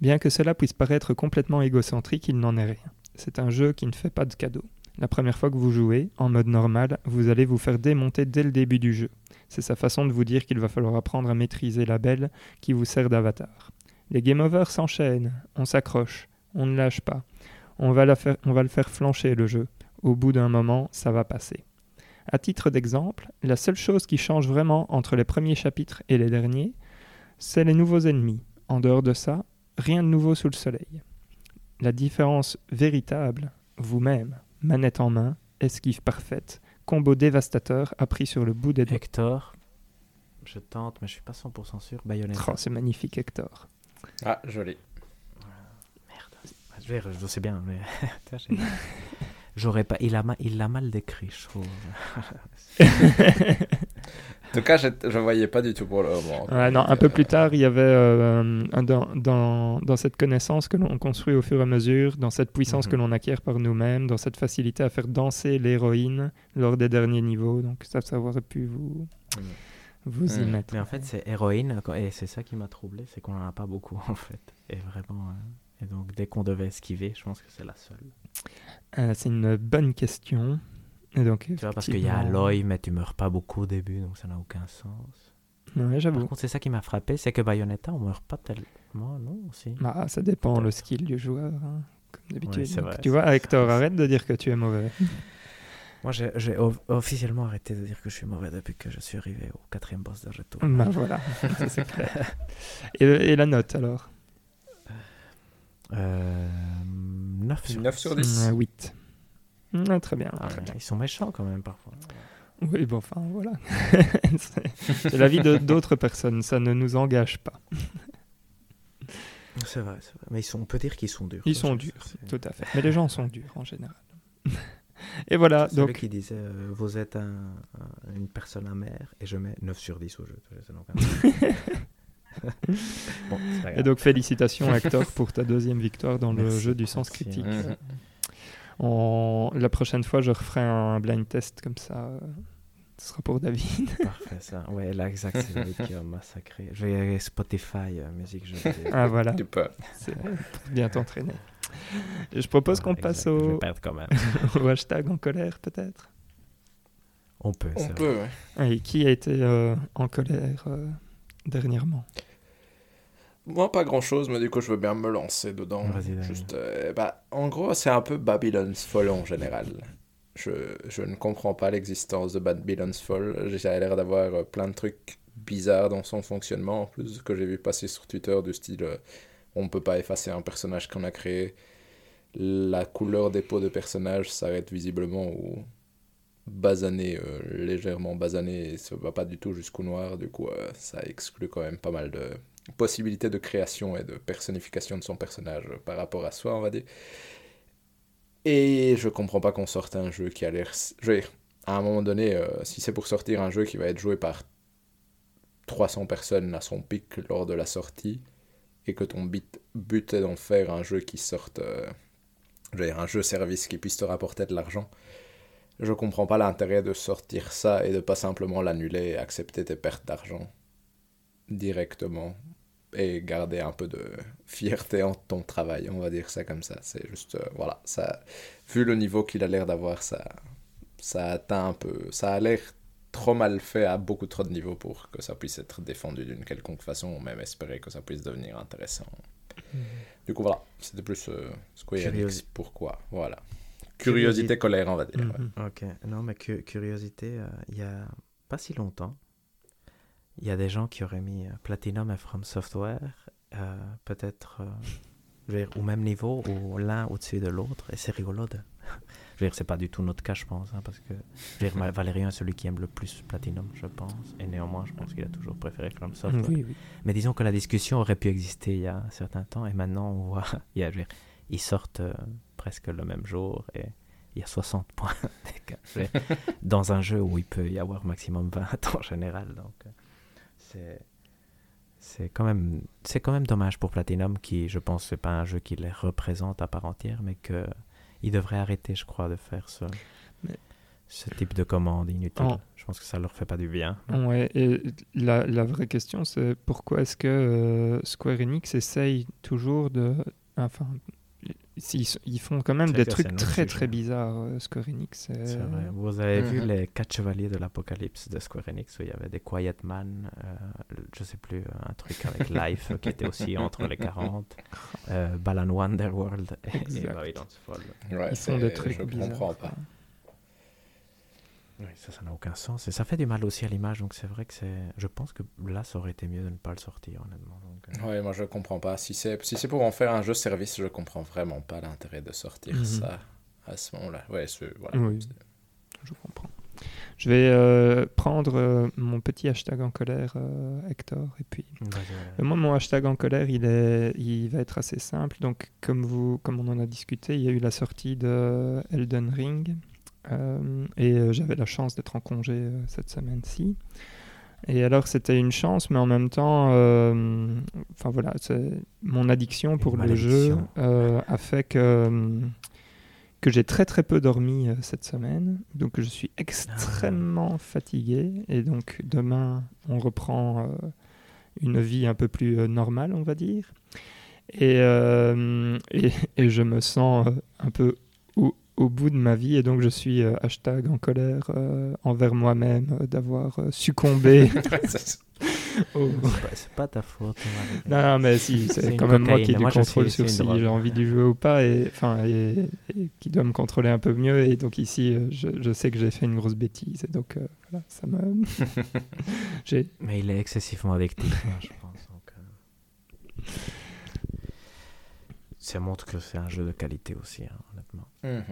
Bien que cela puisse paraître complètement égocentrique, il n'en est rien. C'est un jeu qui ne fait pas de cadeau. La première fois que vous jouez, en mode normal, vous allez vous faire démonter dès le début du jeu. C'est sa façon de vous dire qu'il va falloir apprendre à maîtriser la belle qui vous sert d'avatar. Les game over s'enchaînent, on s'accroche, on ne lâche pas. On va, on va le faire flancher le jeu. Au bout d'un moment, ça va passer. À titre d'exemple, la seule chose qui change vraiment entre les premiers chapitres et les derniers, c'est les nouveaux ennemis. En dehors de ça, rien de nouveau sous le soleil. La différence véritable, vous-même, manette en main, esquive parfaite, combo dévastateur appris sur le bout des doigts.
Hector, je tente, mais je suis pas 100% sûr. Bayonetta.
Oh, c'est magnifique, Hector.
Ah, joli.
Merde. Je, veux dire, je sais bien, mais j'aurais pas. Il a mal, il l'a mal décrit, je trouve.
En tout cas, je ne voyais pas du tout pour le moment.
Ouais, non, un peu plus tard, il y avait euh, dans, dans, dans cette connaissance que l'on construit au fur et à mesure, dans cette puissance
Mhm.
que l'on acquiert par nous-mêmes, dans cette facilité à faire danser l'héroïne lors des derniers niveaux. Donc ça, ça aurait pu vous,
Mhm.
vous y
Mhm.
mettre.
Mais en fait, c'est héroïne, et c'est ça qui m'a troublé, c'est qu'on en a pas beaucoup, en fait. Et vraiment. euh, Et donc, dès qu'on devait esquiver, je pense que c'est la seule.
Euh, c'est une bonne question. Et donc,
Tu vois, parce qu'il y a Aloy, mais tu meurs pas beaucoup au début, donc ça n'a aucun sens.
Ouais,
Par
j'avoue.
contre, c'est ça qui m'a frappé, c'est que Bayonetta, on meurt pas tellement, non aussi.
Bah, ça dépend le skill du joueur, hein, comme d'habitude.
Ouais,
tu vois. Hector, arrête de dire que tu es mauvais.
Moi, j'ai j'ai of- officiellement arrêté de dire que je suis mauvais depuis que je suis arrivé au quatrième boss de retour.
bah voilà, c'est clair. Et, et la note alors?
Euh, 9 sur
9 sur 10.
8. Ah, très bien.
Ah,
très bien.
ils sont méchants quand même parfois.
Oui, bon, enfin, voilà. c'est l'avis de- d'autres personnes, ça ne nous engage pas.
C'est vrai, c'est vrai. Mais ils sont, on peut dire qu'ils sont durs.
Ils sont durs, tout à fait. Mais les gens sont durs en général. Et voilà,
C'est celui
donc,
qui disait euh, Vous êtes un- un- une personne amère et je mets 9 sur 10 au jeu. Bon,
et donc félicitations Hector pour ta deuxième victoire dans le jeu du sens
merci,
critique. On- La prochaine fois, je referai un blind test comme ça. Ce sera pour David.
Parfait, ça. Ouais, là, exact, c'est David qui a massacré. Je vais Spotify, euh, musique, je vais.
Ah voilà,
Tu peux.
c'est pour bien t'entraîner. Je propose qu'on passe
exact, Je vais
au,
perdre quand même.
au hashtag en colère peut-être?
On peut,
On peut, ouais.
Et qui a été euh, en colère euh, dernièrement
Moi, pas grand chose, mais du coup, je veux bien me lancer dedans. Juste, euh, bah, en gros, c'est un peu Babylon's Fall en général. Je, je ne comprends pas l'existence de Babylon's Fall. J'ai l'air d'avoir euh, plein de trucs bizarres dans son fonctionnement, en plus, que j'ai vu passer sur Twitter, du style euh, on peut pas effacer un personnage qu'on a créé. La couleur des peaux de personnages s'arrête visiblement au basané, euh, légèrement basané, et ça va pas du tout jusqu'au noir. Du coup, euh, ça exclut quand même pas mal de possibilités de création et de personnification de son personnage euh, par rapport à soi, on va dire. Et je comprends pas qu'on sorte un jeu qui a l'air. À un moment donné, si c'est pour sortir un jeu qui va être joué par 300 personnes à son pic lors de la sortie, et que ton but est d'en faire un jeu qui sorte. un jeu service qui puisse te rapporter de l'argent, je comprends pas l'intérêt de sortir ça et de pas simplement l'annuler et accepter tes pertes d'argent directement et garder un peu de fierté en ton travail, on va dire ça comme ça. C'est juste, euh, voilà, ça, vu le niveau qu'il a l'air d'avoir, ça, ça atteint un peu, ça a l'air trop mal fait à beaucoup trop de niveaux pour que ça puisse être défendu d'une quelconque façon, ou même espérer que ça puisse devenir intéressant. Du coup, voilà, c'était plus euh, Square Enix, pourquoi, voilà. Curiosité, colère, on va dire. ouais.
Mhm.
Ok, non, mais cu- curiosité, euh, il y a pas si longtemps, il y a des gens qui auraient mis euh, Platinum et From Software, euh, peut-être euh, au même niveau ou l'un au-dessus de l'autre, et c'est rigolo de. Je veux dire, c'est pas du tout notre cas, je pense, hein, parce que je veux dire, Ma- Valérien est celui qui aime le plus Platinum, je pense, et néanmoins, je pense qu'il a toujours préféré From Software.
Oui, oui.
Mais disons que la discussion aurait pu exister il y a un certain temps et maintenant on voit, il y a, je veux dire, ils sortent euh, presque le même jour et il y a 60 points dans un jeu où il peut y avoir maximum 20 en général. Donc euh, c'est c'est quand même c'est quand même dommage pour Platinum qui je pense c'est pas un jeu qui les représente à part entière mais que ils devraient arrêter je crois de faire ce
Mais-
ce type de commande inutile. Je pense que ça leur fait pas du bien.
Ouais, et la, la vraie question, c'est pourquoi est-ce que euh, Square Enix essaye toujours de. Enfin, ils font quand même des trucs très
sujet.
très bizarres, euh, Square Enix.
C'est
euh,
vrai. Vous avez vu
Mhm.
les quatre chevaliers de l'apocalypse de Square Enix où il y avait des Quiet Man, euh, je sais plus, un truc avec Life qui était aussi entre les 40, euh, Balan Wonderworld et, et. Babylon's Fall.
Ouais,
Ils font des trucs
Je
bizarres.
comprends pas.
Oui, ça, ça n'a aucun sens. Et ça fait du mal aussi à l'image, donc c'est vrai que c'est. Je pense que là, ça aurait été mieux de ne pas le sortir, honnêtement. Donc, euh,
Ouais, moi je comprends pas. Si c'est si c'est pour en faire un jeu service, je comprends vraiment pas l'intérêt de sortir
Mhm.
ça à ce moment-là. Ouais, voilà.
Oui. Je comprends. Je vais euh, prendre euh, mon petit hashtag en colère, euh, Hector, et puis euh, Moi, mon hashtag en colère, il, est, il va être assez simple. Donc, comme, vous, comme on en a discuté, il y a eu la sortie de Elden Ring. Euh, et euh, j'avais la chance d'être en congé euh, cette semaine-ci. Et alors, c'était une chance, mais en même temps, enfin voilà, mon addiction pour le jeu a fait que, que j'ai très très peu dormi euh, cette semaine. Donc, je suis extrêmement fatigué. Et donc, demain, on reprend euh, une vie un peu plus euh, normale, on va dire. Et, et, et je me sens un peu au, bout de ma vie. Et donc, je suis euh, hashtag en colère euh, envers moi-même euh, d'avoir euh, succombé
C'est pas- ta faute. Marie.
non, non, mais si,
C'est
quand même moi qui ai du
Moi,
contrôle
suis-
sur si j'ai envie d'y jouer ou pas, et, enfin, et, et qui doit me contrôler un peu mieux. Et donc ici, je, je sais que j'ai fait une grosse bêtise, et donc euh, voilà, ça me. j'ai
Mais il est excessivement addictif, hein, je pense. donc, euh. Ça montre que c'est un jeu de qualité aussi, hein,
Mhm.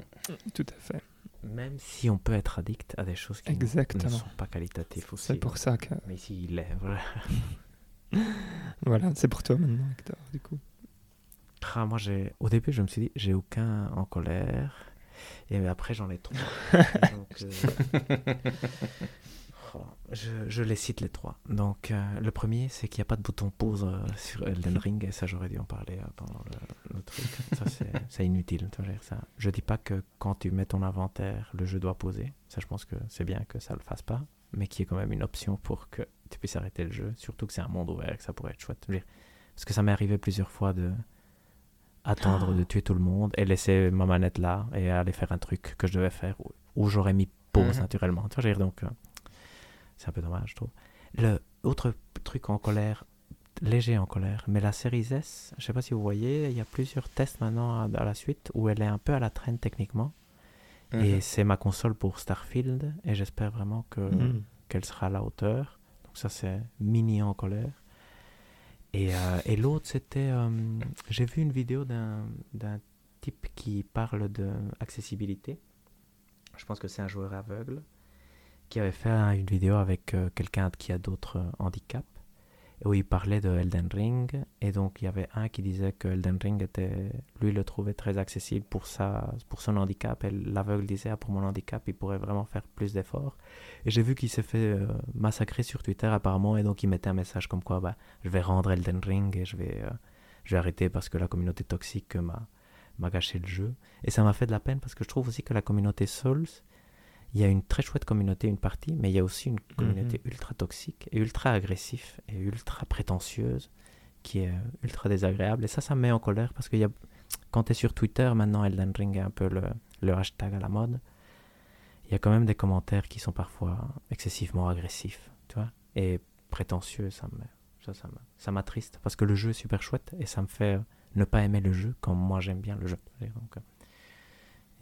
tout à fait.
Même si on peut être addict à des choses qui ne- sont pas qualitatives aussi.
C'est pour ça que
Mais ici, il est. Voilà.
voilà, c'est pour toi maintenant, Hector. Du coup.
Ah, moi, j'ai... au début, je me suis dit, j'ai aucun en colère. Et après, j'en ai trois. Donc, euh, je, je les cite les trois. Donc, euh, le premier, c'est qu'il n'y a pas de bouton pause euh, sur Elden Ring. Et ça, j'aurais dû en parler euh, pendant le, le truc. Ça, c'est, inutile. ça. Je dis pas que quand tu mets ton inventaire, le jeu doit poser. Ça, je pense que c'est bien que ça le fasse pas. Mais qu'il y ait quand même une option pour que tu puisses arrêter le jeu. Surtout que c'est un monde ouvert, que ça pourrait être chouette. Dire, parce que ça m'est arrivé plusieurs fois de attendre de tuer tout le monde et laisser ma manette là et aller faire un truc que je devais faire où, où j'aurais mis pause
Mhm.
naturellement. Tu vois, je veux dire, donc euh, c'est un peu dommage, je trouve. Le autre truc en colère, léger en colère, mais la série S, je sais pas si vous voyez, il y a plusieurs tests maintenant à, à la suite où elle est un peu à la traîne techniquement et
Mhm.
c'est ma console pour Starfield et j'espère vraiment que
Mhm.
qu'elle sera à la hauteur. Donc ça, c'est mini en colère. Et, euh, et l'autre, c'était... euh, J'ai vu une vidéo d'un d'un type qui parle de accessibilité. Je pense que c'est un joueur aveugle qui avait fait un- une vidéo avec euh, quelqu'un qui a d'autres euh, handicaps où il parlait de Elden Ring et donc il y avait un qui disait que Elden Ring était lui le trouvait très accessible pour sa pour son handicap et l'aveugle disait ah, pour mon handicap il pourrait vraiment faire plus d'efforts. Et j'ai vu qu'il s'est fait euh, massacrer sur Twitter apparemment et donc il mettait un message comme quoi bah je vais rendre Elden Ring et je vais je vais arrêter parce que la communauté toxique m'a m'a gâché le jeu. Et ça m'a fait de la peine parce que je trouve aussi que la communauté Souls il y a une très chouette communauté, une partie, mais il y a aussi une communauté ultra toxique et ultra agressif et ultra prétentieuse qui est euh, ultra désagréable. Et ça, ça me met en colère parce que y a... quand tu es sur Twitter, maintenant Elden Ring est un peu le, le hashtag à la mode. Il y a quand même des commentaires qui sont parfois excessivement agressifs, tu vois, et prétentieux. Ça me, ça, ça m'attriste parce que le jeu est super chouette et ça me fait euh, ne pas aimer le jeu quand moi j'aime bien le jeu. Donc, euh,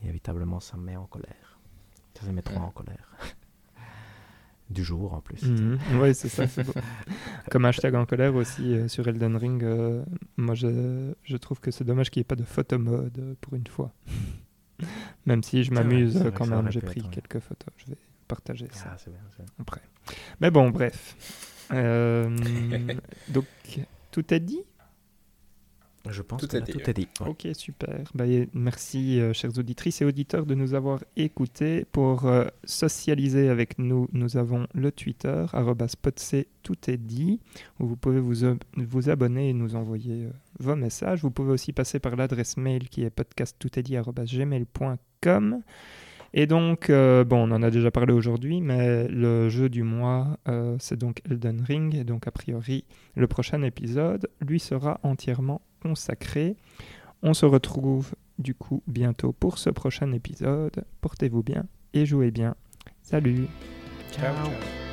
inévitablement, ça me met en colère. Ça, ça met trop en colère. du jour en plus.
oui, c'est ça. beau. Comme hashtag en colère aussi euh, sur Elden Ring, euh, moi je, je trouve que c'est dommage qu'il n'y ait pas de photo mode pour une fois. Même si je m'amuse quand
ça
même, j'ai pris quelques photos. Je vais partager ça
Ah, bien.
après. Mais bon, bref. Euh, donc, tout est dit?
Je pense
Tout
que
est
là,
dit,
tout est dit. ouais.
Ok, super. Bah, merci, euh, chers auditrices et auditeurs, de nous avoir écoutés. Pour euh, socialiser avec nous, nous avons le Twitter, @podc, tout est dit, où vous pouvez vous, vous abonner et nous envoyer euh, vos messages. Vous pouvez aussi passer par l'adresse mail qui est podcasttoutestdit@gmail.com. Et donc, euh, bon, on en a déjà parlé aujourd'hui, mais le jeu du mois, euh, c'est donc Elden Ring. Et donc, a priori, le prochain épisode lui sera entièrement consacré. On se retrouve du coup bientôt pour ce prochain épisode. Portez-vous bien et jouez bien. Salut
Ciao, ciao.